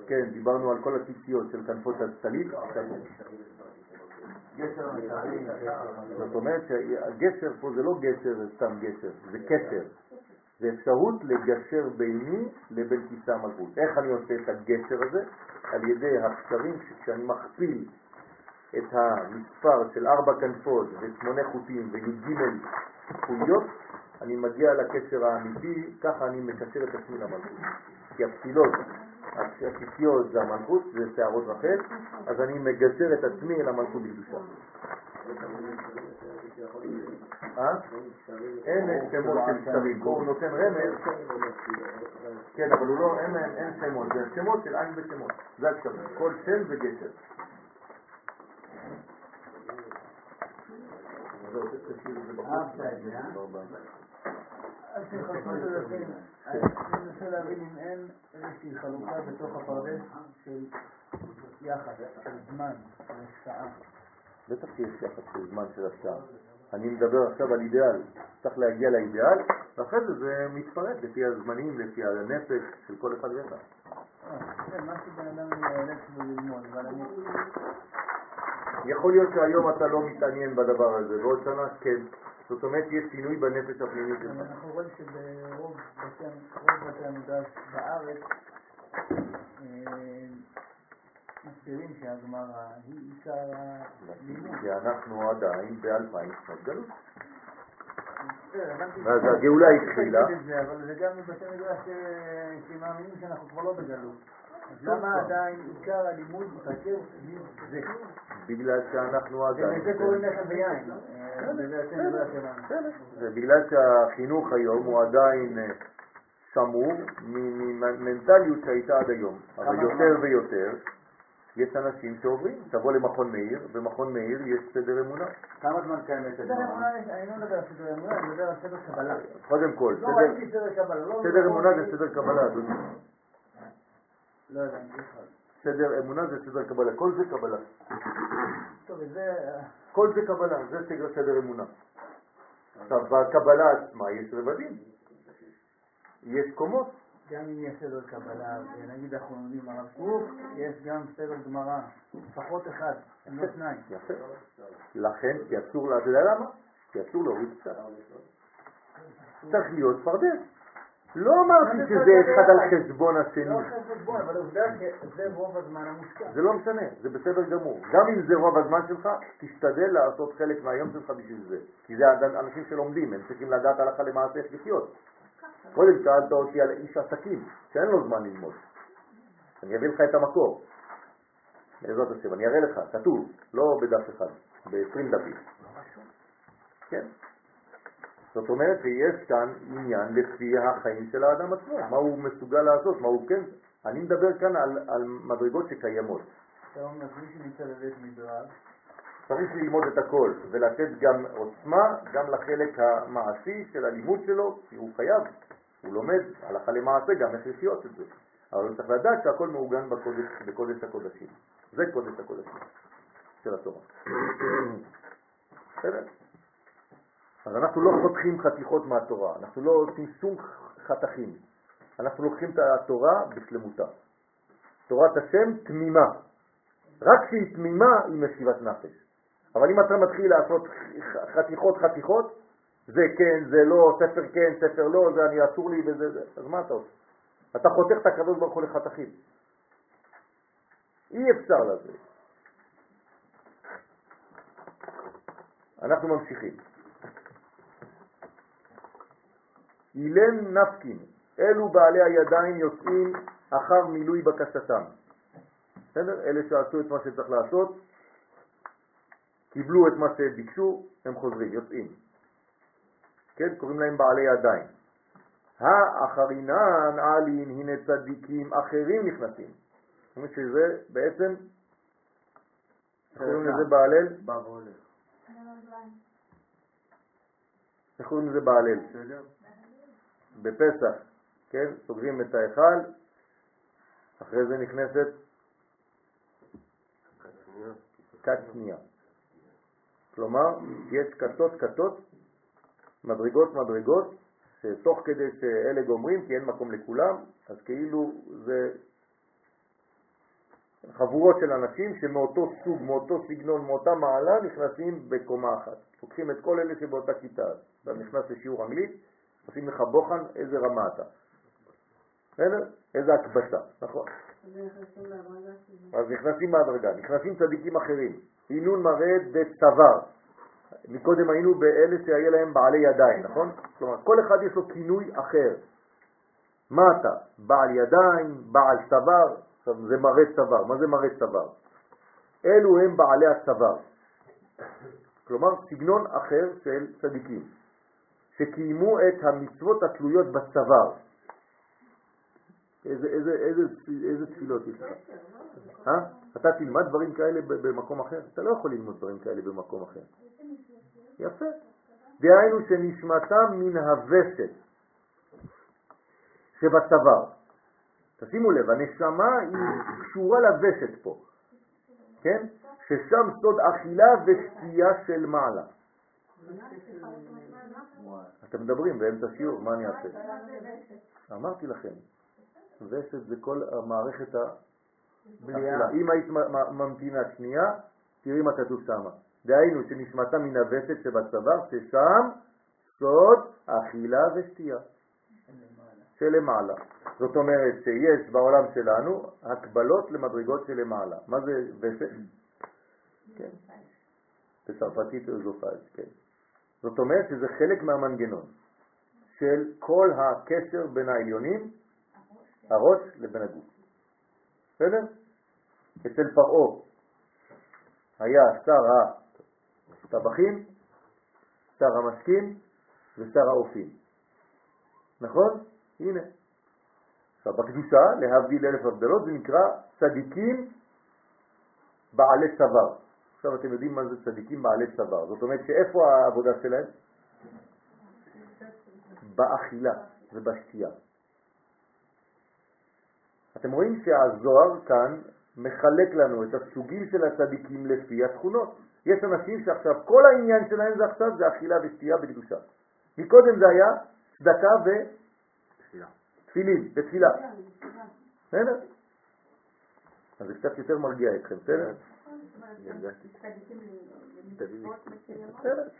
כן, דיברנו על כל הציציות של כנפות הצליל. זאת אומרת שהגשר פה זה לא גשר, סתם גשר, זה קשר. זה אפשרות לגשר ביני לבין כיסא המלכות. איך אני עושה את הגשר הזה? על ידי הקשרים שכשאני מכפיל את המספר של ארבע כנפות ושמונה חוטים וי"ג חוליות, אני מגיע לקשר האמיתי, ככה אני מקשר את עצמי למלכות. כי הפסילות, השיפיות זה המלכות, זה שערות רחל, אז אני מגשר את עצמי אל המלכות בקדושה. אה? אין שמות של שרים, הוא נותן רמז, כן, אבל הוא לא, אין שמות, זה שמות של עין ושמות, זה הקשרים, כל שם זה גשר. אז תחלקו את זה לפי, אני מנסה להבין אם אין איזושהי חלוקה בתוך הפרדס של יחס, של זמן, של שעה. בטח שיש יחס של זמן של השעה. אני מדבר עכשיו על אידיאל, צריך להגיע לאידיאל, ואחרי זה זה מתפרט לפי הזמנים, לפי הנפש של כל אחד ואחד. כן, מה שבן אדם ילך וללמוד, אבל אני... יכול להיות שהיום אתה לא מתעניין בדבר הזה, ועוד שנה כן. זאת אומרת, יש שינוי בנפש הפנימית שלך. אנחנו רואים שברוב בתי המדרש בארץ אה, מסבירים שהגמרא היא עיקר הלימוד. כי אנחנו עדיין באלפיים שנות גלות. ואז שאתה- הגאולה התחילה. אבל זה גם מבתי מדרש ש- שמאמינים שאנחנו כבר לא בגלות. אז למה עדיין עיקר הלימוד מתרכז סביב זה? בגלל שאנחנו עדיין... ולזה קוראים לחם ויין. אה, מדרש שלנו. בסדר. זה בגלל שהחינוך היום הוא עדיין אה, שמור ממנטליות שהייתה עד היום. אבל יותר? ויותר יש אנשים שעוברים. תבוא למכון מאיר, במכון מאיר יש סדר אמונה. כמה זמן קיימת סדר אמונה, אני לא מדבר על סדר אמונה, אני מדבר על סדר קבלה. קודם כל, לא סדר- ראיתי סדר קבלה. לא סדר אמונה לא- זה סדר קבלה, אדוני. לא יודע, אני. סדר אמונה זה סדר קבלה, כל זה קבלה. טוב, וזה... כל זה קבלה, זה סדר, סדר אמונה. עכשיו, בקבלה עצמה יש רבדים, יש קומות. גם אם יש סדר קבלה, ונגיד אנחנו לומדים הרב קוק, יש גם סדר גמרא, לפחות אחד, אם לא שניים. יפה. לכן, כי אסור, אתה יודע למה? כי אסור להוריד קצת. צריך להיות פרדס. לא אמרתי שזה אחד על חשבון השני. לא חשבון, אבל העובדה שזה רוב הזמן. זה לא משנה, זה בסדר גמור. גם אם זה רוב הזמן שלך, תשתדל לעשות חלק מהיום שלך בשביל זה. כי זה אנשים שלומדים, הם צריכים לדעת הלכה למעשה איך לחיות. קודם שאלת אותי על איש עסקים, שאין לו זמן ללמוד. אני אביא לך את המקור. בעזרת השם, אני אראה לך, כתוב, לא בדף אחד, ב-20 דפים. כן. זאת אומרת שיש כאן עניין לפי החיים של האדם עצמו, מה הוא מסוגל לעשות, מה הוא כן. אני מדבר כאן על, על מדרגות שקיימות. אתה אומר, מי שנמצא בבית מדרש, צריך ללמוד את הכל ולתת גם עוצמה גם לחלק המעשי של הלימוד שלו, כי הוא חייב, הוא לומד הלכה למעשה גם איך לחיות את זה. אבל הוא צריך לדעת שהכל מעוגן בקודש, בקודש הקודשים. זה קודש הקודשים של התורה. בסדר? אז אנחנו לא חותכים חתיכות מהתורה, אנחנו לא עושים שום חתכים. אנחנו לוקחים את התורה בשלמותה. תורת השם תמימה. רק כשהיא תמימה היא מסיבת נפש. אבל אם אתה מתחיל לעשות חתיכות חתיכות, זה כן, זה לא, ספר כן, ספר לא, זה אני אסור לי וזה, זה, אז מה אתה עושה? אתה חותך את הקדוש ברוך הוא לחתכים. אי אפשר לזה. אנחנו ממשיכים. אילן נפקין, אלו בעלי הידיים יוצאים אחר מילוי בקשתם. בסדר? אלה שעשו את מה שצריך לעשות, קיבלו את מה שביקשו, הם חוזרים, יוצאים. כן? קוראים להם בעלי ידיים. האחרינן עלין, הנה צדיקים אחרים נכנסים. זאת אומרת שזה בעצם, איך קוראים לזה בהלל? איך קוראים לזה בהלל? בפסח, כן? סוגרים את ההיכל, אחרי זה נכנסת שנייה. כלומר, יש כתות כתות, מדרגות מדרגות, שתוך כדי שאלה גומרים, כי אין מקום לכולם, אז כאילו זה חבורות של אנשים שמאותו סוג, מאותו סגנון, מאותה מעלה, נכנסים בקומה אחת. לוקחים את כל אלה שבאותה כיתה. אתה נכנס לשיעור אנגלית, עושים לך בוחן איזה רמה אתה. בסדר? איזה הקבצה, נכון. אז נכנסים בהדרגה, נכנסים צדיקים אחרים. עינון מראה בצוואר. מקודם היינו באלה שהיה להם בעלי ידיים, נכון? כלומר, כל אחד יש לו כינוי אחר. מה אתה? בעל ידיים, בעל צוואר, עכשיו זה מראה צוואר. מה זה מראה צוואר? אלו הם בעלי הצוואר. כלומר, סגנון אחר של צדיקים, שקיימו את המצוות התלויות בצוואר. איזה, איזה, איזה, איזה תפילות יש לך? אה? אתה תלמד דברים כאלה במקום אחר? אתה לא יכול ללמוד דברים כאלה במקום אחר. יפה. דהיינו שנשמתם מן הווסת שבצוואר. תשימו לב, הנשמה היא קשורה לווסת פה, כן? ששם סוד אכילה ושתייה של מעלה. אתם מדברים באמצע שיעור, מה אני אעשה? אמרתי לכם, וסת זה כל המערכת האכילה. אם היית ממתינה שנייה, תראי מה כתוב שם. דהיינו שנשמתה מן הווסת שבצוואר, ששם סוד אכילה ושתייה. שלמעלה. זאת אומרת שיש בעולם שלנו הקבלות למדרגות שלמעלה. מה זה וסת? כן. בצרפתית אוזופז, כן. זאת אומרת שזה חלק מהמנגנון של כל הקשר בין העליונים, הראש לבין הגוף. בסדר? אצל פרעה היה שר הטבחים, שר המשקים ושר האופים. נכון? הנה. עכשיו, בקדושה, להבדיל אלף הבדלות, זה נקרא צדיקים בעלי צוואר. עכשיו אתם יודעים מה זה צדיקים בעלי צוואר. זאת אומרת שאיפה העבודה שלהם? באכילה ובשתייה. אתם רואים שהזוהר כאן מחלק לנו את הסוגים של הצדיקים לפי התכונות. יש אנשים שעכשיו כל העניין שלהם זה עכשיו זה אכילה ושתייה בקדושה. מקודם זה היה צדקה ותפילין, בתפילה. בסדר? אז זה קצת יותר מרגיע אתכם, בסדר?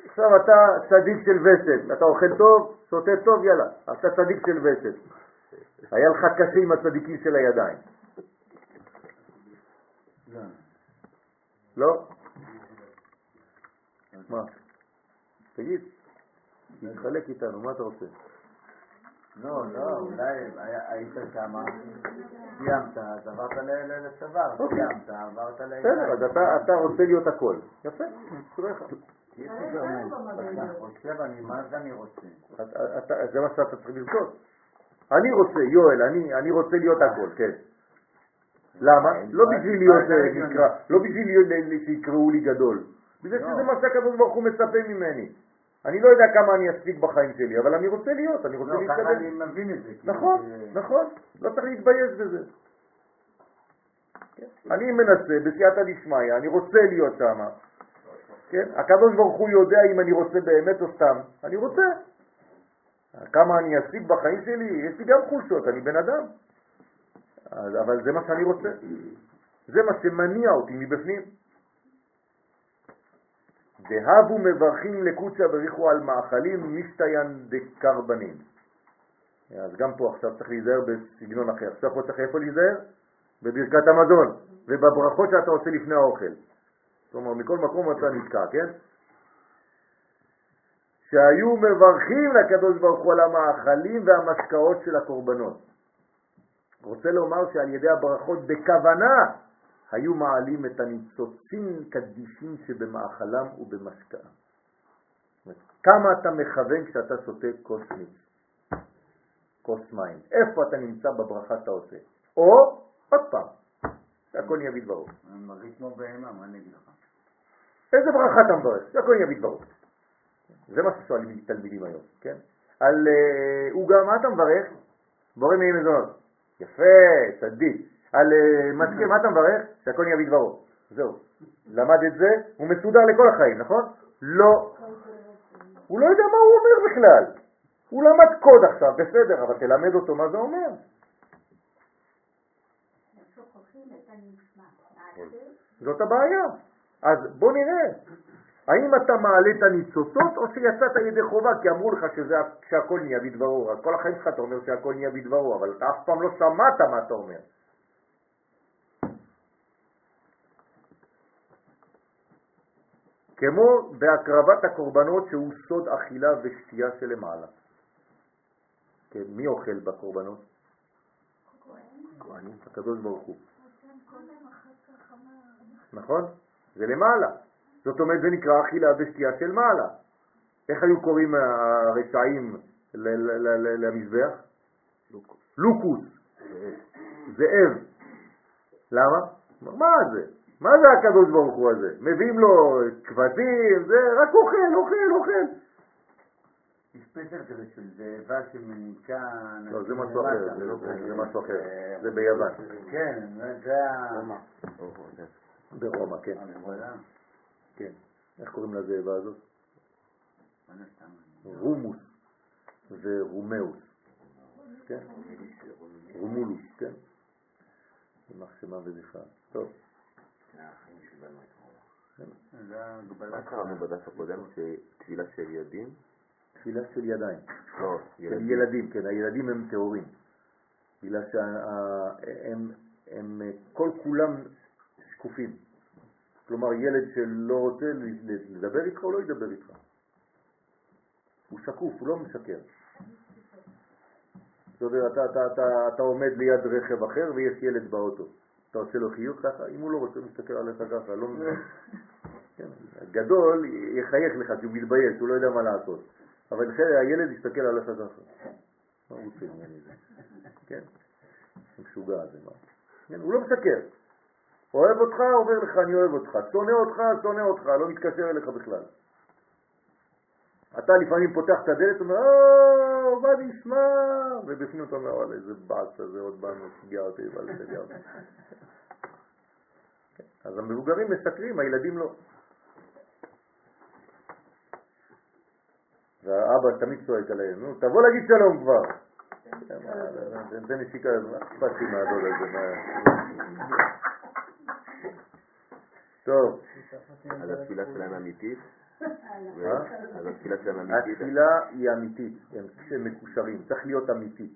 עכשיו אתה צדיק של וסת, אתה אוכל טוב, שותה טוב, יאללה, אתה צדיק של וסת. היה לך קשה עם הצדיקים של הידיים. לא? מה? תגיד, תתחלק איתנו, מה אתה רוצה? לא, לא, אולי היית שם, סיימת, אז עברת לצוואר, אוקיי. סיימת, עברת ל... בסדר, אז אתה רוצה להיות הכל. יפה, אני, מה זה אני רוצה? זה מה שאתה צריך לרצות. אני רוצה, יואל, אני רוצה להיות הכל, כן. למה? לא בשביל להיות נקרא, לא בשביל שיקראו לי גדול. בגלל שזה מה שהקדוש ברוך הוא מצפה ממני. אני לא יודע כמה אני אספיק בחיים שלי, אבל אני רוצה להיות, אני רוצה לא, להתקדם. ככה אני מבין את זה. נכון, נכון, לא צריך להתבייש בזה. כן? אני מנסה בסייעתא דשמיא, אני רוצה להיות שם. כן? הקדוש ברוך הוא יודע אם אני רוצה באמת או סתם. אני רוצה. כמה אני אשיג בחיים שלי, יש לי גם חולשות, אני בן אדם. אז, אבל זה מה שאני רוצה. זה מה שמניע אותי מבפנים. דהבו מברכים לקוצה בריחו על מאכלים משתיין דקרבנים. אז גם פה עכשיו צריך להיזהר בסגנון אחר. עכשיו פה צריך איפה להיזהר? בברכת המזון ובברכות שאתה עושה לפני האוכל. אומרת, מכל מקום אתה נתקע, כן? שהיו מברכים לקדוש ברוך הוא על המאכלים והמשקאות של הקורבנות. רוצה לומר שעל ידי הברכות בכוונה היו מעלים את הניצוצים קדישים שבמאכלם ובמשקעם. כמה אתה מכוון כשאתה שותה כוס מיץ, כוס מים, איפה אתה נמצא בברכה שאתה עושה? או, עוד פעם, שהכל נהיה בדברו. אני מרגיש כמו בהמה, מה אני אגיד לך? איזה ברכה אתה מברך? שהכל נהיה בדברו. זה מה ששואלים תלמידים היום, כן? על אה, עוגה, מה אתה מברך? בורא מי מזונות. יפה, צדיק. על אה, מתקה, מה אתה מברך? שהכל נהיה בדברו. זהו. למד את זה, הוא מסודר לכל החיים, נכון? לא. הוא לא יודע מה הוא אומר בכלל. הוא למד קוד עכשיו, בסדר, אבל תלמד אותו מה זה אומר. זאת הבעיה. אז בוא נראה, האם אתה מעלה את הניצוצות או שיצאת ידי חובה כי אמרו לך שזה, שהכל נהיה בדברו. אז כל החיים שלך אתה אומר שהכל נהיה בדברו, אבל אתה אף פעם לא שמעת מה אתה אומר. כמו בהקרבת הקורבנות שהוא סוד אכילה ושתייה שלמעלה. כן, מי אוכל בקורבנות? כהן, הקדוש ברוך הוא. נכון? זה למעלה. זאת אומרת, זה נקרא אכילה ושתייה של מעלה. איך היו קוראים הרשעים למזבח? לוקוס. זאב. למה? מה זה? מה זה הקדוש ברוך הוא הזה? מביאים לו כבשים, זה רק אוכל, אוכל, אוכל. יש פסל כזה של זאבה שמניקה... לא, זה משהו אחר, זה לא- זה משהו אחר. זה ביוון. כן, זה ה... ברומא, כן. כן. איך קוראים לזאבה הזאת? רומוס ורומאוס, כן? רומולוס, כן? יימח שמם וזכרם. טוב, זה ההגבלה. מה קראנו בדף הקודם? שתפילה של ידים? תפילה של ידיים, לא, של ילדים. כן, הילדים הם טהורים, בגלל שהם הם כל כולם שקופים. כלומר, ילד שלא רוצה לדבר איתך, הוא לא ידבר איתך. הוא שקוף, הוא לא משקר. זאת אומרת, אתה, אתה, אתה, אתה עומד ליד רכב אחר ויש ילד באוטו. אתה עושה לו חיוך ככה, אם הוא לא רוצה, הוא מסתכל עליך ככה, לא... כן, הגדול יחייך לך כי הוא מתבייש, הוא לא יודע מה לעשות. אבל הילד יסתכל עליך ככה. מה הוא רוצה ממני זה? כן? משוגע זה מה. כן, הוא לא משקר. אוהב אותך, אומר לך אני אוהב אותך. שונא אותך, שונא אותך, לא מתקשר אליך בכלל. אתה לפעמים פותח את הדלת ואומר, או, מה נשמע? ובפנים אתה אומר, וואלה, איזה באס הזה, עוד באנו, שיגע אותי, וואלה, שיגע אותי. כן, אז המבוגרים מסקרים, הילדים לא. והאבא תמיד צועק עליהם, נו, תבוא להגיד שלום כבר. זה- זה נשיקה, מה אכפת לי מהדוד הזה? טוב, אז התפילה שלהם אמיתית? התפילה היא אמיתית, הם מקושרים, צריך להיות אמיתי.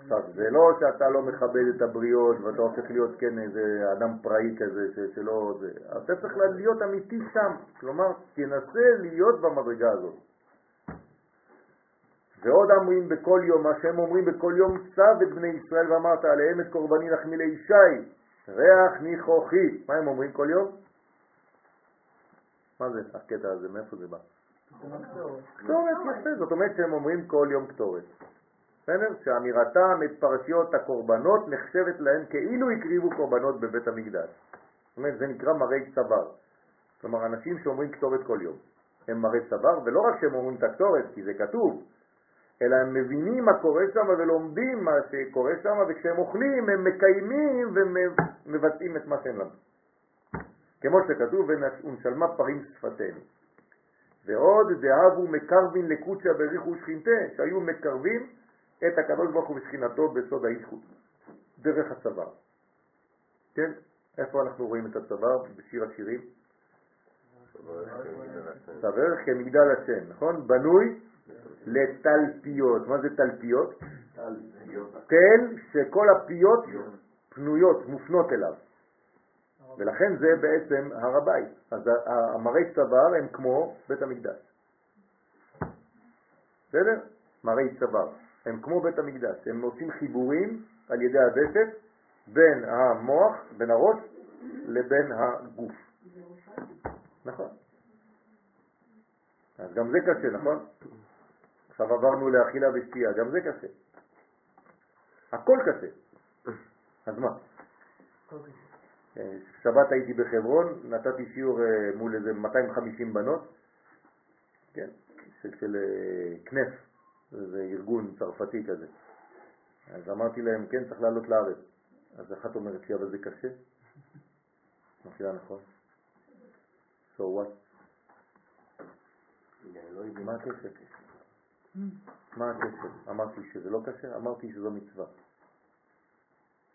עכשיו, זה לא שאתה לא מכבד את הבריות ואתה הופך להיות כן איזה אדם פראי כזה ש- שלא... זה. אתה צריך להיות אמיתי שם, כלומר, תנסה להיות במדרגה הזאת. ועוד אומרים בכל יום, מה שהם אומרים בכל יום, צב את בני ישראל ואמרת עליהם את קורבני נחמי לישי, ריח ניחוחי. מה הם אומרים כל יום? מה זה הקטע הזה? מאיפה זה בא? קטורת, יפה, זאת אומרת שהם אומרים כל יום קטורת. בסדר? שאמירתם את פרשיות הקורבנות נחשבת להם כאילו הקריבו קורבנות בבית המקדש. זאת אומרת, זה נקרא מראי צוואר. כלומר, אנשים שאומרים קטורת כל יום. הם מראי צוואר, ולא רק שהם אומרים את הקטורת, כי זה כתוב, אלא הם מבינים מה קורה שם ולומדים מה שקורה שם, וכשהם אוכלים הם מקיימים ומבצעים את מה שהם למדו. כמו שכתוב, ונשלמה פרים שפתנו. ועוד דאבו מקרבין לקוצ'ה בריחו שכינתה, שהיו מקרבים את הקדוש ברוך הוא ושכינתו בסוד האישות, דרך הצוואר. כן? איפה אנחנו רואים את הצוואר? בשיר השירים. צוואר כמגדל השם, נכון? בנוי לתלפיות. מה זה תלפיות? תל שכל הפיות פנויות, מופנות אליו. ולכן זה בעצם הר הבית. אז המראי צוואר הם כמו בית המקדש. בסדר? מראי צוואר. הם כמו בית המקדש. הם עושים חיבורים על ידי הדשת בין המוח, בין הראש, לבין הגוף. נכון. אז גם זה קשה, נכון? עכשיו עברנו לאכילה ושתייה, גם זה קשה. הכל קשה. אז מה? שבת הייתי בחברון, נתתי שיעור אה, מול איזה 250 בנות, כן, של, של אה, כנף, זה ארגון צרפתי כזה. אז אמרתי להם, כן, צריך לעלות לארץ. אז אחת אומרת לי, אבל זה קשה. אמרתי לה, נכון. So what? מה הקשר? מה הקשר? אמרתי שזה לא קשה? אמרתי שזו מצווה.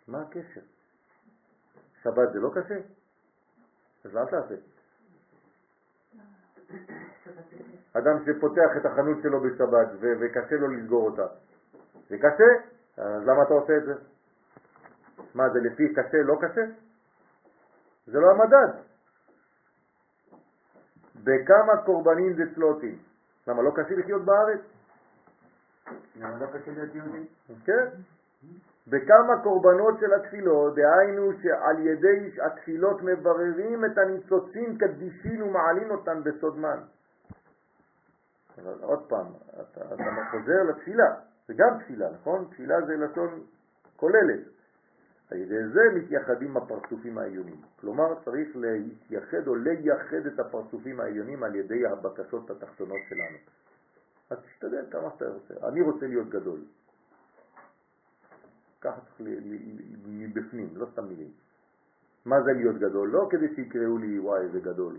מה הקשר? שבת זה לא קשה? אז אל תעשה. אדם שפותח את החנות שלו בשבת וקשה לו לסגור אותה. זה קשה? אז למה אתה עושה את זה? מה, זה לפי קשה, לא קשה? זה לא המדד. בכמה קורבנים זה צלוטים? למה, לא קשה לחיות בארץ? לא קשה להיות יהודי. כן. בכמה קורבנות של התפילות, דהיינו שעל ידי התפילות מבררים את הניצוצים קדישין ומעלין אותן בסוד מן. אבל עוד פעם, אתה, אתה חוזר לתפילה, זה גם תפילה, נכון? תפילה זה לשון כוללת. על ידי זה מתייחדים הפרצופים העליונים. כלומר, צריך להתייחד או לייחד את הפרצופים העליונים על ידי הבקשות התחתונות שלנו. אז תשתדל כמה שאתה רוצה. אני רוצה להיות גדול. ככה צריך מבפנים, לא סתם מילים. מה זה להיות גדול? לא כדי שיקראו לי, וואי, איזה גדול.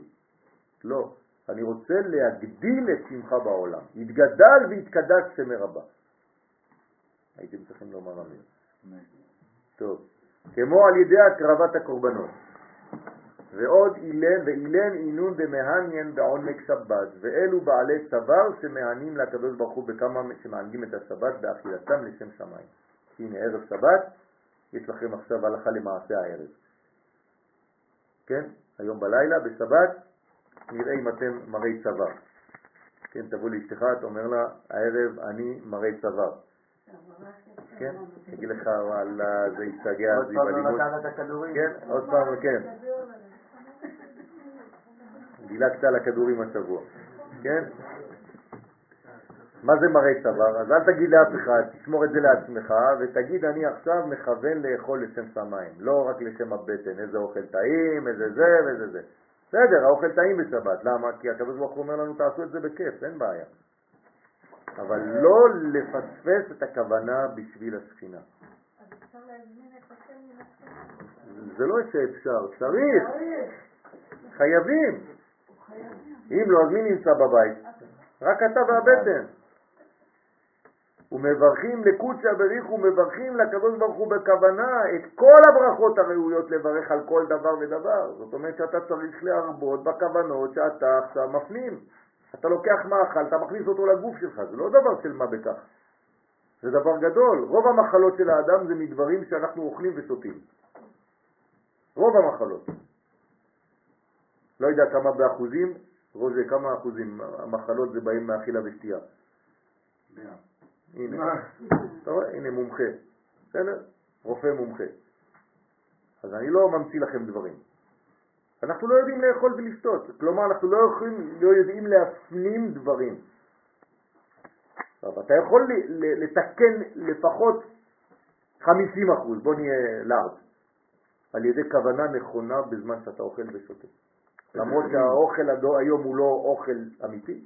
לא. אני רוצה להגדיל את שמך בעולם. יתגדל ויתקדש שמי רבה. הייתם צריכים לומר אמן. טוב. כמו על ידי הקרבת הקורבנות. ועוד אילן ואילן אינון דמהניין בעונג שבת, ואלו בעלי צוואר שמענים לקדוש ברוך הוא בכמה שמענגים את השבת באכילתם לשם שמיים. הנה ערב שבת, יש לכם עכשיו הלכה למעשה הערב. כן? היום בלילה, בשבת, נראה אם אתם מראי צוואר. כן, תבוא לאשתך, אתה אומר לה, הערב אני מראי צוואר. כן, תגיד לך, וואלה, זה השתגע, זה לא בלימוד. כן, עוד פעם, כן. דילגת על הכדורים השבוע, כן? מה זה מראה צוואר? אז אל תגיד לאף אחד, תשמור את זה לעצמך ותגיד אני עכשיו מכוון לאכול לשם שמיים, לא רק לשם הבטן, איזה אוכל טעים, איזה זה ואיזה זה. בסדר, האוכל טעים בשבת, למה? כי הקדוש ברוך הוא אומר לנו תעשו את זה בכיף, אין בעיה. אבל לא לפספס את הכוונה בשביל השכינה. זה לא שאפשר, צריך, חייבים. אם לא, אז מי נמצא בבית? רק אתה והבטן. ומברכים לקודשא בריך ומברכים לקדוש ברוך הוא בכוונה את כל הברכות הראויות לברך על כל דבר ודבר. זאת אומרת שאתה צריך להרבות בכוונות שאתה עכשיו מפנים. אתה לוקח מאכל, אתה מכניס אותו לגוף שלך, זה לא דבר של מה בכך. זה דבר גדול. רוב המחלות של האדם זה מדברים שאנחנו אוכלים ושותים. רוב המחלות. לא יודע כמה באחוזים, רוזה, כמה אחוזים המחלות זה באים מאכילה ושתייה. הנה, אתה רואה? הנה מומחה. בסדר? רופא מומחה. אז אני לא ממציא לכם דברים. אנחנו לא יודעים לאכול ולשתות, כלומר אנחנו לא, יכולים, לא יודעים להפנים דברים. טוב, אתה יכול לתקן לפחות 50 אחוז, בוא נהיה לארד, על ידי כוונה נכונה בזמן שאתה אוכל ושותה. למרות שהאוכל היום הוא לא אוכל אמיתי,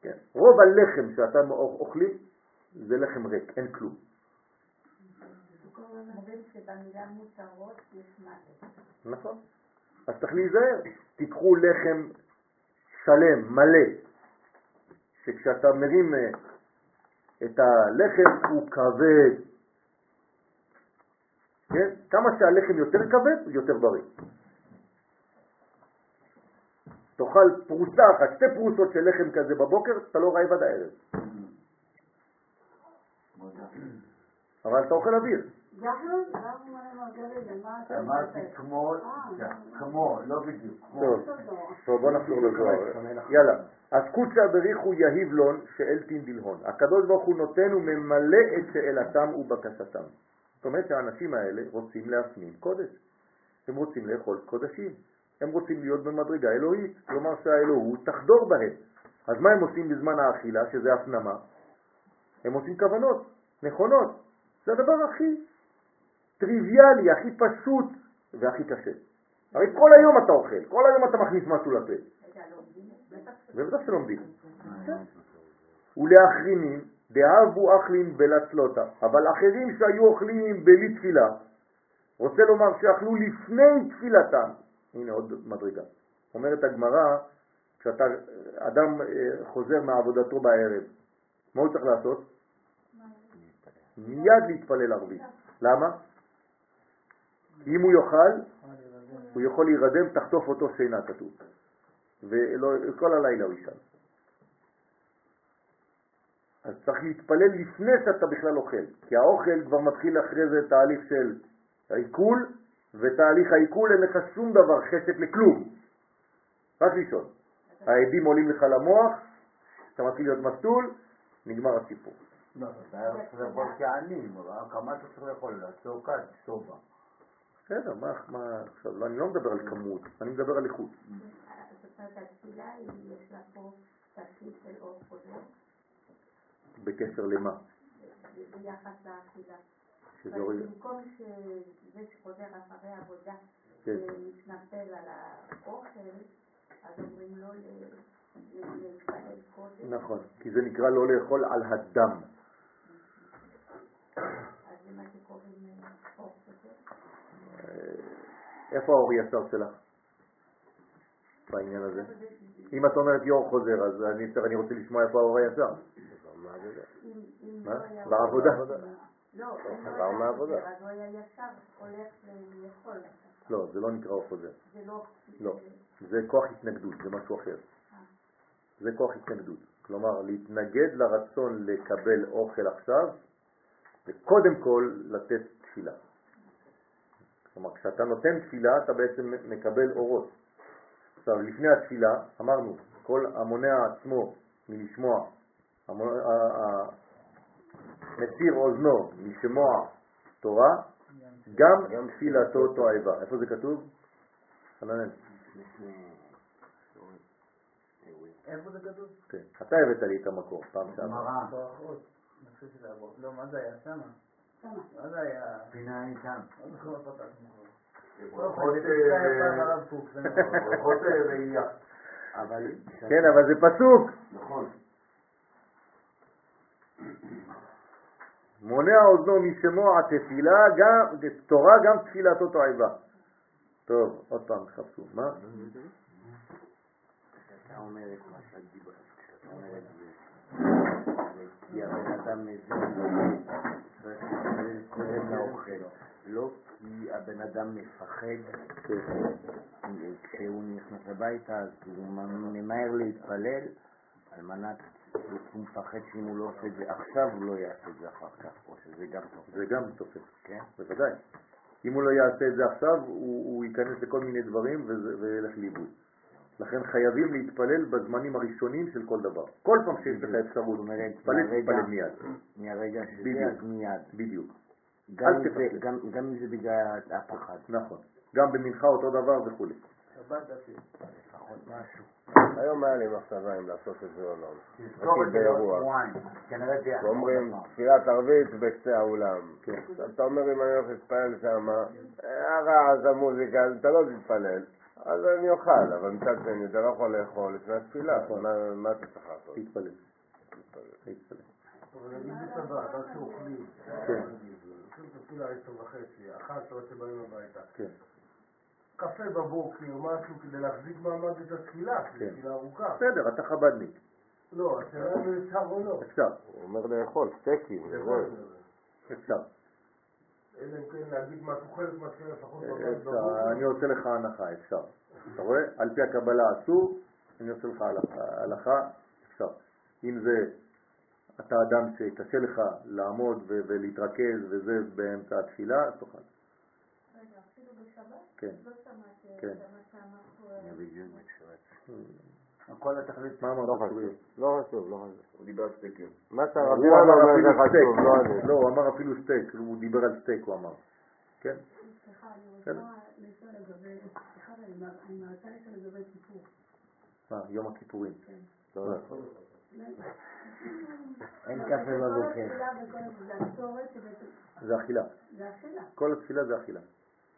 כן? רוב הלחם שאתה אוכלים זה לחם ריק, אין כלום. נכון. אז צריך להיזהר. תיקחו לחם שלם, מלא, שכשאתה מרים אה, את הלחם הוא כבד. כן? כמה שהלחם יותר כבד, יותר בריא. תאכל פרוסה אחת, שתי פרוסות של לחם כזה בבוקר, אתה לא רעב עד הערב. אבל אתה אוכל אוויר. אמרתי כמו, כמו, לא בדיוק. טוב, בוא נחזור לזוהר. יאללה. אז קודשא בריחו יהיב לון שאלתין דלהון. הקדוש ברוך הוא נותן וממלא את שאלתם ובקשתם. זאת אומרת שהאנשים האלה רוצים להפנים קודש. הם רוצים לאכול קודשים. הם רוצים להיות במדרגה אלוהית. כלומר שהאלוהות תחדור בהם. אז מה הם עושים בזמן האכילה, שזה הפנמה? הם עושים כוונות נכונות. זה הדבר הכי טריוויאלי, הכי פשוט והכי קשה. הרי כל היום אתה אוכל, כל היום אתה מכניס משהו לפה. ובטח שלומדים. ולאחרינים דאבו אכלין בלצלותה, אבל אחרים שהיו אוכלים בלי תפילה, רוצה לומר שאכלו לפני תפילתם. הנה עוד מדרגה. אומרת הגמרא, כשאתה אדם אה, חוזר מעבודתו בערב, מה הוא צריך לעשות? מיד להתפלל ערבית. למה? אם הוא יאכל, הוא יכול להירדם, תחטוף אותו שינה כתוב. וכל הלילה הוא ישן. אז צריך להתפלל לפני שאתה בכלל אוכל, כי האוכל כבר מתחיל אחרי זה תהליך של עיכול, ותהליך העיכול אין לך שום דבר, חשק לכלום, רק לישון. העדים עולים לך למוח, אתה מתחיל להיות מסטול, נגמר הסיפור. לא, אתה יכול לאכול כעניים, כמה אתה צריך לאכול? כאן, סובה. בסדר, מה, מה עכשיו, לא, אני לא מדבר על כמות, אני מדבר על איכות. זאת אומרת, התפילה, יש לה פה תפקיד של אור חוזר, בקשר למה? ביחס לאכילה. שזה אורי... במקום שזה שחוזר אחרי עבודה כן. ומתנפל על האוכל, אז אומרים לו נכון, כי זה נקרא לא לאכול על הדם. אה. אה, איפה האור ישר שלך בעניין הזה? אם את אומרת יור חוזר, אז אני, רוצה לשמוע איפה האור מה? לא בעבודה. לא, חזר לא מהעבודה. אז הוא היה ישר הולך לאכול. לא, זה לא נקרא אור חוזר. זה לא... לא. זה כוח התנגדות, זה משהו אחר. זה כוח התנגדות. כלומר, להתנגד לרצון לקבל אוכל עכשיו, וקודם כל לתת תפילה. כלומר, כשאתה נותן תפילה, אתה בעצם מקבל אורות. עכשיו, לפני התפילה, אמרנו, כל המונע עצמו מלשמוע, מסיר אוזנו משמוע תורה, גם תפילתו תועבה. איפה זה כתוב? חננאל. איפה זה כתוב? כן. אתה הבאת לי את המקור פעם שעברה. גמרא. לא, מה זה היה שמה? שמה. מה זה היה? פינה איתם. לא. ברכות, זה אה, נכון. אה, ראייה. כן, אבל זה פסוק. נכון. מונע אוזנו משמוע תפילה, גם, תורה גם תפילתו תועבה. טוב, עוד פעם, חפשו. מה? כשאתה אומר את מה שדיברת, כשאתה אומר את זה, כי הבן אדם מבין, צריך להתפלל קודם לאוכל, לא כי הבן אדם מפחד כשהוא נכנס הביתה, אז הוא ממהר להתפלל על מנת, הוא מפחד שאם הוא לא עושה את זה עכשיו, הוא לא יעשה את זה אחר כך, או שזה גם טוב, זה גם תופס, כן? בוודאי. אם הוא לא יעשה את זה עכשיו, הוא, הוא ייכנס לכל מיני דברים וילך לאיבוד. לכן חייבים להתפלל בזמנים הראשונים של כל דבר. כל פעם שיש לך אפשרות, אומרת, תתפלל, מיד. מהרגע שזה. אז מיד. בדיוק. גם אל אם זה-. גם- גם אם זה בגלל הפחד. נכון. גם במנחה אותו דבר וכו'. שבת אפילו. לפחות משהו. היום היה לי מחשבה אם לעשות את זה או לא. תזכור את זה באירוע. לעוד שבועיים. כנראה זה יחזור ואומרים עוד פעם. תפילת ערבית בקצה האולם. כן. אתה אומר אם אני הולך להתפלל שם, הרעש, המוזיקה, אתה לא תתפלל, אז אני אוכל, אבל מצד שני אתה לא יכול לאכול לפני התפילה. מה- אתה צריך לעשות? להתפלל. להתפלל. אבל נגיד בשבת, עד שאוכלים. כן. עושים את התפילה עשר וחצי, אחת עשרה שבאים הביתה. כן. קפה בבוקר, משהו כדי להחזיק מעמד את התפילה, כי כן. זו תפילה ארוכה. בסדר, אתה חבדניק. לא, השאלה אם אפשר או לא. אפשר, הוא אומר לאכול, סטייקים, זה וזהו. אפשר. אלא אם כן להגיד משהו חלק מהתפילה לפחות. בבוקר. אני עושה לך הנחה, אפשר. אתה רואה? על פי הקבלה אסור, אני עושה לך הלכה- הלכה, אפשר. אם זה, אתה אדם שקשה לך לעמוד ולהתרכז וזה באמצע התפילה, אז תאכל. רגע, אפילו בשבת? כן. לא שמעתי כן. את מה שאמר פה. אני בדיוק בשבת. כל התכלית מה לא אמרת? חשוב, צורי? לא חשוב, לא חשוב. הוא דיבר על סטייקים. מה הוא שהרבי אמר זה חשוב, סטייק. לא אני. לא, הוא אמר אפילו סטייק, הוא דיבר על סטייק, הוא אמר. כן? סליחה, אני. רוצה לשאול לגבי, סליחה, אני מרצה לשאול לגבי סיפור. מה, יום הכיפורים. לא נכון. אין קפה כל בבוקר. התפילה וכל זה אכילה. זה אכילה. כל התפילה זה אכילה.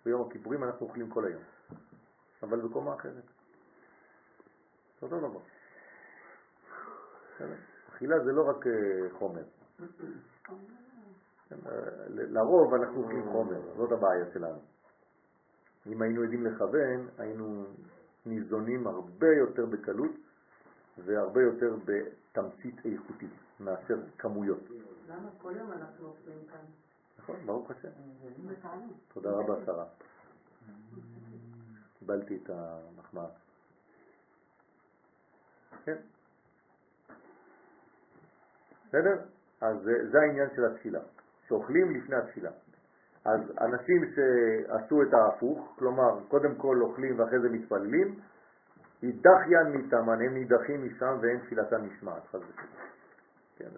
ביום הכיפורים אנחנו אוכלים כל היום. אבל בקומה אחרת. זה אותו דבר. אכילה זה לא רק אה, חומר. אה, לרוב אנחנו אוכלים חומר, זאת הבעיה שלנו. אם היינו יודעים לכוון, היינו ניזונים הרבה יותר בקלות והרבה יותר בתמצית איכותית מאשר כמויות. למה כל יום אנחנו אוכלים כאן? נכון? ברוך השם. בתענוג. תודה רבה, שרה. קיבלתי את המחמאה. כן? בסדר? אז זה, זה העניין של התפילה, שאוכלים לפני התפילה. אז אנשים שעשו את ההפוך, כלומר, קודם כל אוכלים ואחרי זה מתפללים, ידחיין מתאמן, הם נידחים משם ואין תפילתם נשמעת, חס ושלום. כן,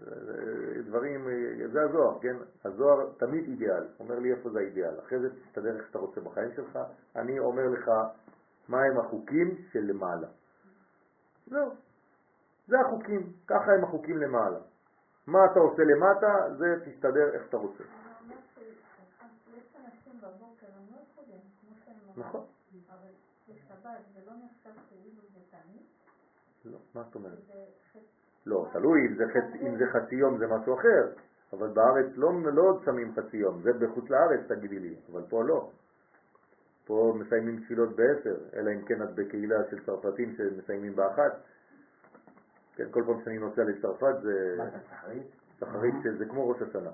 דברים, זה הזוהר, כן? הזוהר תמיד אידיאל, אומר לי איפה זה האידיאל, אחרי זה תסתדר איך שאתה רוצה בחיים שלך, אני אומר לך מהם החוקים של למעלה. זהו, זה החוקים, ככה הם החוקים למעלה. מה אתה עושה למטה, זה תסתדר איך שאתה רוצה. נכון. לא מה זאת אומרת? לא, תלוי, אם זה, חצי, יום זה משהו אחר, אבל בארץ לא, לא שמים חצי יום, זה בחוץ לארץ תגידי לי, אבל פה לא. פה מסיימים תפילות בעשר, אלא אם כן את בקהילה של צרפתים שמסיימים באחת. כן, כל פעם שאני נוסע לצרפת זה... מה זה, שחרית? שחרית שזה כמו ראש השנה.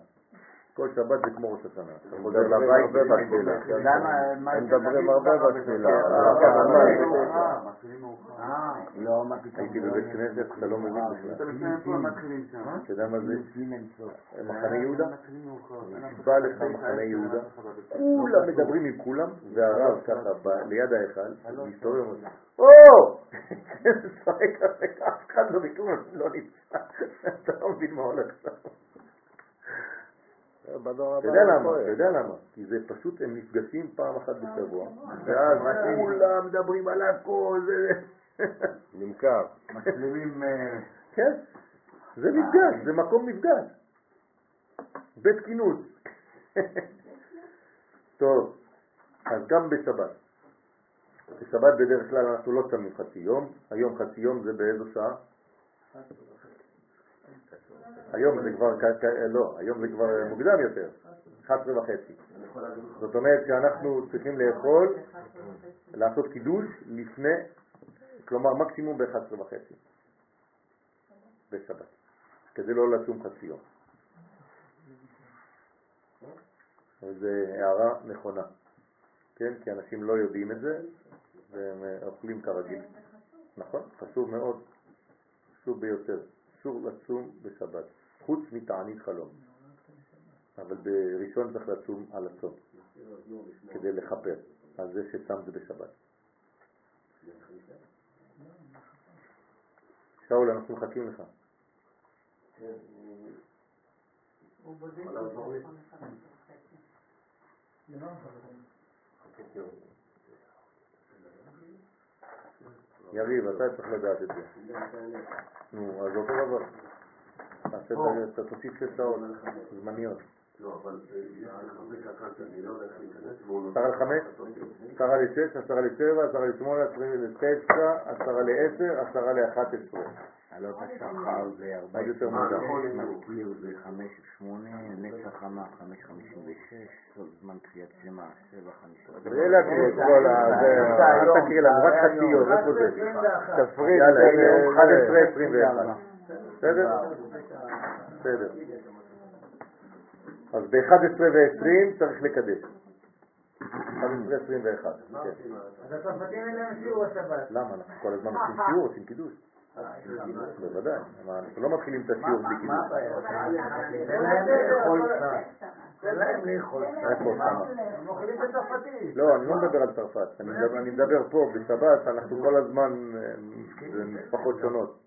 כל שבת זה כמו ראש השנה. אתה חוזר מדברים לבית בתפילה. בלילה. למה, מה הם זה מדברים הרבה בתפילה. כן. אה, לא, מה פתאום. הייתי בבית כנסת, אתה לא מבין בכלל. אתה יודע מה זה? מחנה יהודה? בא לך מחנה יהודה, כולם מדברים עם כולם, והרב ככה ליד ההיכל, מסתובב ואומר, או! אף אחד לא לא נמצא, אתה לא מבין מה הולך שם. בדור הבא אתה יודע זה למה? אתה יודע למה? כי זה פשוט, הם נפגשים פעם אחת בשבוע, ואז כולם מדברים על הכל, זה... נמכר. משלימים... אה, כן, זה מפגש, זה מקום מפגש. בית כינוס. טוב, אז גם בשבת. בשבת בדרך כלל אנחנו לא שמים חצי יום, היום חצי יום זה באיזו שעה? היום זה כבר, לא, היום זה כבר מוקדם יותר, 11 וחצי. זאת אומרת שאנחנו צריכים לאכול, לעשות קידוש לפני, כלומר מקסימום ב-11 וחצי. בשבת, כדי לא לצום חצי יום. זו הערה נכונה, כן? כי אנשים לא יודעים את זה והם אה, אוכלים כרגיל. נכון, חשוב מאוד, חשוב ביותר. אסור לצום בשבת, חוץ מתענית חלום. אבל בראשון צריך לצום על הצום, כדי לכפר על זה זה בשבת. שאול, אנחנו מחכים לך. יריב, אתה צריך לדעת את זה. נו, אז אותו דבר. תעשה את ה- אתה תוסיף שש שעות זמניות. לא, אבל הקל שאני לא עשרה לחמש, עשרה לשש, עשרה לשבע, עשרה לשמונה, עשרה לתשע, עשרה לעשר, עשרה לאחת עשרה. עלות השחר זה מה זה יותר מוקדם? 46, מזכיר זה 5 8, נצח חמה 5 56, סוף זמן תחיית שמע 7 50. זה להקריא את כל ה... זה- אל תקריא לנו, רק חצי יום, איפה זה? תפריד. יאללה, זה- הנה, זה- 11, 21. בסדר? בסדר. אז ב-11 ו-20 צריך לקדש. 11 21. כן. אז הצרפתים אין להם שיעור השבת. למה? אנחנו כל הזמן עושים שיעור, עושים קידוש. בוודאי. מה, אנחנו לא מתחילים את השיעור בלי קידוש. תן להם לאכול קצת. תן להם לאכול שמה? הם אוכלים בצרפתית. לא, אני לא מדבר על צרפת, אני מדבר, פה, בשבת, אנחנו כל הזמן, אה, זה משפחות שונות.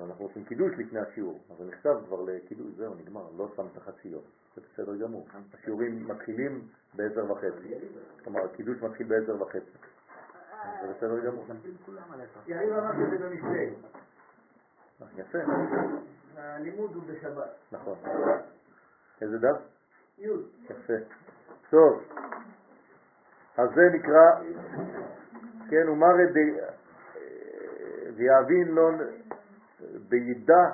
אנחנו עושים קידוש לפני השיעור, אבל נחשב כבר לקידוש, זהו, נגמר, לא שם את החצי יום, זה בסדר גמור. השיעורים מתחילים בעשר וחצי, כלומר הקידוש מתחיל בעשר וחצי, זה בסדר גמור. יריב אמר שזה במשתה. אה, יפה, הלימוד הוא בשבת. נכון. איזה דף? י'. יפה. טוב, אז זה נקרא, כן, ומרא ויאבין לו בידע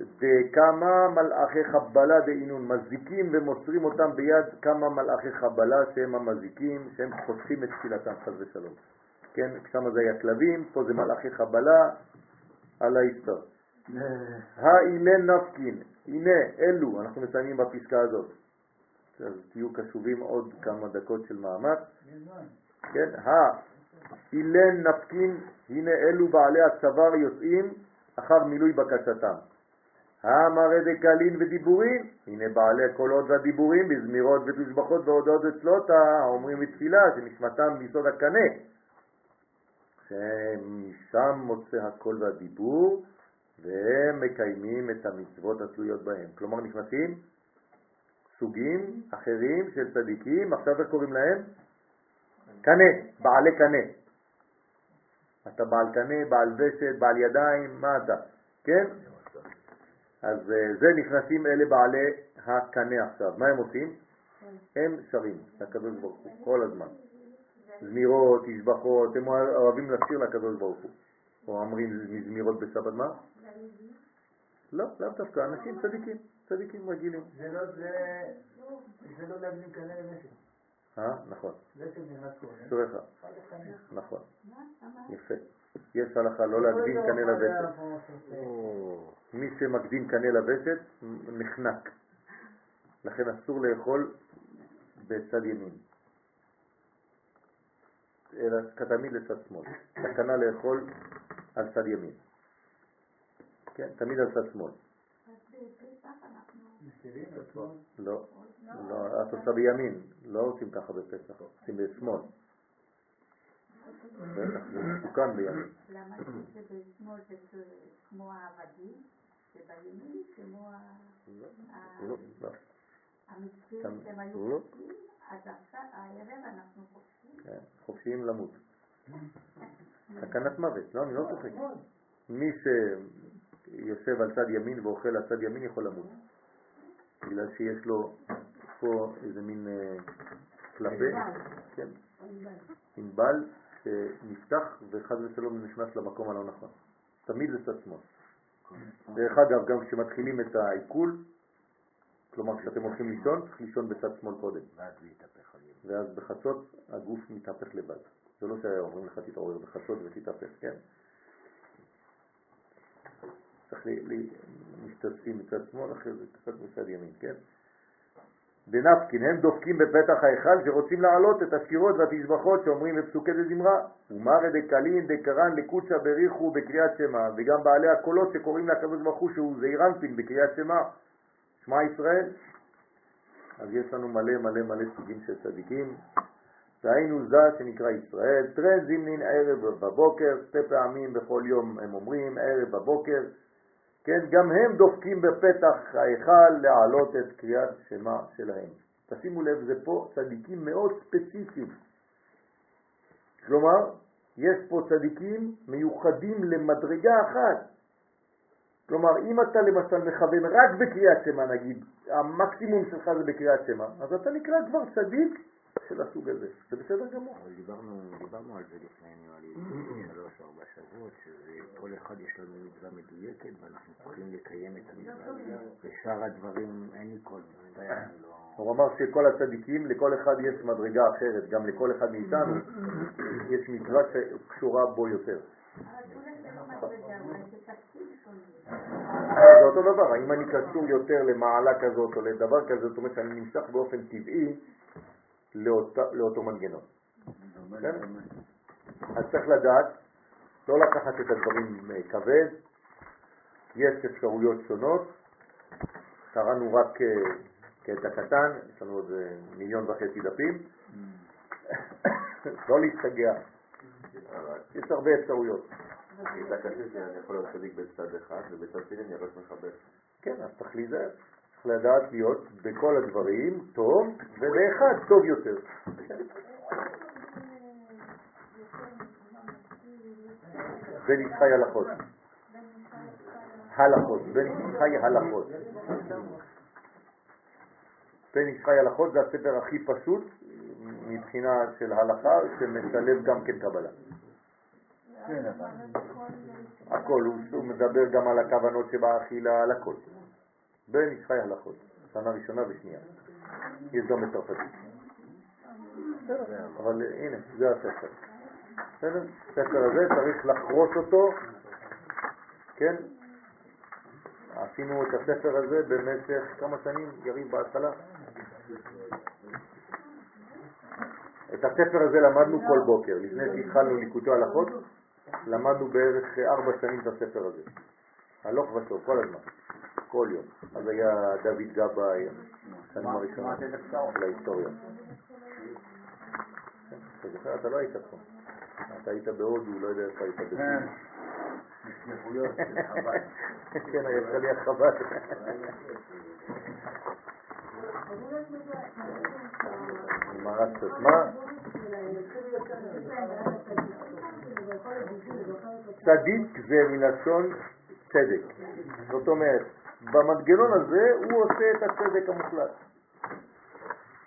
דכמה מלאכי חבלה דאינון, מזיקים ומוסרים אותם ביד כמה מלאכי חבלה שהם המזיקים, שהם חותכים את תפילתם חס ושלום. כן, שם זה היה כלבים, פה זה מלאכי חבלה על האיסטר. האילן נפקין, הנה אלו, אנחנו מסיימים בפסקה הזאת. אז תהיו קשובים עוד כמה דקות של מאמץ. כן, אילן נפקין, הנה אלו בעלי הצוואר יוצאים אחר מילוי בקשתם. האמרי דקלין ודיבורים, הנה בעלי הקולות והדיבורים בזמירות ותשבחות והודעות וצלותה, האומרים בתפילה שנשמתם ביסוד הקנה, שמשם מוצא הקול והדיבור, והם מקיימים את המצוות התלויות בהם. כלומר נכנסים סוגים אחרים של צדיקים, עכשיו איך קוראים להם? קנה, בעלי קנה. אתה בעל קנה, בעל וסת, בעל ידיים, מה אתה? כן? אז אה, זה נכנסים אלה בעלי הקנה עכשיו. מה הם עושים? הם שרים לקדוש ברוך הוא כל הזמן. זמירות, תשבחות, הם אוהבים לשיר לקדוש ברוך הוא. או אומרים מזמירות בסבת מה? לא, לאו דווקא, אנשים צדיקים, צדיקים רגילים. זה לא, זה, זה לא להגדיל כנראה למשק. אה, נכון. זה שנכנס. נכון. יפה. יש הלכה לא להקדים קנה לווסת. מי שמקדים קנה לווסת נחנק. לכן אסור לאכול בצד ימין. אלא תמיד לצד שמאל. סכנה לאכול על צד ימין. כן, תמיד על צד שמאל. לא, לא, את עושה בימין, לא עושים ככה בפסח, עושים בשמאל. בטח, זה מסוכן בימין. למה שבשמאל זה כמו העבדים, ובימין כמו לא, לא. המצרים שהם היו חופשיים, אז עכשיו הערב אנחנו חופשיים. כן, חופשיים למות. סכנת מוות, לא, אני לא צוחק. מי שיושב על צד ימין ואוכל על צד ימין יכול למות. בגלל שיש לו פה איזה מין קלפה, כן, ענבל שנפתח וחד ושלום נכנס למקום הלא נכון. תמיד זה צד שמאל. דרך אגב, גם כשמתחילים את העיכול, כלומר כשאתם הולכים לישון, צריך לישון בצד שמאל קודם. ואז בחצות הגוף מתהפך לבד. זה לא שאומרים לך תתעורר בחצות ותתהפך, כן? צריך משתתפים מצד שמאל, אחרי זה קצת מצד ימין, כן? דנפקין, הם דופקים בפתח ההיכל שרוצים להעלות את השירות והתשבחות שאומרים בפסוקי דזמרה, ומרא דקלין דקרן לקוצ'ה בריחו בקריאת שמה, וגם בעלי הקולות שקוראים לקדוש ברוך הוא שהוא זעירנפין בקריאת שמה, שמע ישראל. אז יש לנו מלא מלא מלא סוגים של צדיקים. והיינו זה שנקרא ישראל, טרן זימנין ערב בבוקר, שתי פעמים בכל יום הם אומרים, ערב בבוקר, כן, גם הם דופקים בפתח ההיכל להעלות את קריאת שמה שלהם. תשימו לב, זה פה צדיקים מאוד ספציפיים. כלומר, יש פה צדיקים מיוחדים למדרגה אחת. כלומר, אם אתה למשל מכוון רק בקריאת שמה, נגיד, המקסימום שלך זה בקריאת שמה, אז אתה נקרא כבר צדיק של הסוג הזה. זה בסדר גמור. אבל דיברנו, דיברנו על זה לפני, נראה לי, שלוש או ארבע שבועות, שכל אחד יש לנו מצווה מדויקת ואנחנו צריכים לקיים את המצווה. ושאר הדברים, אין לי כל מצווה, אני לא... הוא אמר שכל הצדיקים, לכל אחד יש מדרגה אחרת, גם לכל אחד מאיתנו יש מצווה שקשורה בו יותר. זה אותו דבר, האם אני קשור יותר למעלה כזאת או לדבר כזה, זאת אומרת שאני נמשך באופן טבעי לאותו, לאותו מנגנון. כן? אז צריך לדעת, לא לקחת את הדברים כבד, יש אפשרויות שונות, קראנו רק קטע קטן, יש לנו עוד מיליון וחצי דפים, לא להסתגע, יש הרבה אפשרויות. שאני יכול להיות צדיק בצד אחד ובצד שני אני רק מחבר. כן, אז צריך להיזהר. לדעת להיות בכל הדברים טוב, ובאחד טוב יותר. בן ישחי הלכות. הלכות, בן ישחי הלכות. בן ישחי הלכות זה הספר הכי פשוט מבחינה של הלכה, שמשלב גם כן קבלה. הכל, הוא מדבר גם על הכוונות שבאכילה, על הכל. בן ישחי הלכות, שנה ראשונה ושנייה. יש גם בצרפתית. אבל הנה, זה הספר. בסדר? הספר הזה צריך לחרוש אותו, כן? עשינו את הספר הזה במשך כמה שנים, יריב בהתחלה? את הספר הזה למדנו כל בוקר, לפני שהתחלנו ליקוטי הלכות, למדנו בערך ארבע שנים את הספר הזה. הלוך ושוב, כל הזמן, כל יום. אז היה דוד גבאי, השנים הראשונות של ההיסטוריה. אתה זוכר? אתה לא היית פה. אתה היית בהודו, לא יודע איפה היית בסין. חב"ד. כן, יצא לי החב"ד. גמרא קצת. מה? צדיק זה מלשון צדק. זאת אומרת, במנגנון הזה הוא עושה את הצדק המוחלט.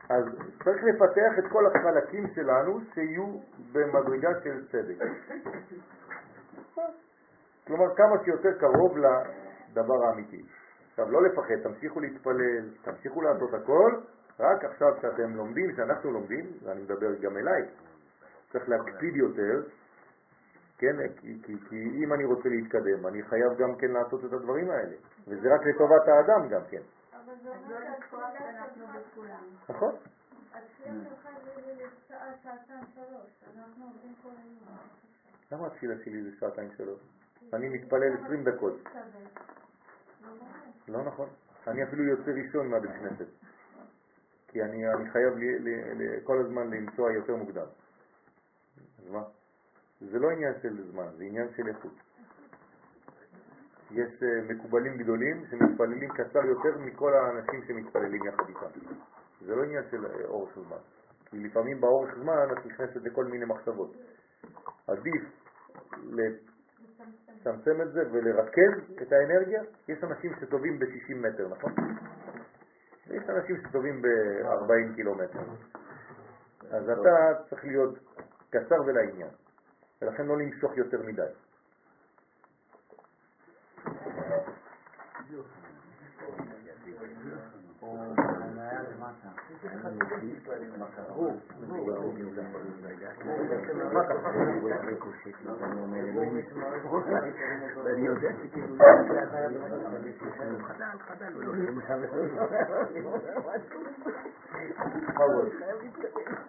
אז צריך לפתח את כל החלקים שלנו שיהיו במדרגה של צדק. כלומר, כמה שיותר קרוב לדבר האמיתי. עכשיו, לא לפחד, תמשיכו להתפלל, תמשיכו לעשות הכל, רק עכשיו שאתם לומדים, שאנחנו לומדים, ואני מדבר גם אליי, צריך להקפיד יותר, כן, כי, כי, כי אם אני רוצה להתקדם, אני חייב גם כן לעשות את הדברים האלה, וזה רק לטובת האדם גם כן. אבל זה אומר שהתפילה שאנחנו בכולם. נכון? התפילה שלך זה לשעה, שעתיים, שלוש. אנחנו עובדים כל היום. למה התפילה שלי זה שעתיים שלוש? אני מתפלל 20 דקות. לא נכון. אני אפילו יוצא ראשון מהבית כנסת. כי אני, אני חייב לי, לי, לי, כל הזמן לנסוע יותר מוקדם. אז מה? זה לא עניין של זמן, זה עניין של איכות. יש uh, מקובלים גדולים שמתפללים קצר יותר מכל האנשים שמתפללים יחד איתם. זה לא עניין של uh, אורך זמן. כי לפעמים באורך זמן את נכנסת לכל מיני מחשבות. עדיף לצמצם את זה ולרכז את האנרגיה. יש אנשים שטובים ב-60 מטר, נכון? יש אנשים שטובים ב-40 קילומטר. אז אתה צריך להיות קצר ולעניין, ולכן לא למשוך יותר מדי. ואני יודע שכאילו... בכבוד.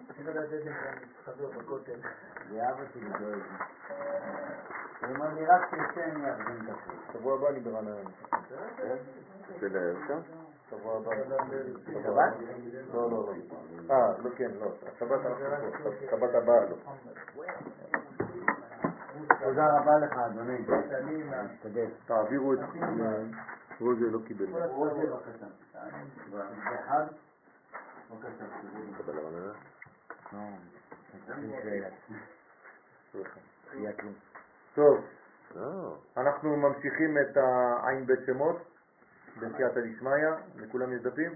צריך לדעת איזה חבר בכותל. ואבא שלי דואג. הוא אומר לי רק תצא אני ארגן את הכל. שבוע הבא אני ברעננה. של שם? שבוע הבא. שבת? לא, לא, לא. אה, לא, כן, לא. השבת אנחנו פה. שבת הבאה לא. תודה רבה לך, אדוני. תעבירו את... רוזה לא קיבל. רוזה בבקשה. אחד. בבקשה. לא, לי. טוב, אה, אנחנו ממשיכים את העין בית שמות בסייעתא דשמיא. לכולם יש דפים?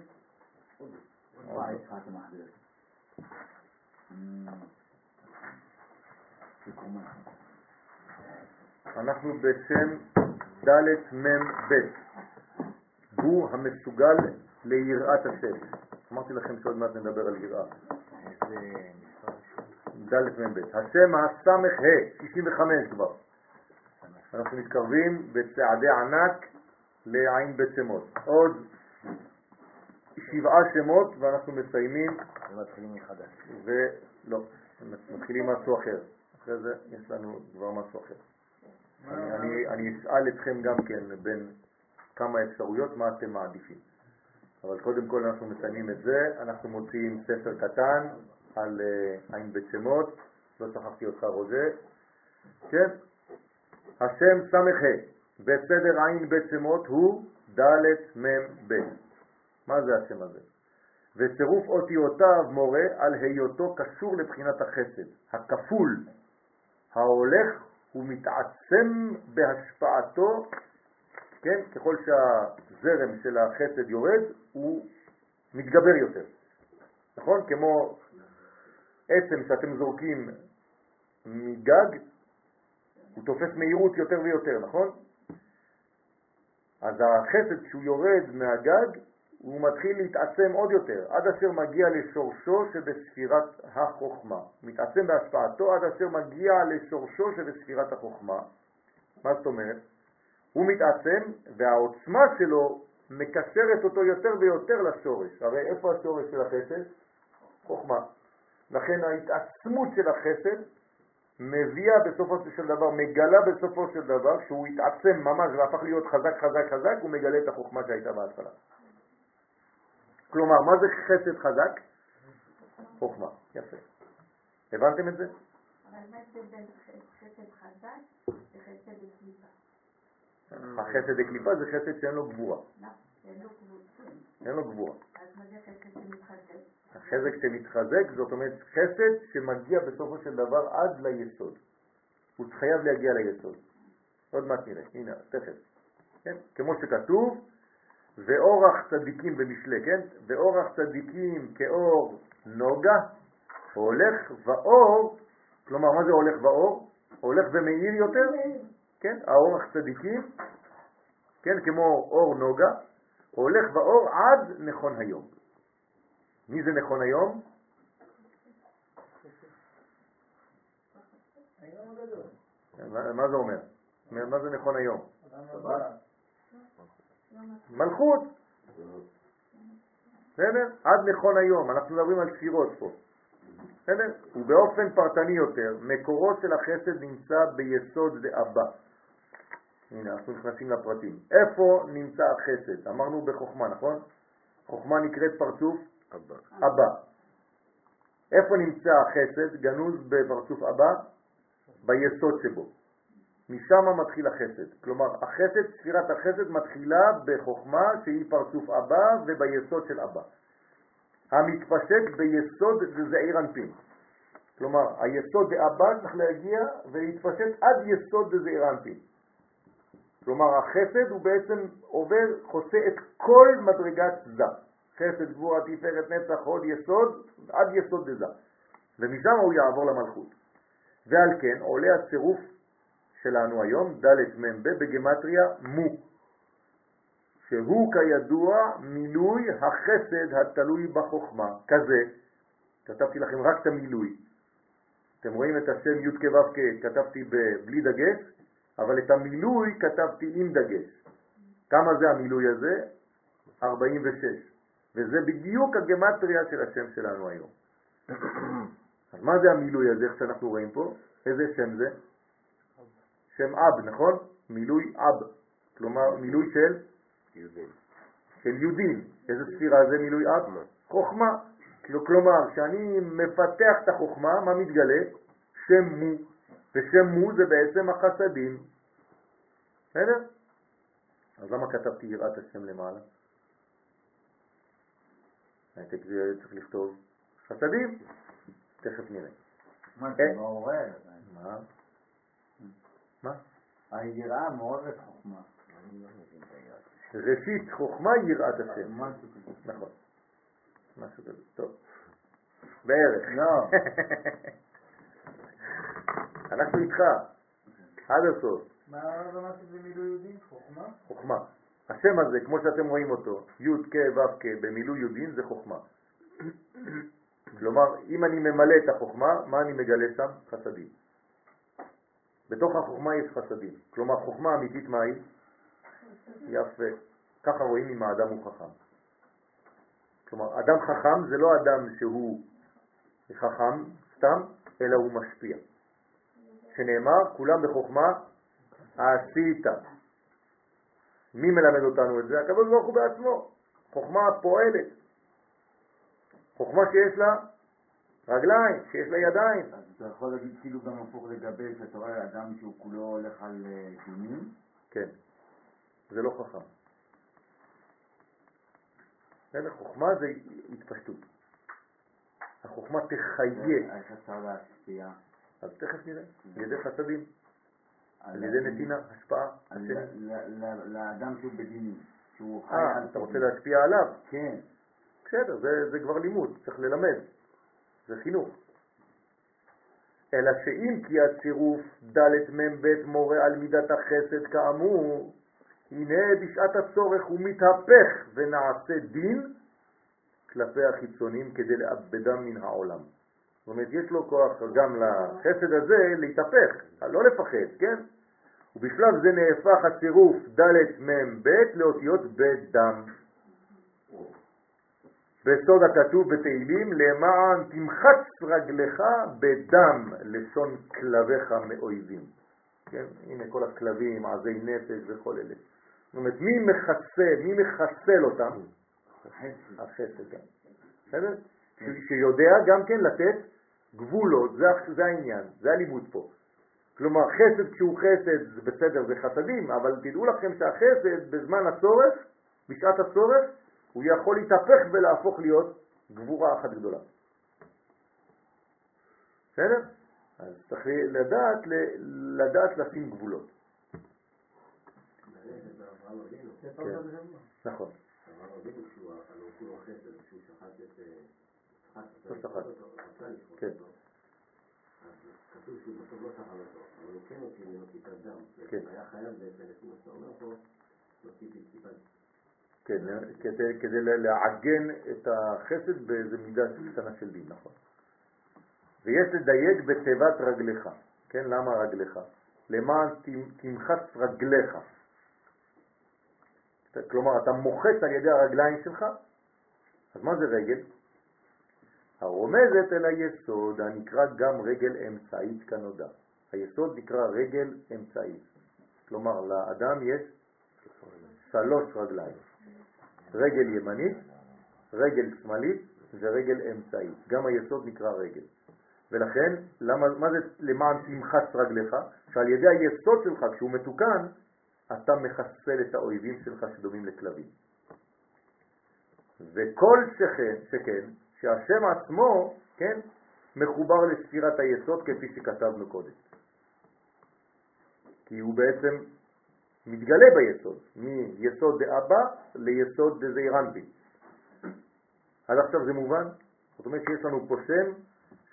אנחנו בשם ד' מ' ב', הוא המסוגל ליראת השם. אמרתי לכם שעוד מעט נדבר על יראה. ד' מ' ב'. השם הסמך ה', 65 כבר. אנחנו מתקרבים בצעדי ענק לעין בית שמות. עוד שבעה שמות ואנחנו מסיימים, ומתחילים מחדש. ולא, מתחילים משהו אחר. אחרי זה יש לנו כבר משהו אחר. אני, אני, אני אשאל אתכם גם כן בין כמה אפשרויות מה אתם מעדיפים. אבל קודם כל אנחנו מסיימים את זה, אנחנו מוציאים ספר קטן על uh, עין בית שמות, לא שכחתי אותך רוזה, כן? השם סמך ה' בסדר עין בית שמות הוא ד' מ' ב'. מה זה השם הזה? וצירוף אותיותיו מורה על היותו קשור לבחינת החסד, הכפול, ההולך ומתעצם בהשפעתו, כן, ככל שהזרם של החסד יורד, הוא מתגבר יותר. נכון? כמו עצם שאתם זורקים מגג, הוא תופס מהירות יותר ויותר, נכון? אז החסד כשהוא יורד מהגג, הוא מתחיל להתעצם עוד יותר, עד אשר מגיע לשורשו שבספירת החוכמה. מתעצם בהשפעתו עד אשר מגיע לשורשו שבספירת החוכמה. מה זאת אומרת? הוא מתעצם והעוצמה שלו מקשרת אותו יותר ויותר לשורש. הרי איפה השורש של החסד? חוכמה. לכן ההתעצמות של החסד מביאה בסופו של דבר, מגלה בסופו של דבר, כשהוא התעצם ממש והפך להיות חזק חזק חזק, הוא מגלה את החוכמה שהייתה בהתחלה. כלומר, מה זה חסד חזק? חוכמה. יפה. הבנתם את זה? אבל מה ההבדל בין חסד חזק לחסד בקליפה? החסד דקליפה זה חסד שאין לו גבורה. אין לו גבול. אין לו גבורה. אז מה זה חסד שמתחזק? החזק שמתחזק, זאת אומרת חסד שמגיע בסופו של דבר עד ליסוד. הוא חייב להגיע ליסוד. עוד מעט נראה, הנה, תכף. כן? כמו שכתוב, ואורח צדיקים במשלי, כן? ואורח צדיקים כאור נוגה, הולך ואור, כלומר מה זה הולך ואור? הולך ומאיר יותר, כן? האורח צדיקים, כן? כמו אור נוגה, הולך ואור עד נכון היום. מי זה נכון היום? מה, זה אומר? מה זה נכון היום? מלכות. בסדר? עד נכון היום, אנחנו מדברים על ספירות פה. בסדר? ובאופן פרטני יותר, מקורו של החסד נמצא ביסוד דאבא. הנה, אנחנו נכנסים לפרטים. איפה נמצא החסד? אמרנו בחוכמה, נכון? חוכמה נקראת פרצוף הבא. אבא. איפה נמצא החסד? גנוז בפרצוף אבא? ביסוד שבו. משם מתחיל החסד. כלומר, החסד, ספירת החסד מתחילה בחוכמה שהיא פרצוף אבא וביסוד של אבא. המתפשט ביסוד זעיר אנפין. כלומר, היסוד דאבא צריך להגיע ולהתפשט עד יסוד דזעיר אנפין. כלומר, החסד הוא בעצם עובר, חוצה את כל מדרגת זה. חסד, גבורה, תפארת, נצח, הוד, יסוד, עד יסוד דזה. ומשם הוא יעבור למלכות. ועל כן עולה הצירוף שלנו היום, ד' מ"ב בגמטריה מו, שהוא כידוע מילוי החסד התלוי בחוכמה, כזה, כתבתי לכם רק את המילוי. אתם רואים את השם י' כו' כתבתי בלי דגש, אבל את המילוי כתבתי עם דגש. כמה זה המילוי הזה? 46. וזה בדיוק הגמטריה של השם שלנו היום. אז מה זה המילוי הזה, איך שאנחנו רואים פה? איזה שם זה? שם אב, נכון? מילוי אב, כלומר מילוי של? יהודים. של יהודים. איזה ספירה זה מילוי אב? חוכמה. כלומר, כשאני מפתח את החוכמה, מה מתגלה? שם מו. ושם מו זה בעצם החסדים. בסדר? אז למה כתבתי יראת השם למעלה? הייתי צריך לכתוב חסדים. תכף נראה. מה אה. זה מעורר? מה? מה? היראה מעוררת חוכמה. לא. ראשית חוכמה יראת השם. כזה. נכון. משהו כזה. טוב. בערך. לא. אנחנו איתך. עד הסוף. מה הרב אמר שזה מילוי יהודים? חוכמה? חוכמה. השם הזה, כמו שאתם רואים אותו, י' כ' ו' כ', במילוי יודין זה חוכמה. כלומר, אם אני ממלא את החוכמה, מה אני מגלה שם? חסדים. בתוך החוכמה יש חסדים. כלומר, חוכמה אמיתית מה היא? יפה. ככה רואים אם האדם הוא חכם. כלומר, אדם חכם זה לא אדם שהוא חכם סתם, אלא הוא משפיע. שנאמר, כולם בחוכמה עשית. מי מלמד אותנו את זה? הקדוש ברוך הוא בעצמו. חוכמה פועלת. חוכמה שיש לה רגליים, שיש לה ידיים. אז אתה יכול להגיד כאילו גם הפוך לגבי שאתה רואה אדם שהוא כולו הולך על אה, דיונים? כן, זה לא חכם. בסדר? חוכמה זה התפשטות. החוכמה תחיה. איך אפשר להשפיע? אז תכף נראה, על ידי חסדים, על ידי נתינה, השפעה. השני. לאדם שהוא בדינים, שהוא חי אה, אתה רוצה. להשפיע עליו? כן. בסדר, זה, זה כבר לימוד, צריך ללמד, זה חינוך. אלא שאם כי הצירוף ד' מ' ב' מורה על מידת החסד כאמור, הנה בשעת הצורך הוא מתהפך ונעשה דין כלפי החיצונים כדי לאבדם מן העולם. זאת אומרת, יש לו כוח גם לחסד הזה להתהפך, לא לפחד, כן? ובשלב זה נהפך הצירוף ד' מ' ב' לאותיות ב' דם. בסוד הכתוב בתהילים, למען תמחץ רגלך בדם לשון כלביך מאויבים. כן? הנה כל הכלבים, עזי נפש וכל אלה. זאת אומרת, מי מחסל, מי מחסל אותם? החסד גם. בסדר? שיודע גם כן לתת גבולות, זה, זה העניין, זה הלימוד פה. כלומר, חסד כשהוא חסד זה בסדר, זה חסדים, אבל תדעו לכם שהחסד בזמן הצורך, בשעת הצורך, הוא יכול להתהפך ולהפוך להיות גבורה אחת גדולה. בסדר? אז צריך לדעת, לדעת לשים גבולות. כן, נכון. לא שחט. כן. כתוב שהוא בסוף לא שחט אותו, אבל הוא כן הוציא ממנו טיפת דם. כן. היה חייב בעצם, לפי מה שאתה אומר פה, להוציא טיפת כן, כדי, כדי לעגן את החסד באיזה מידה קטנה של דין, נכון. ויש לדייק בתיבת רגליך, כן? למה רגליך? למען תמחץ רגליך. כלומר, אתה מוחץ על ידי הרגליים שלך, אז מה זה רגל? הרומזת אל היסוד הנקרא גם רגל אמצעית כנודע. היסוד נקרא רגל אמצעית. כלומר, לאדם יש שלוש רגליים. רגל ימנית, רגל שמאלית ורגל אמצעית. גם היסוד נקרא רגל. ולכן, למה, מה זה למען תמחץ רגליך? שעל ידי היסוד שלך, כשהוא מתוקן, אתה מחסל את האויבים שלך שדומים לכלבים. וכל שכן, שכן, שהשם עצמו, כן, מחובר לספירת היסוד כפי שכתבנו קודם. כי הוא בעצם מתגלה ביסוד, מיסוד דאבא ליסוד דזעירנטי. עד עכשיו זה מובן? זאת אומרת שיש לנו פה שם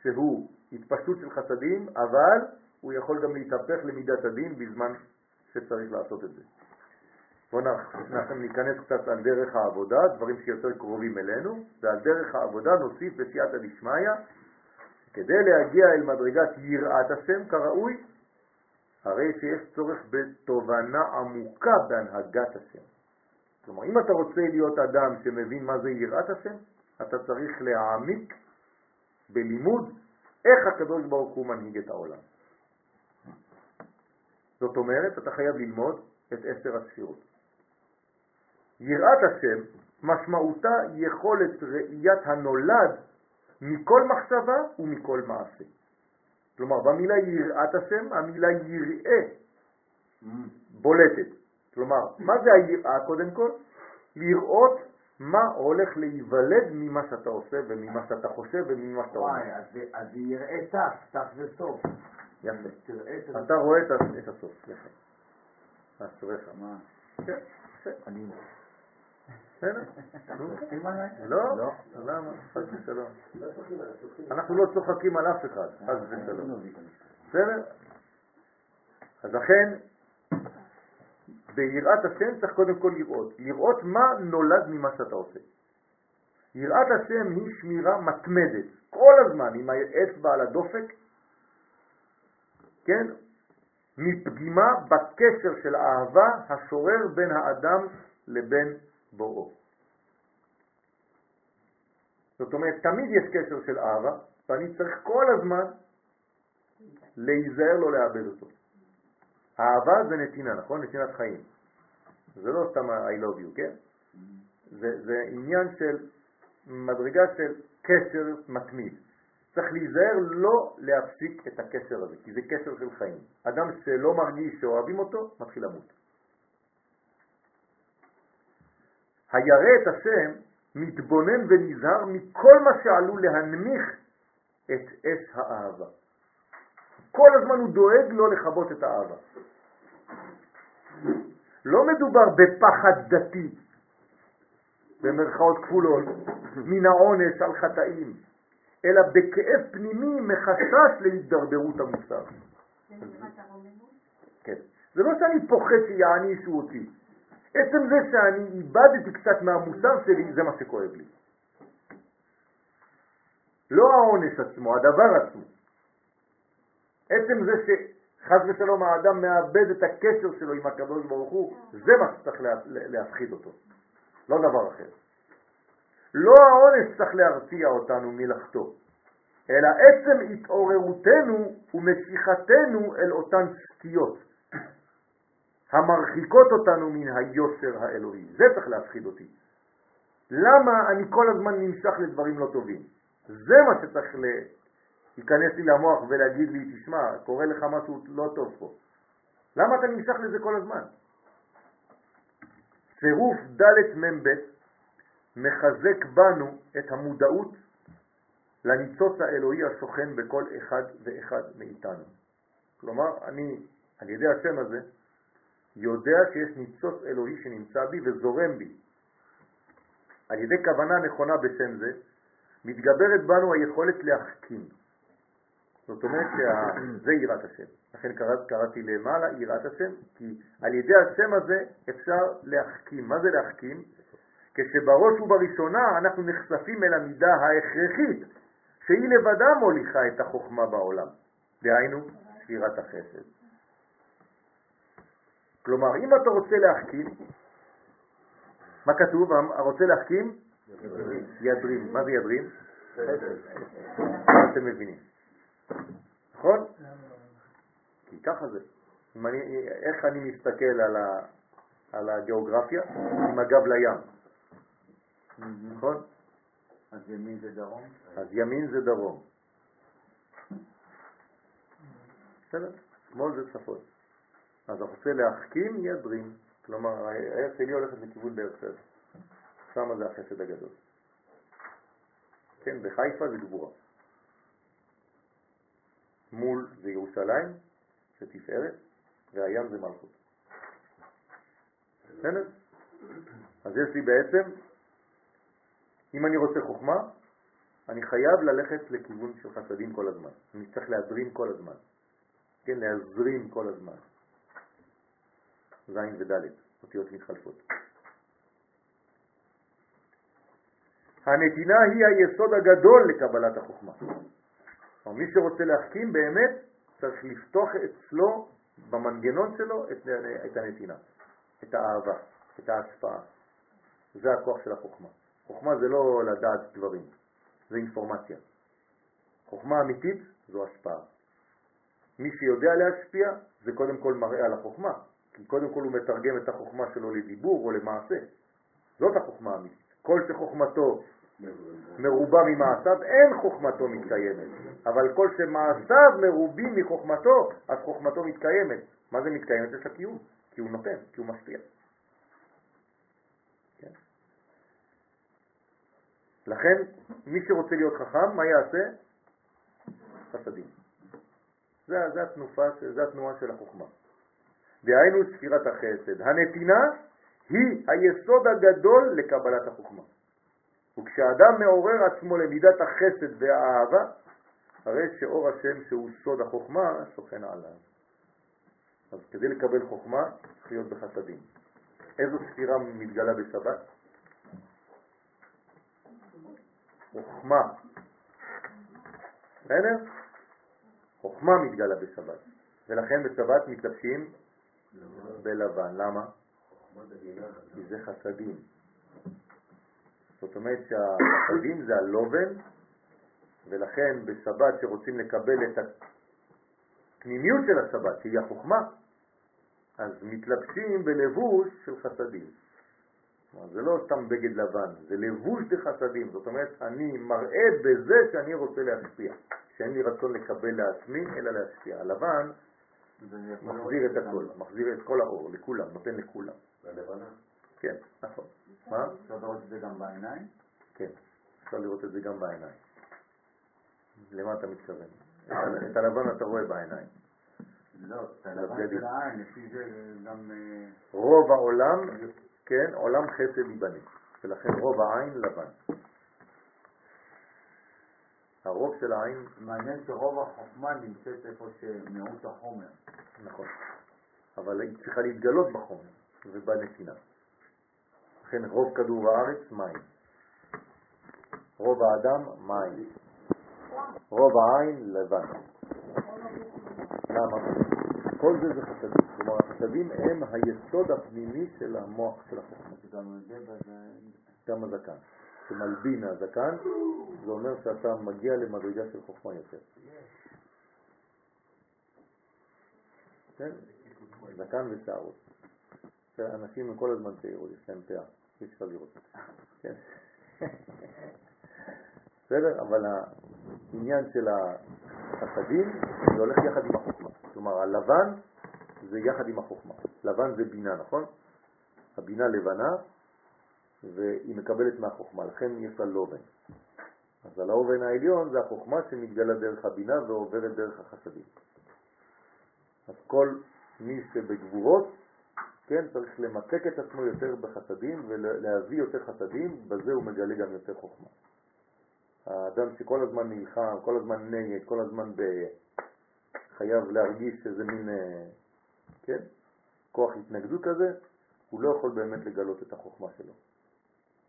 שהוא התפשטות של חסדים, אבל הוא יכול גם להתהפך למידת הדין בזמן שצריך לעשות את זה. בואו ניכנס קצת על דרך העבודה, דברים שיותר קרובים אלינו, ועל דרך העבודה נוסיף בסייעתא דשמיא, כדי להגיע אל מדרגת יראת השם כראוי, הרי שיש צורך בתובנה עמוקה בהנהגת השם. כלומר, אם אתה רוצה להיות אדם שמבין מה זה יראת השם, אתה צריך להעמיק בלימוד איך הקדוש ברוך הוא מנהיג את העולם. זאת אומרת, אתה חייב ללמוד את עשר הספירות. יראת השם משמעותה יכולת ראיית הנולד מכל מחשבה ומכל מעשה. כלומר, במילה יראת השם, המילה יראה בולטת. כלומר, מה זה היראה קודם כל? לראות מה הולך להיוולד ממה שאתה עושה וממה שאתה חושב וממה שאתה אומר. וואי, אז זה יראה תף, תף זה סוף. יפה. אתה רואה את הסוף, יפה. אשריך. מה? כן, יפה. בסדר? לא, לא. למה? חס ושלום. אנחנו לא צוחקים על אף אחד, חס ושלום. בסדר? אז לכן, ביראת השם צריך קודם כל לראות. לראות מה נולד ממה שאתה עושה. יראת השם היא שמירה מתמדת, כל הזמן, עם האצבע על הדופק, כן? מפגימה בקשר של האהבה השורר בין האדם לבין בוראו. זאת אומרת, תמיד יש קשר של אהבה, ואני צריך כל הזמן להיזהר לא לאבד אותו. אהבה זה נתינה, נכון? נתינת חיים. זה לא סתם I love you, כן? זה, זה עניין של מדרגה של קשר מתמיד. צריך להיזהר לא להפסיק את הקשר הזה, כי זה קשר של חיים. אדם שלא מרגיש שאוהבים אותו, מתחיל למות. הירא את השם מתבונן ונזהר מכל מה שעלול להנמיך את אש האהבה. כל הזמן הוא דואג לא לכבות את האהבה. לא מדובר בפחד דתי, במרכאות כפולות, מן העונש על חטאים, אלא בכאב פנימי מחשש להידרדרות המוסר. כן. זה לא שאני פוחד שיענישו אותי. עצם זה שאני איבדתי קצת מהמוסר שלי, זה מה שכואב לי. לא העונש עצמו, הדבר עצמו. עצם זה שחז ושלום האדם מאבד את הקשר שלו עם הקדוש ברוך הוא, זה מה שצריך להפחיד אותו, לא דבר אחר. לא העונש צריך להרתיע אותנו מלחטוא, אלא עצם התעוררותנו ומשיכתנו אל אותן סטיות, המרחיקות אותנו מן היושר האלוהי. זה צריך להפחיד אותי. למה אני כל הזמן נמשך לדברים לא טובים? זה מה שצריך להיכנס לי למוח ולהגיד לי, תשמע, קורה לך משהו לא טוב פה. למה אתה נמשך לזה כל הזמן? צירוף ד' מ"ב מחזק בנו את המודעות לניצוץ האלוהי השוכן בכל אחד ואחד מאיתנו. כלומר, אני, על ידי השם הזה, יודע שיש ניצוץ אלוהי שנמצא בי וזורם בי. על ידי כוונה נכונה בשם זה, מתגברת בנו היכולת להחכים. זאת אומרת שזה יראת השם. לכן קראת, קראתי למעלה יראת השם, כי על ידי השם הזה אפשר להחכים. מה זה להחכים? כשבראש ובראשונה אנחנו נחשפים אל המידה ההכרחית, שהיא לבדה מוליכה את החוכמה בעולם, דהיינו שבירת החסד. כלומר, אם אתה רוצה להחכים, מה כתוב? הרוצה להחכים? ידרים. מה זה ידרים? אתם מבינים? נכון? כי ככה זה. אני, איך אני מסתכל על, ה, על הגיאוגרפיה? עם הגב לים. נכון? אז ימין זה דרום? אז ימין זה דרום. בסדר? שמאל זה צפון. אז רוצה להחכים ידרים. כלומר, היד שלי הולכת לכיוון באר שבע. שם זה החסד הגדול. כן, בחיפה זה גבורה. מול זה ירושלים, זה תפארת, והים זה מלכות. בסדר? אז יש לי בעצם, אם אני רוצה חוכמה, אני חייב ללכת לכיוון של חסדים כל הזמן. אני צריך להזרים כל הזמן. כן, להזרים כל הזמן. ז' וד', אותיות מתחלפות. הנתינה היא היסוד הגדול לקבלת החוכמה. מי שרוצה להחכים באמת צריך לפתוח אצלו, במנגנון שלו, את, את הנתינה, את האהבה, את ההשפעה. זה הכוח של החוכמה. חוכמה זה לא לדעת דברים, זה אינפורמציה. חוכמה אמיתית זו השפעה. מי שיודע להשפיע זה קודם כל מראה על החוכמה, כי קודם כל הוא מתרגם את החוכמה שלו לדיבור או למעשה. זאת החוכמה האמיתית. כל שחוכמתו מרובה ממעשיו, אין חוכמתו מתקיימת. אבל כל שמעשיו מרובים מחוכמתו, אז חוכמתו מתקיימת. מה זה מתקיימת? יש לה קיום, כי הוא נותן, כי הוא משפיע. כן? לכן, מי שרוצה להיות חכם, מה יעשה? חסדים. זה, זה, התנופה, זה התנועה של החוכמה. דהיינו ספירת החסד. הנתינה היא היסוד הגדול לקבלת החוכמה. וכשאדם מעורר עצמו למידת החסד והאהבה, הרי שאור השם שהוא סוד החוכמה שוכן עליו. אז כדי לקבל חוכמה צריך להיות בחסדים. איזו ספירה מתגלה בשבת? חוכמה. בסדר? חוכמה מתגלה בשבת. ולכן בשבת מתלבשים בלבן. למה? כי זה חסדים. זאת אומרת שהחסדים זה הלובן, ולכן בשבת שרוצים לקבל את הפנימיות של השבת, שהיא החוכמה, אז מתלבשים בלבוש של חסדים. זה לא סתם בגד לבן, זה לבוש דחסדים. זאת אומרת, אני מראה בזה שאני רוצה להשפיע, שאין לי רצון לקבל לעצמי, אלא להשפיע. הלבן מחזיר את הכל, מחזיר את כל האור, לכולם, נותן לכולם. והלבנה. כן, נכון. מה? אפשר לראות את זה גם בעיניים? כן, אפשר לראות את זה גם בעיניים. למה אתה מתכוון? את הלבן אתה רואה בעיניים. לא, את הלבן של העין, לפי זה גם... אה, רוב העולם, כן, עולם חסד ייבנה, ולכן רוב העין לבן. הרוב של העין, מעניין שרוב החוכמה נמצאת איפה שמיעוט החומר. נכון, אבל היא צריכה להתגלות בחומר ובנתינה. לכן רוב כדור הארץ מים, רוב האדם מים, רוב העין לבן. למה? כל זה זה חסדים. כלומר, החסדים הם היסוד הפנימי של המוח של החוכמה. גם הזקן. שמלבין הזקן, זה אומר שאתה מגיע למדרגה של חוכמה יותר. כן? זקן ושערות. אנשים הם כל הזמן צעירות, יש להם פאה, אי אפשר לראות. כן? בסדר? אבל העניין של החסדים זה הולך יחד עם החוכמה. כלומר, הלבן זה יחד עם החוכמה. לבן זה בינה, נכון? הבינה לבנה, והיא מקבלת מהחוכמה, לכן יש לה לובן. אז על העליון זה החוכמה שמתגלה דרך הבינה ועוברת דרך החסדים. אז כל מי שבגבורות, כן, צריך למקק את עצמו יותר בחסדים ולהביא יותר חסדים, בזה הוא מגלה גם יותר חוכמה. האדם שכל הזמן נלחם, כל הזמן נגד, כל הזמן ב... חייב להרגיש שזה מין, אה, כן, כוח התנגדות כזה, הוא לא יכול באמת לגלות את החוכמה שלו.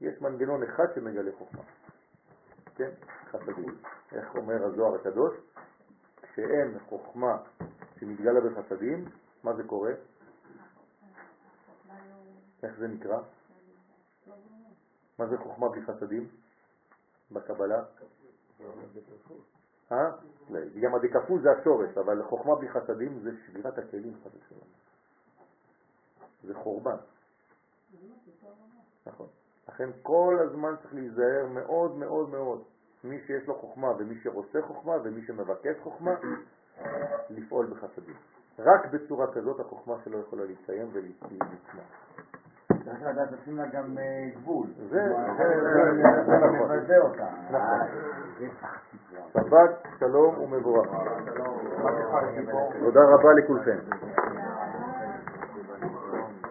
יש מנגנון אחד שמגלה חוכמה, כן, חסדים. איך אומר הזוהר הקדוש? כשאין חוכמה שמתגלה בחסדים, מה זה קורה? איך זה נקרא? מה זה חוכמה בלי חסדים? בקבלה? אה? גם הדקפול זה השורש, אבל חוכמה בלי חסדים זה שבירת הכלים ושלום. זה חורבן. נכון. לכן כל הזמן צריך להיזהר מאוד מאוד מאוד. מי שיש לו חוכמה ומי שרוצה חוכמה ומי שמבקש חוכמה, לפעול בחסדים. רק בצורה כזאת החוכמה שלו יכולה להתקיים ולצמוח. צריך לדעת לשים לה גם אה, גבול. זה נכון. נכון. אה, שבת, שלום ומבורך. תודה רבה לכולכם.